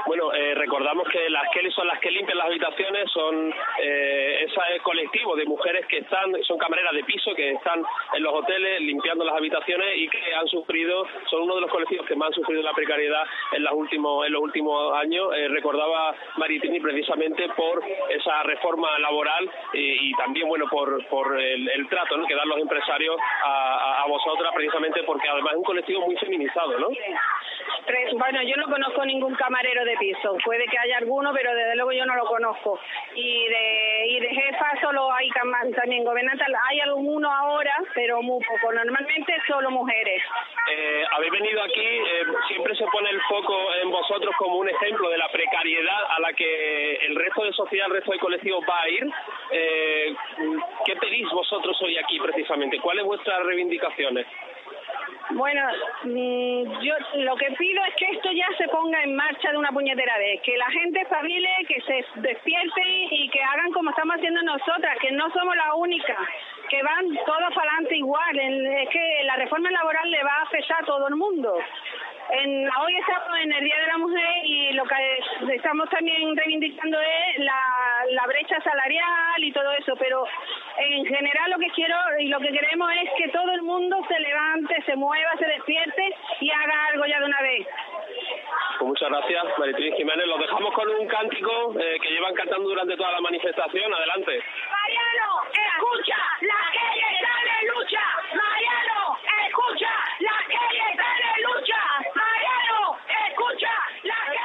Bueno, eh, recordamos que las Kelly son las que limpian las habitaciones, son eh, ese colectivo de mujeres que están, son camareras de piso, que están en los hoteles limpiando las habitaciones y que han sufrido, son uno de los colectivos que más han sufrido la precariedad en los últimos, en los últimos años. Eh, recordaba Maritini precisamente por esa reforma laboral y, y también, bueno, por, por el, el trato ¿no? que dan los empresarios a, a- vosotras, precisamente porque además es un colectivo muy feminizado, ¿no? Bueno, yo no conozco ningún camarero de piso. Puede que haya alguno, pero yo no lo conozco. Y de, y de jefa solo hay también gobernantes. Hay alguno ahora, pero muy poco. Normalmente solo mujeres. Eh, habéis venido aquí, eh, siempre se pone el foco en vosotros como un ejemplo de la precariedad a la que el resto de sociedad, el resto de colectivos va a ir. Eh, ¿Qué pedís vosotros hoy aquí precisamente? ¿Cuáles vuestras reivindicaciones? Bueno, mm, yo lo que pido es que esto ya se ponga en marcha de una puñetera vez, que la gente espabile, que se despierte y que hagan como estamos haciendo nosotras, que no somos la única, que van todos para adelante igual. Es que la reforma laboral le va a afectar a todo el mundo. En, hoy estamos en el Día de la Mujer y lo que estamos también reivindicando es la, la brecha salarial y todo eso, pero en general lo que quiero y lo que queremos es que todo el mundo se levante, se mueva, se despierte y haga algo ya de una vez. Pues muchas gracias, Maritini Jiménez. Los dejamos con un cántico eh, que llevan cantando durante toda la manifestación. Adelante. Mariano, escucha, la que está de lucha. Mariano, escucha escucha, la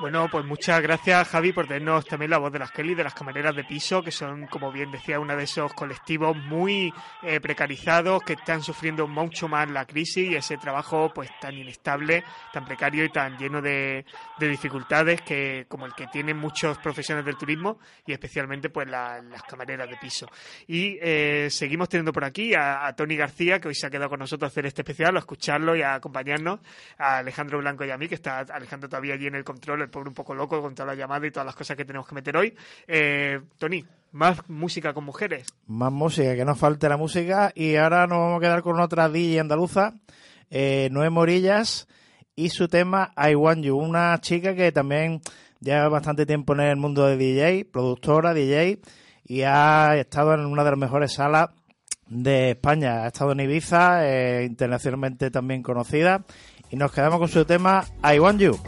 bueno, pues muchas gracias Javi por tenernos también la voz de las Kelly, de las camareras de piso, que son, como bien decía, uno de esos colectivos muy eh, precarizados que están sufriendo mucho más la crisis y ese trabajo pues tan inestable, tan precario y tan lleno de, de dificultades que como el que tienen muchos profesionales del turismo y especialmente pues la- las camareras de piso. Y eh, seguimos teniendo por aquí a, a Tony García, que hoy se ha quedado con nosotros a hacer este especial, a escucharlo y a acompañarnos, a Alejandro Blanco y a mí, que está Alejandro todavía allí en el control, el pobre un poco loco con toda la llamada y todas las cosas que tenemos que meter hoy. Eh, Tony, más música con mujeres. Más música, que no falte la música. Y ahora nos vamos a quedar con otra DJ andaluza, eh, Morillas, y su tema I Want You. Una chica que también lleva bastante tiempo en el mundo de DJ, productora, DJ, y ha estado en una de las mejores salas de España. Ha estado en Ibiza, eh, internacionalmente también conocida. Y nos quedamos con su tema I Want You.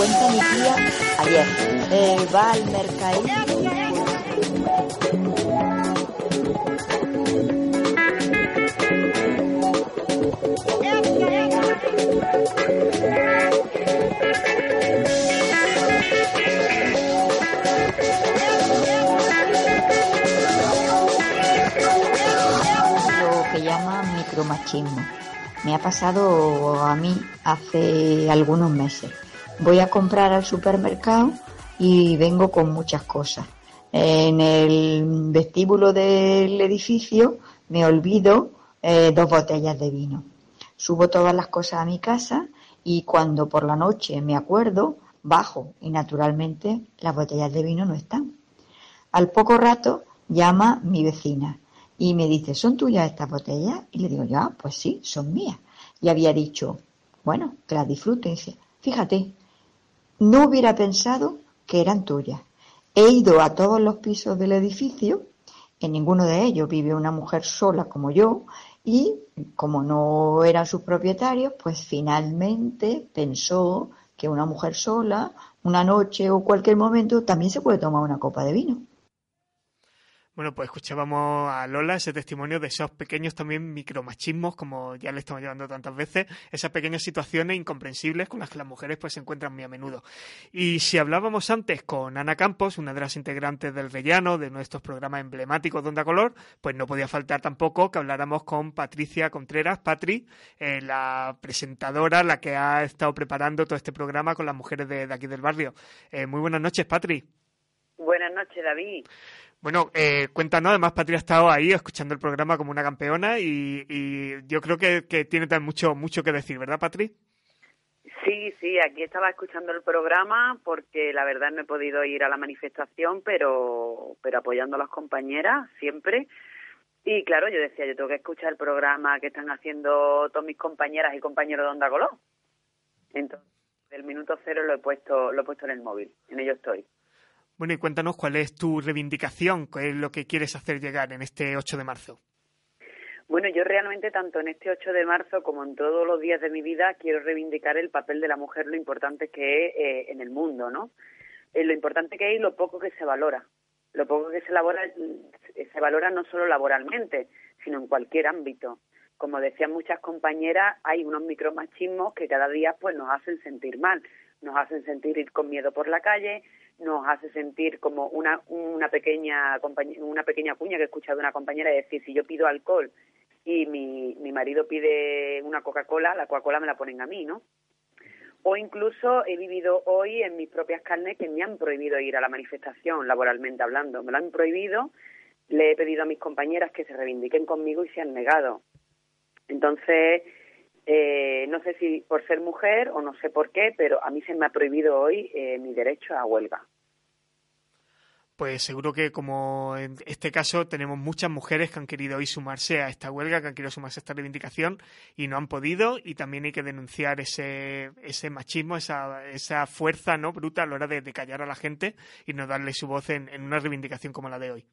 Cuenta mi tía ayer. Eh, va al mercadillo. lo que llama micromachismo. Me ha pasado a mí hace algunos meses. Voy a comprar al supermercado y vengo con muchas cosas. En el vestíbulo del edificio me olvido eh, dos botellas de vino. Subo todas las cosas a mi casa y cuando por la noche me acuerdo, bajo y naturalmente las botellas de vino no están. Al poco rato llama mi vecina y me dice, ¿son tuyas estas botellas? Y le digo, ya, pues sí, son mías. Y había dicho, bueno, que las disfruten. Dice, fíjate, no hubiera pensado que eran tuyas. He ido a todos los pisos del edificio, en ninguno de ellos vive una mujer sola como yo, y como no eran sus propietarios, pues finalmente pensó que una mujer sola, una noche o cualquier momento, también se puede tomar una copa de vino. Bueno, pues escuchábamos a Lola ese testimonio de esos pequeños también micromachismos, como ya le estamos llevando tantas veces, esas pequeñas situaciones incomprensibles con las que las mujeres pues se encuentran muy a menudo. Y si hablábamos antes con Ana Campos, una de las integrantes del Rellano, de nuestros programas emblemáticos de Onda Color, pues no podía faltar tampoco que habláramos con Patricia Contreras, Patri, eh, la presentadora, la que ha estado preparando todo este programa con las mujeres de, aquí del barrio. Eh, muy buenas noches, Patri. Buenas noches, David. Bueno, eh, cuéntanos, además Patria ha estado ahí escuchando el programa como una campeona y, yo creo que, tiene también mucho, mucho que decir, ¿verdad, Patri? Sí, sí, aquí estaba escuchando el programa porque la verdad no he podido ir a la manifestación, pero, pero apoyando a las compañeras siempre. Y claro, yo decía, yo tengo que escuchar el programa que están haciendo todas mis compañeras y compañeros de Onda Colón. Entonces, del minuto cero lo he puesto, lo he puesto en el móvil, en ello estoy. Bueno, y cuéntanos cuál es tu reivindicación, qué es lo que quieres hacer llegar en este 8 de marzo. Bueno, yo realmente tanto en este 8 de marzo como en todos los días de mi vida quiero reivindicar el papel de la mujer, lo importante que es eh, en el mundo, ¿no? Eh, lo importante que es y lo poco que se valora. Lo poco que se, labora, se valora no solo laboralmente, sino en cualquier ámbito. Como decían muchas compañeras, hay unos micromachismos que cada día pues nos hacen sentir mal, nos hacen sentir ir con miedo por la calle, nos hace sentir como una, una pequeña una pequeña cuña que he escuchado de una compañera decir si yo pido alcohol y mi, mi marido pide una Coca-Cola, la Coca-Cola me la ponen a mí, ¿no? O incluso he vivido hoy en mis propias carnes que me han prohibido ir a la manifestación, laboralmente hablando. Me lo han prohibido, le he pedido a mis compañeras que se reivindiquen conmigo y se han negado. Entonces, eh, no sé si por ser mujer o no sé por qué, pero a mí se me ha prohibido hoy eh, mi derecho a huelga. Pues seguro que como en este caso tenemos muchas mujeres que han querido hoy sumarse a esta huelga, que han querido sumarse a esta reivindicación y no han podido y también hay que denunciar ese, ese machismo, esa, esa fuerza no bruta a la hora de, callar a la gente y no darle su voz en, una reivindicación como la de hoy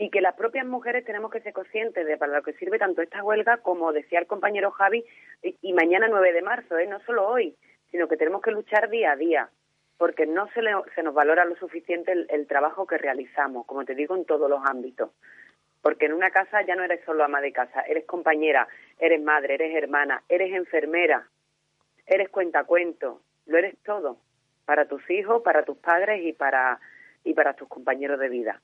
y que las propias mujeres tenemos que ser conscientes de para lo que sirve tanto esta huelga como decía el compañero Javi y, mañana 9 de marzo, ¿eh? no solo hoy, sino que tenemos que luchar día a día porque no se, se nos valora lo suficiente el, trabajo que realizamos, como te digo, en todos los ámbitos. Porque en una casa ya no eres solo ama de casa, eres compañera, eres madre, eres hermana, eres enfermera, eres cuentacuento, lo eres todo, para tus hijos, para tus padres y para, y para tus compañeros de vida.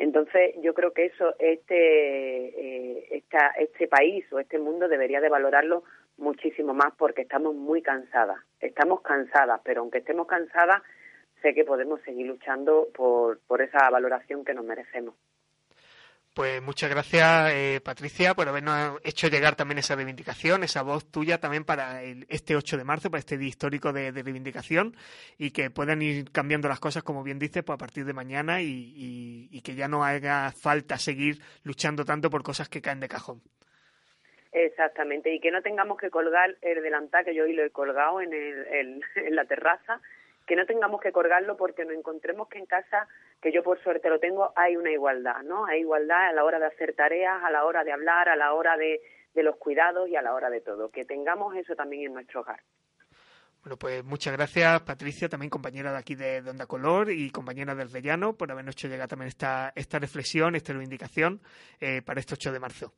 Entonces, yo creo que eso, este, eh, esta, este país o este mundo debería de valorarlo muchísimo más porque estamos muy cansadas. Estamos cansadas, pero aunque estemos cansadas, sé que podemos seguir luchando por, por esa valoración que nos merecemos. Pues muchas gracias, eh, Patricia, por habernos hecho llegar también esa reivindicación, esa voz tuya también para este 8 de marzo, para este día histórico de, reivindicación y que puedan ir cambiando las cosas, como bien dices, pues a partir de mañana y, y que ya no haga falta seguir luchando tanto por cosas que caen de cajón. Exactamente, y que no tengamos que colgar el delantal, que yo hoy lo he colgado en, el, en la terraza, que no tengamos que colgarlo porque nos encontremos que en casa, que yo por suerte lo tengo, hay una igualdad, ¿no? Hay igualdad a la hora de hacer tareas, a la hora de hablar, a la hora de, los cuidados y a la hora de todo. Que tengamos eso también en nuestro hogar. Bueno, pues muchas gracias, Patricia, también compañera de aquí de, Onda Color y compañera del Rellano, por habernos hecho llegar también esta, esta reflexión, esta reivindicación eh, para este 8 de marzo.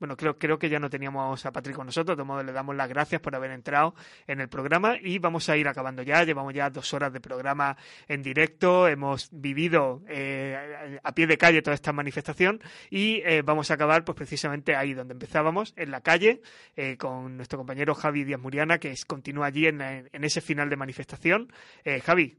Bueno, creo, creo que ya no teníamos a Patrick con nosotros, de modo le damos las gracias por haber entrado en el programa y vamos a ir acabando ya. Llevamos ya dos horas de programa en directo, hemos vivido eh, a pie de calle toda esta manifestación y eh, vamos a acabar pues precisamente ahí donde empezábamos, en la calle, eh, con nuestro compañero Javi Díaz Muriana, que es, continúa allí en, en ese final de manifestación. Javi,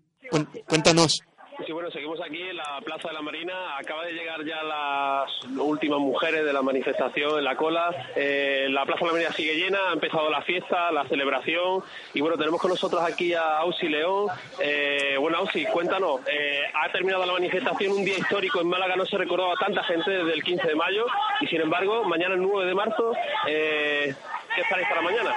cuéntanos Sí, bueno, seguimos aquí en la Plaza de la Marina. Acaba de llegar ya las últimas mujeres de la manifestación en la cola. Eh, la Plaza de la Marina sigue llena, ha empezado la fiesta, la celebración. Y bueno, tenemos con nosotros aquí a Ausi León. Eh, bueno, Ausi, cuéntanos, eh, ha terminado la manifestación, un día histórico en Málaga, no se recordó a tanta gente desde el 15 de mayo. Y sin embargo, mañana el 9 de marzo, ¿qué estaréis para mañana?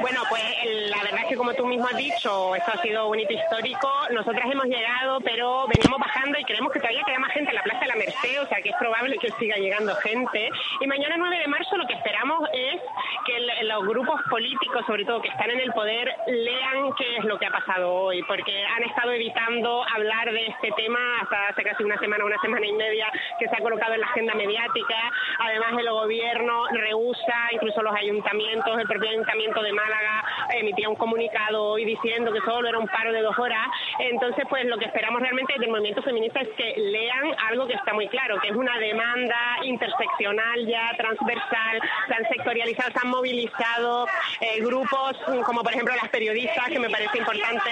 Bueno, pues la verdad es que como tú mismo has dicho, esto ha sido un hito histórico. Nosotras hemos llegado, pero venimos bajando y creemos que todavía queda más gente en la Plaza de la Merced, o sea que es probable que siga llegando gente. Y mañana 9 de marzo lo que esperamos es que los grupos políticos, sobre todo que están en el poder, lean qué es lo que ha pasado hoy, porque han estado evitando hablar de este tema hasta hace casi una semana, una semana y media que se ha colocado en la agenda mediática. Además, el gobierno rehúsa, incluso los ayuntamientos, el propio ayuntamiento de Málaga emitía un comunicado hoy diciendo que solo era un paro de dos horas. Entonces, pues lo que esperamos realmente del movimiento feminista es que lean algo que está muy claro, que es una demanda interseccional ya, transversal, se se han movilizado eh, grupos como por ejemplo las periodistas, que me parece importante.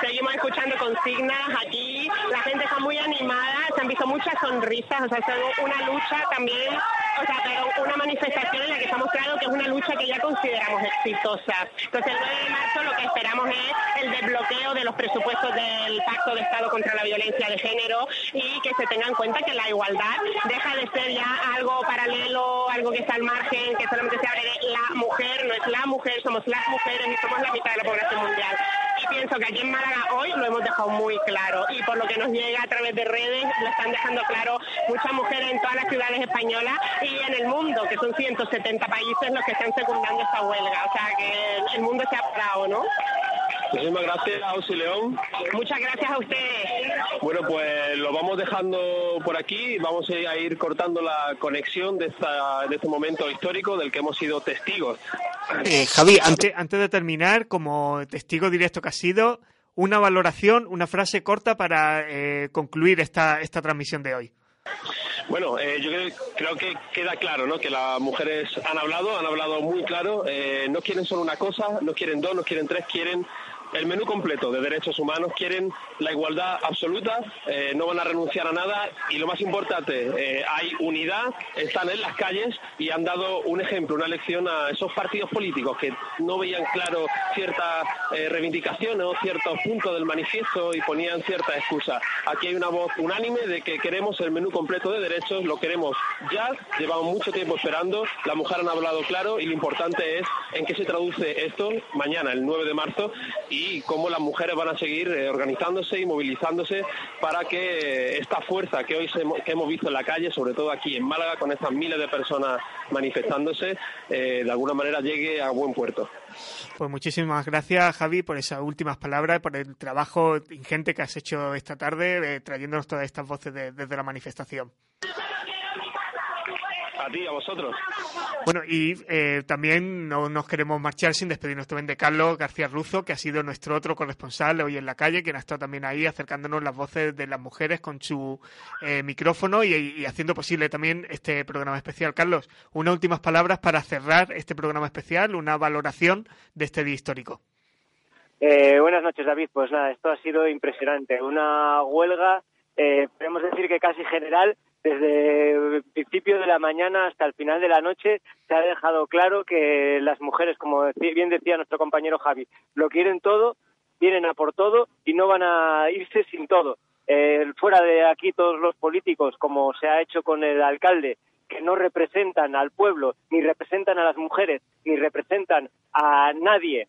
Seguimos escuchando consignas aquí, la gente está muy animada, se han visto muchas sonrisas, o sea, es una lucha también, o sea, pero una manifestación en la que estamos claro que es una lucha que ya consideramos Entonces, el 9 de marzo lo que esperamos es el desbloqueo de los presupuestos del Pacto de Estado contra la Violencia de Género y que se tenga en cuenta que la igualdad deja de ser ya algo paralelo, algo que está al margen, que solamente se hable de la mujer, no es la mujer, somos las mujeres y somos la mitad de la población mundial. Y pienso que aquí en Málaga hoy lo hemos dejado muy claro y por lo que nos llega a través de redes lo están dejando claro muchas mujeres en todas las ciudades españolas y en el mundo, que son 170 países los que están secundando esta huelga. Que el mundo se ha parado, ¿no? Muchísimas gracias, Ausi León. Muchas gracias a ustedes. Bueno, pues lo vamos dejando por aquí. Vamos a ir cortando la conexión de, esta, de este momento histórico del que hemos sido testigos. Eh, Javi, antes, antes de terminar, como testigo directo que has sido, una valoración, una frase corta para eh, concluir esta, esta transmisión de hoy. Bueno, eh, yo creo, que queda claro, ¿no? Que las mujeres han hablado, han hablado muy claro. eh, no quieren solo una cosa, no quieren dos, no quieren tres, quieren el menú completo de derechos humanos, quieren la igualdad absoluta, eh, no van a renunciar a nada y lo más importante, eh, hay unidad, están en las calles y han dado un ejemplo, una lección a esos partidos políticos que no veían claro ciertas eh, reivindicaciones o ciertos puntos del manifiesto y ponían ciertas excusas. Aquí hay una voz unánime de que queremos el menú completo de derechos, lo queremos ya, llevamos mucho tiempo esperando, las mujeres han hablado claro y lo importante es en qué se traduce esto mañana, el 9 de marzo, cómo las mujeres van a seguir eh, organizándose y movilizándose para que esta fuerza que hoy se- que hemos visto en la calle, sobre todo aquí en Málaga, con estas miles de personas manifestándose, eh, de alguna manera llegue a buen puerto. Pues muchísimas gracias, Javi, por esas últimas palabras, por el trabajo ingente que has hecho esta tarde, eh, trayéndonos todas estas voces de- desde la manifestación. A ti, a vosotros. Bueno, y eh, también no nos queremos marchar sin despedirnos también de Carlos García Ruzo, que ha sido nuestro otro corresponsal hoy en la calle, quien ha estado también ahí acercándonos las voces de las mujeres con su eh, micrófono y, y haciendo posible también este programa especial. Carlos, unas últimas palabras para cerrar este programa especial, una valoración de este día histórico. Eh, buenas noches, David. Pues nada, esto ha sido impresionante. Una huelga, eh, podemos decir que casi general, desde el principio de la mañana hasta el final de la noche, se ha dejado claro que las mujeres, como bien decía nuestro compañero Javi, lo quieren todo, vienen a por todo y no van a irse sin todo. Eh, fuera de aquí todos los políticos, como se ha hecho con el alcalde, que no representan al pueblo, ni representan a las mujeres, ni representan a nadie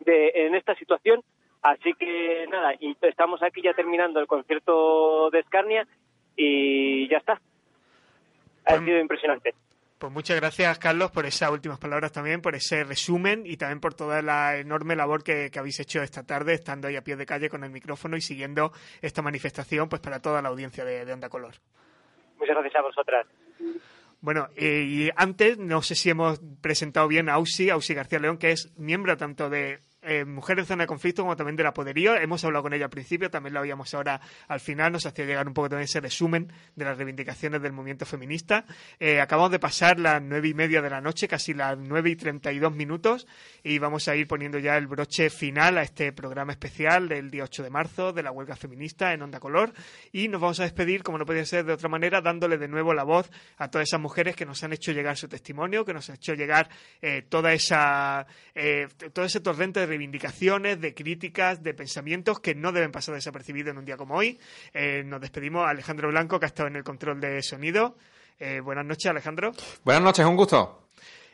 de, en esta situación. Así que nada, y estamos aquí ya terminando el concierto de Escarnia y ya está. Ha sido impresionante. Pues muchas gracias, Carlos, por esas últimas palabras también, por ese resumen y también por toda la enorme labor que, que habéis hecho esta tarde, estando ahí a pie de calle con el micrófono y siguiendo esta manifestación pues para toda la audiencia de, de Onda Color. Muchas gracias a vosotras. Bueno, eh, y antes, no sé si hemos presentado bien a Ausi, Ausi García León, que es miembro tanto de eh, Mujeres en Zona de Conflicto como también de la Poderío. Hemos hablado con ella al principio, también lo oíamos ahora al final, nos hacía llegar un poco también ese resumen de las reivindicaciones del movimiento feminista. Eh, acabamos de pasar las nueve y media de la noche, casi las nueve y treinta y dos minutos, y vamos a ir poniendo ya el broche final a este programa especial del día 8 de marzo de la huelga feminista en Onda Color. Y nos vamos a despedir, como no podía ser de otra manera, dándole de nuevo la voz a todas esas mujeres que nos han hecho llegar su testimonio, que nos ha hecho llegar eh, toda esa, eh, todo ese torrente de reivindicaciones, de críticas, de pensamientos que no deben pasar desapercibidos en un día como hoy. Eh, nos despedimos a Alejandro Blanco, que ha estado en el control de sonido. Eh, buenas noches, Alejandro. Buenas noches, un gusto.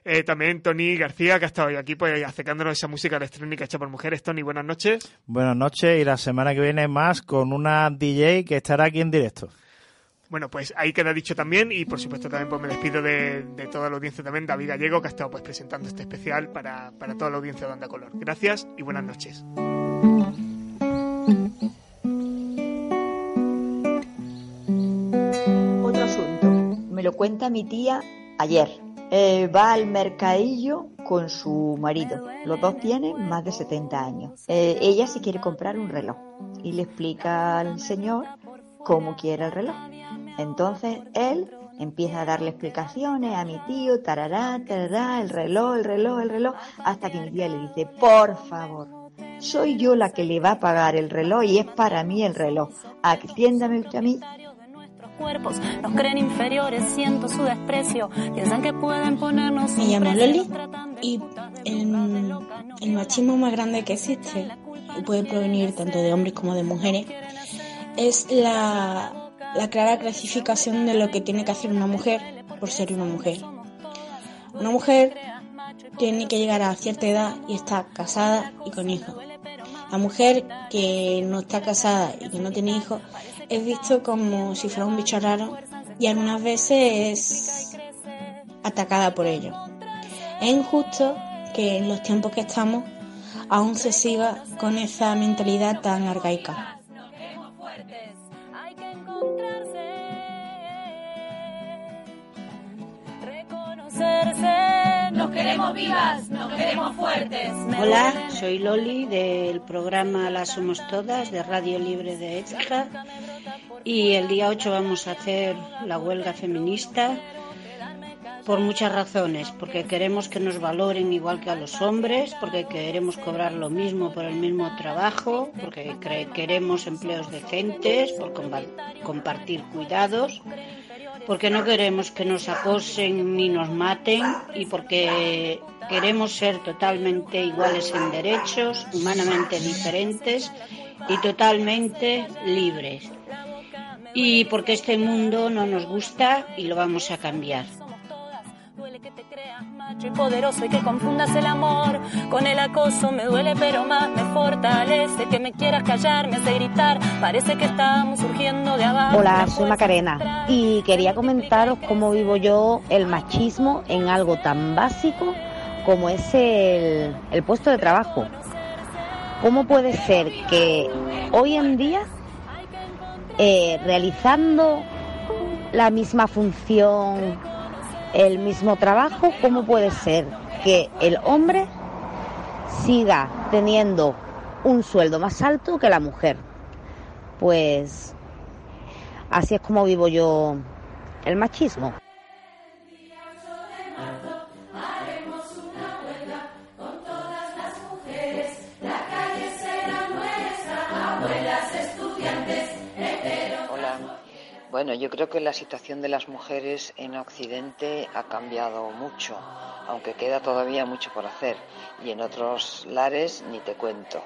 Eh, también Tony García, que ha estado hoy aquí pues, acercándonos esa música electrónica hecha por mujeres. Tony, buenas noches. Buenas noches y la semana que viene más con una DJ que estará aquí en directo. Bueno, pues ahí queda dicho también y por supuesto también pues me despido de, toda la audiencia también, David Gallego, que ha estado pues presentando este especial para, para toda la audiencia de Onda Color. Gracias y buenas noches. Otro asunto, me lo cuenta mi tía ayer. Eh, va al mercadillo con su marido. Los dos tienen más de 70 años. Eh, ella se quiere comprar un reloj y le explica al señor cómo quiere el reloj. Entonces él empieza a darle explicaciones a mi tío, tarará, tarará, el reloj, el reloj, el reloj, hasta que mi tía le dice, por favor, soy yo la que le va a pagar el reloj y es para mí el reloj. Atiéndame usted a mí cuerpos nos creen inferiores, siento su desprecio, piensan que pueden ponernos Me un llamo Loli y el, el machismo más grande que existe, y puede provenir tanto de hombres como de mujeres, es la, la clara clasificación de lo que tiene que hacer una mujer por ser una mujer. Una mujer tiene que llegar a cierta edad y estar casada y con hijos. La mujer que no está casada y que no tiene hijos es visto como si fuera un bicho raro y algunas veces es atacada por ello. Es injusto que en los tiempos que estamos aún se siga con esa mentalidad tan arcaica. Nos queremos vivas, nos queremos fuertes. Hola, soy Loli del programa Las Somos Todas de Radio Libre de Écija y el día 8 vamos a hacer la huelga feminista por muchas razones, porque queremos que nos valoren igual que a los hombres, porque queremos cobrar lo mismo por el mismo trabajo, porque queremos empleos decentes, por compartir cuidados, porque no queremos que nos acosen ni nos maten y porque queremos ser totalmente iguales en derechos, humanamente diferentes y totalmente libres. Y porque este mundo no nos gusta y lo vamos a cambiar. Macho y poderoso y que confundas el amor con el acoso. Me duele, pero más me fortalece. Que me quieras callar, me hace gritar. Parece que estamos surgiendo de abajo. Hola, soy Macarena y quería comentaros cómo vivo yo el machismo en algo tan básico como es el, el puesto de trabajo. ¿Cómo puede ser que hoy en día, eh, realizando la misma función, el mismo trabajo, cómo puede ser que el hombre siga teniendo un sueldo más alto que la mujer? Pues Así es como vivo yo el machismo. Bueno, yo creo que la situación de las mujeres en Occidente ha cambiado mucho, aunque queda todavía mucho por hacer, y en otros lares ni te cuento.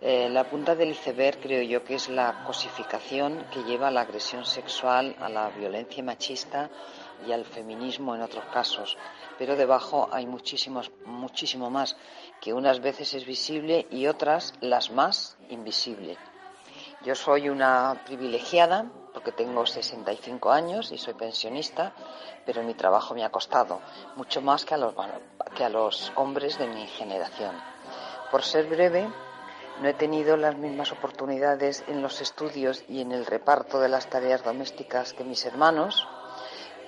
Eh, la punta del iceberg creo yo que es la cosificación que lleva a la agresión sexual, a la violencia machista y al feminismo en otros casos. Pero debajo hay muchísimos, muchísimo más, que unas veces es visible y otras, las más, invisible. Yo soy una privilegiada porque tengo 65 años y soy pensionista, pero mi trabajo me ha costado mucho más que a los, que a los hombres de mi generación. Por ser breve, no he tenido las mismas oportunidades en los estudios y en el reparto de las tareas domésticas que mis hermanos.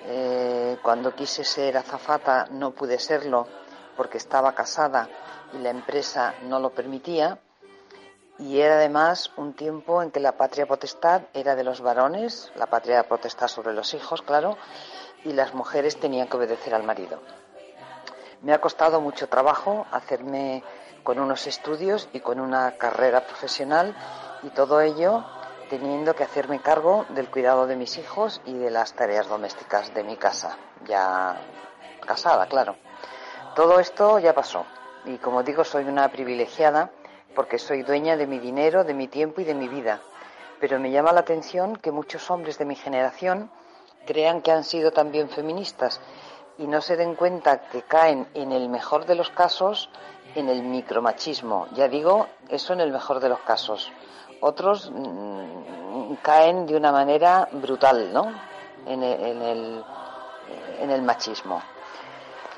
Eh, cuando quise ser azafata no pude serlo porque estaba casada y la empresa no lo permitía. Y era además un tiempo en que la patria potestad era de los varones, la patria potestad sobre los hijos, claro, y las mujeres tenían que obedecer al marido. Me ha costado mucho trabajo hacerme con unos estudios y con una carrera profesional y todo ello teniendo que hacerme cargo del cuidado de mis hijos y de las tareas domésticas de mi casa, ya casada, claro. Todo esto ya pasó y como digo soy una privilegiada porque soy dueña de mi dinero, de mi tiempo y de mi vida. Pero me llama la atención que muchos hombres de mi generación crean que han sido también feministas y no se den cuenta que caen en el mejor de los casos en el micromachismo. Ya digo, eso en el mejor de los casos. Otros mm, caen de una manera brutal, ¿no? En el, en el, en el machismo.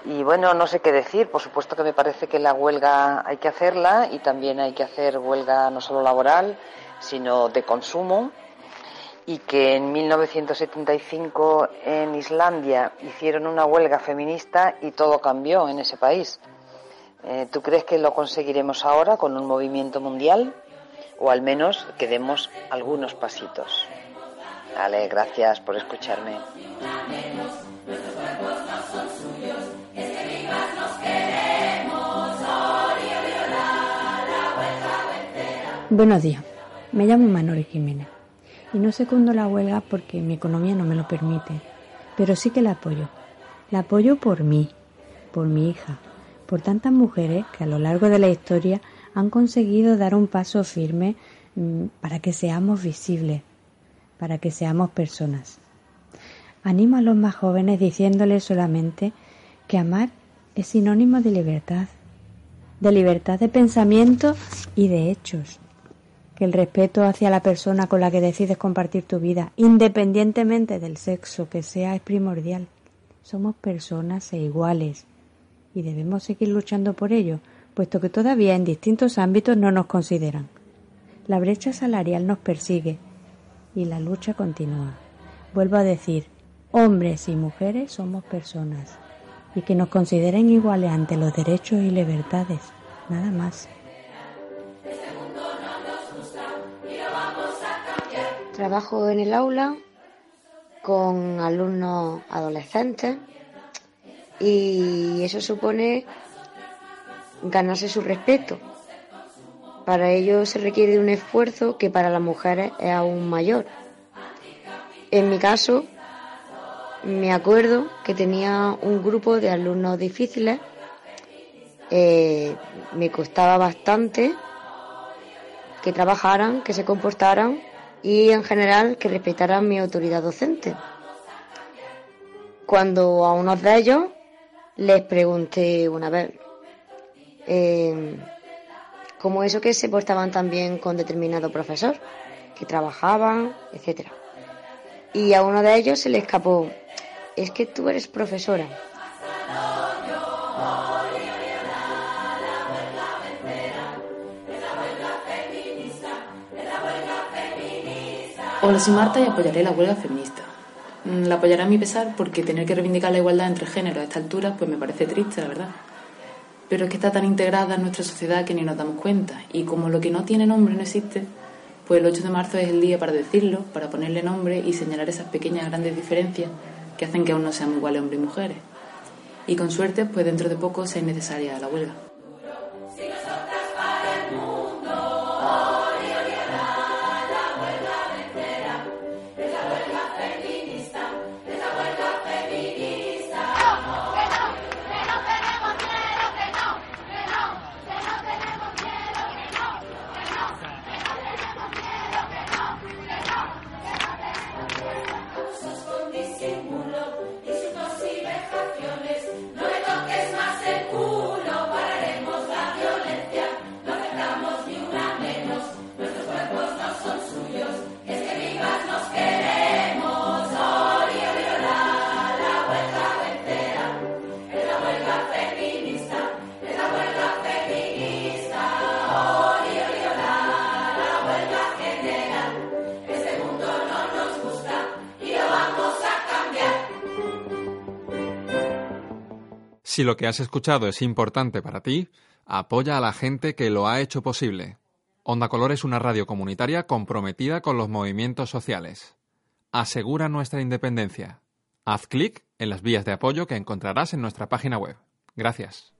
Y bueno, no sé qué decir. Por supuesto que me parece que la huelga hay que hacerla y también hay que hacer huelga no solo laboral, sino de consumo. Y que en 1975 en Islandia hicieron una huelga feminista y todo cambió en ese país. Eh, ¿Tú crees que lo conseguiremos ahora con un movimiento mundial? O al menos que demos algunos pasitos. Vale, gracias por escucharme. Buenos días, me llamo Manuel Jiménez Y no secundo la huelga porque mi economía no me lo permite, pero sí que la apoyo. La apoyo por mí, por mi hija, por tantas mujeres que a lo largo de la historia han conseguido dar un paso firme mm, para que seamos visibles, para que seamos personas. Animo a los más jóvenes diciéndoles solamente que amar es sinónimo de libertad, de libertad de pensamiento y de hechos, que el respeto hacia la persona con la que decides compartir tu vida, independientemente del sexo que sea, es primordial. Somos personas e iguales y debemos seguir luchando por ello, puesto que todavía en distintos ámbitos no nos consideran. La brecha salarial nos persigue y la lucha continúa. Vuelvo a decir, hombres y mujeres somos personas y que nos consideren iguales ante los derechos y libertades, nada más. Trabajo en el aula con alumnos adolescentes y eso supone ganarse su respeto. Para ello se requiere de un esfuerzo que para las mujeres es aún mayor. En mi caso, me acuerdo que tenía un grupo de alumnos difíciles, eh, me costaba bastante que trabajaran, que se comportaran y en general que respetaran mi autoridad docente. Cuando a unos de ellos les pregunté una vez eh, cómo eso que se portaban también con determinado profesor, que trabajaban, etcétera. Y a uno de ellos se le escapó, es que tú eres profesora. Hola, soy Marta y apoyaré la huelga feminista. Mm, La apoyaré a mi pesar porque tener que reivindicar la igualdad entre géneros a esta altura pues me parece triste, la verdad. Pero es que está tan integrada en nuestra sociedad que ni nos damos cuenta. Y como lo que no tiene nombre no existe, pues el 8 de marzo es el día para decirlo, para ponerle nombre y señalar esas pequeñas grandes diferencias que hacen que aún no seamos iguales hombres y mujeres. Y con suerte, pues dentro de poco sea necesaria la huelga. Si lo que has escuchado es importante para ti, apoya a la gente que lo ha hecho posible. Onda Color es una radio comunitaria comprometida con los movimientos sociales. Asegura nuestra independencia. Haz clic en las vías de apoyo que encontrarás en nuestra página web. Gracias.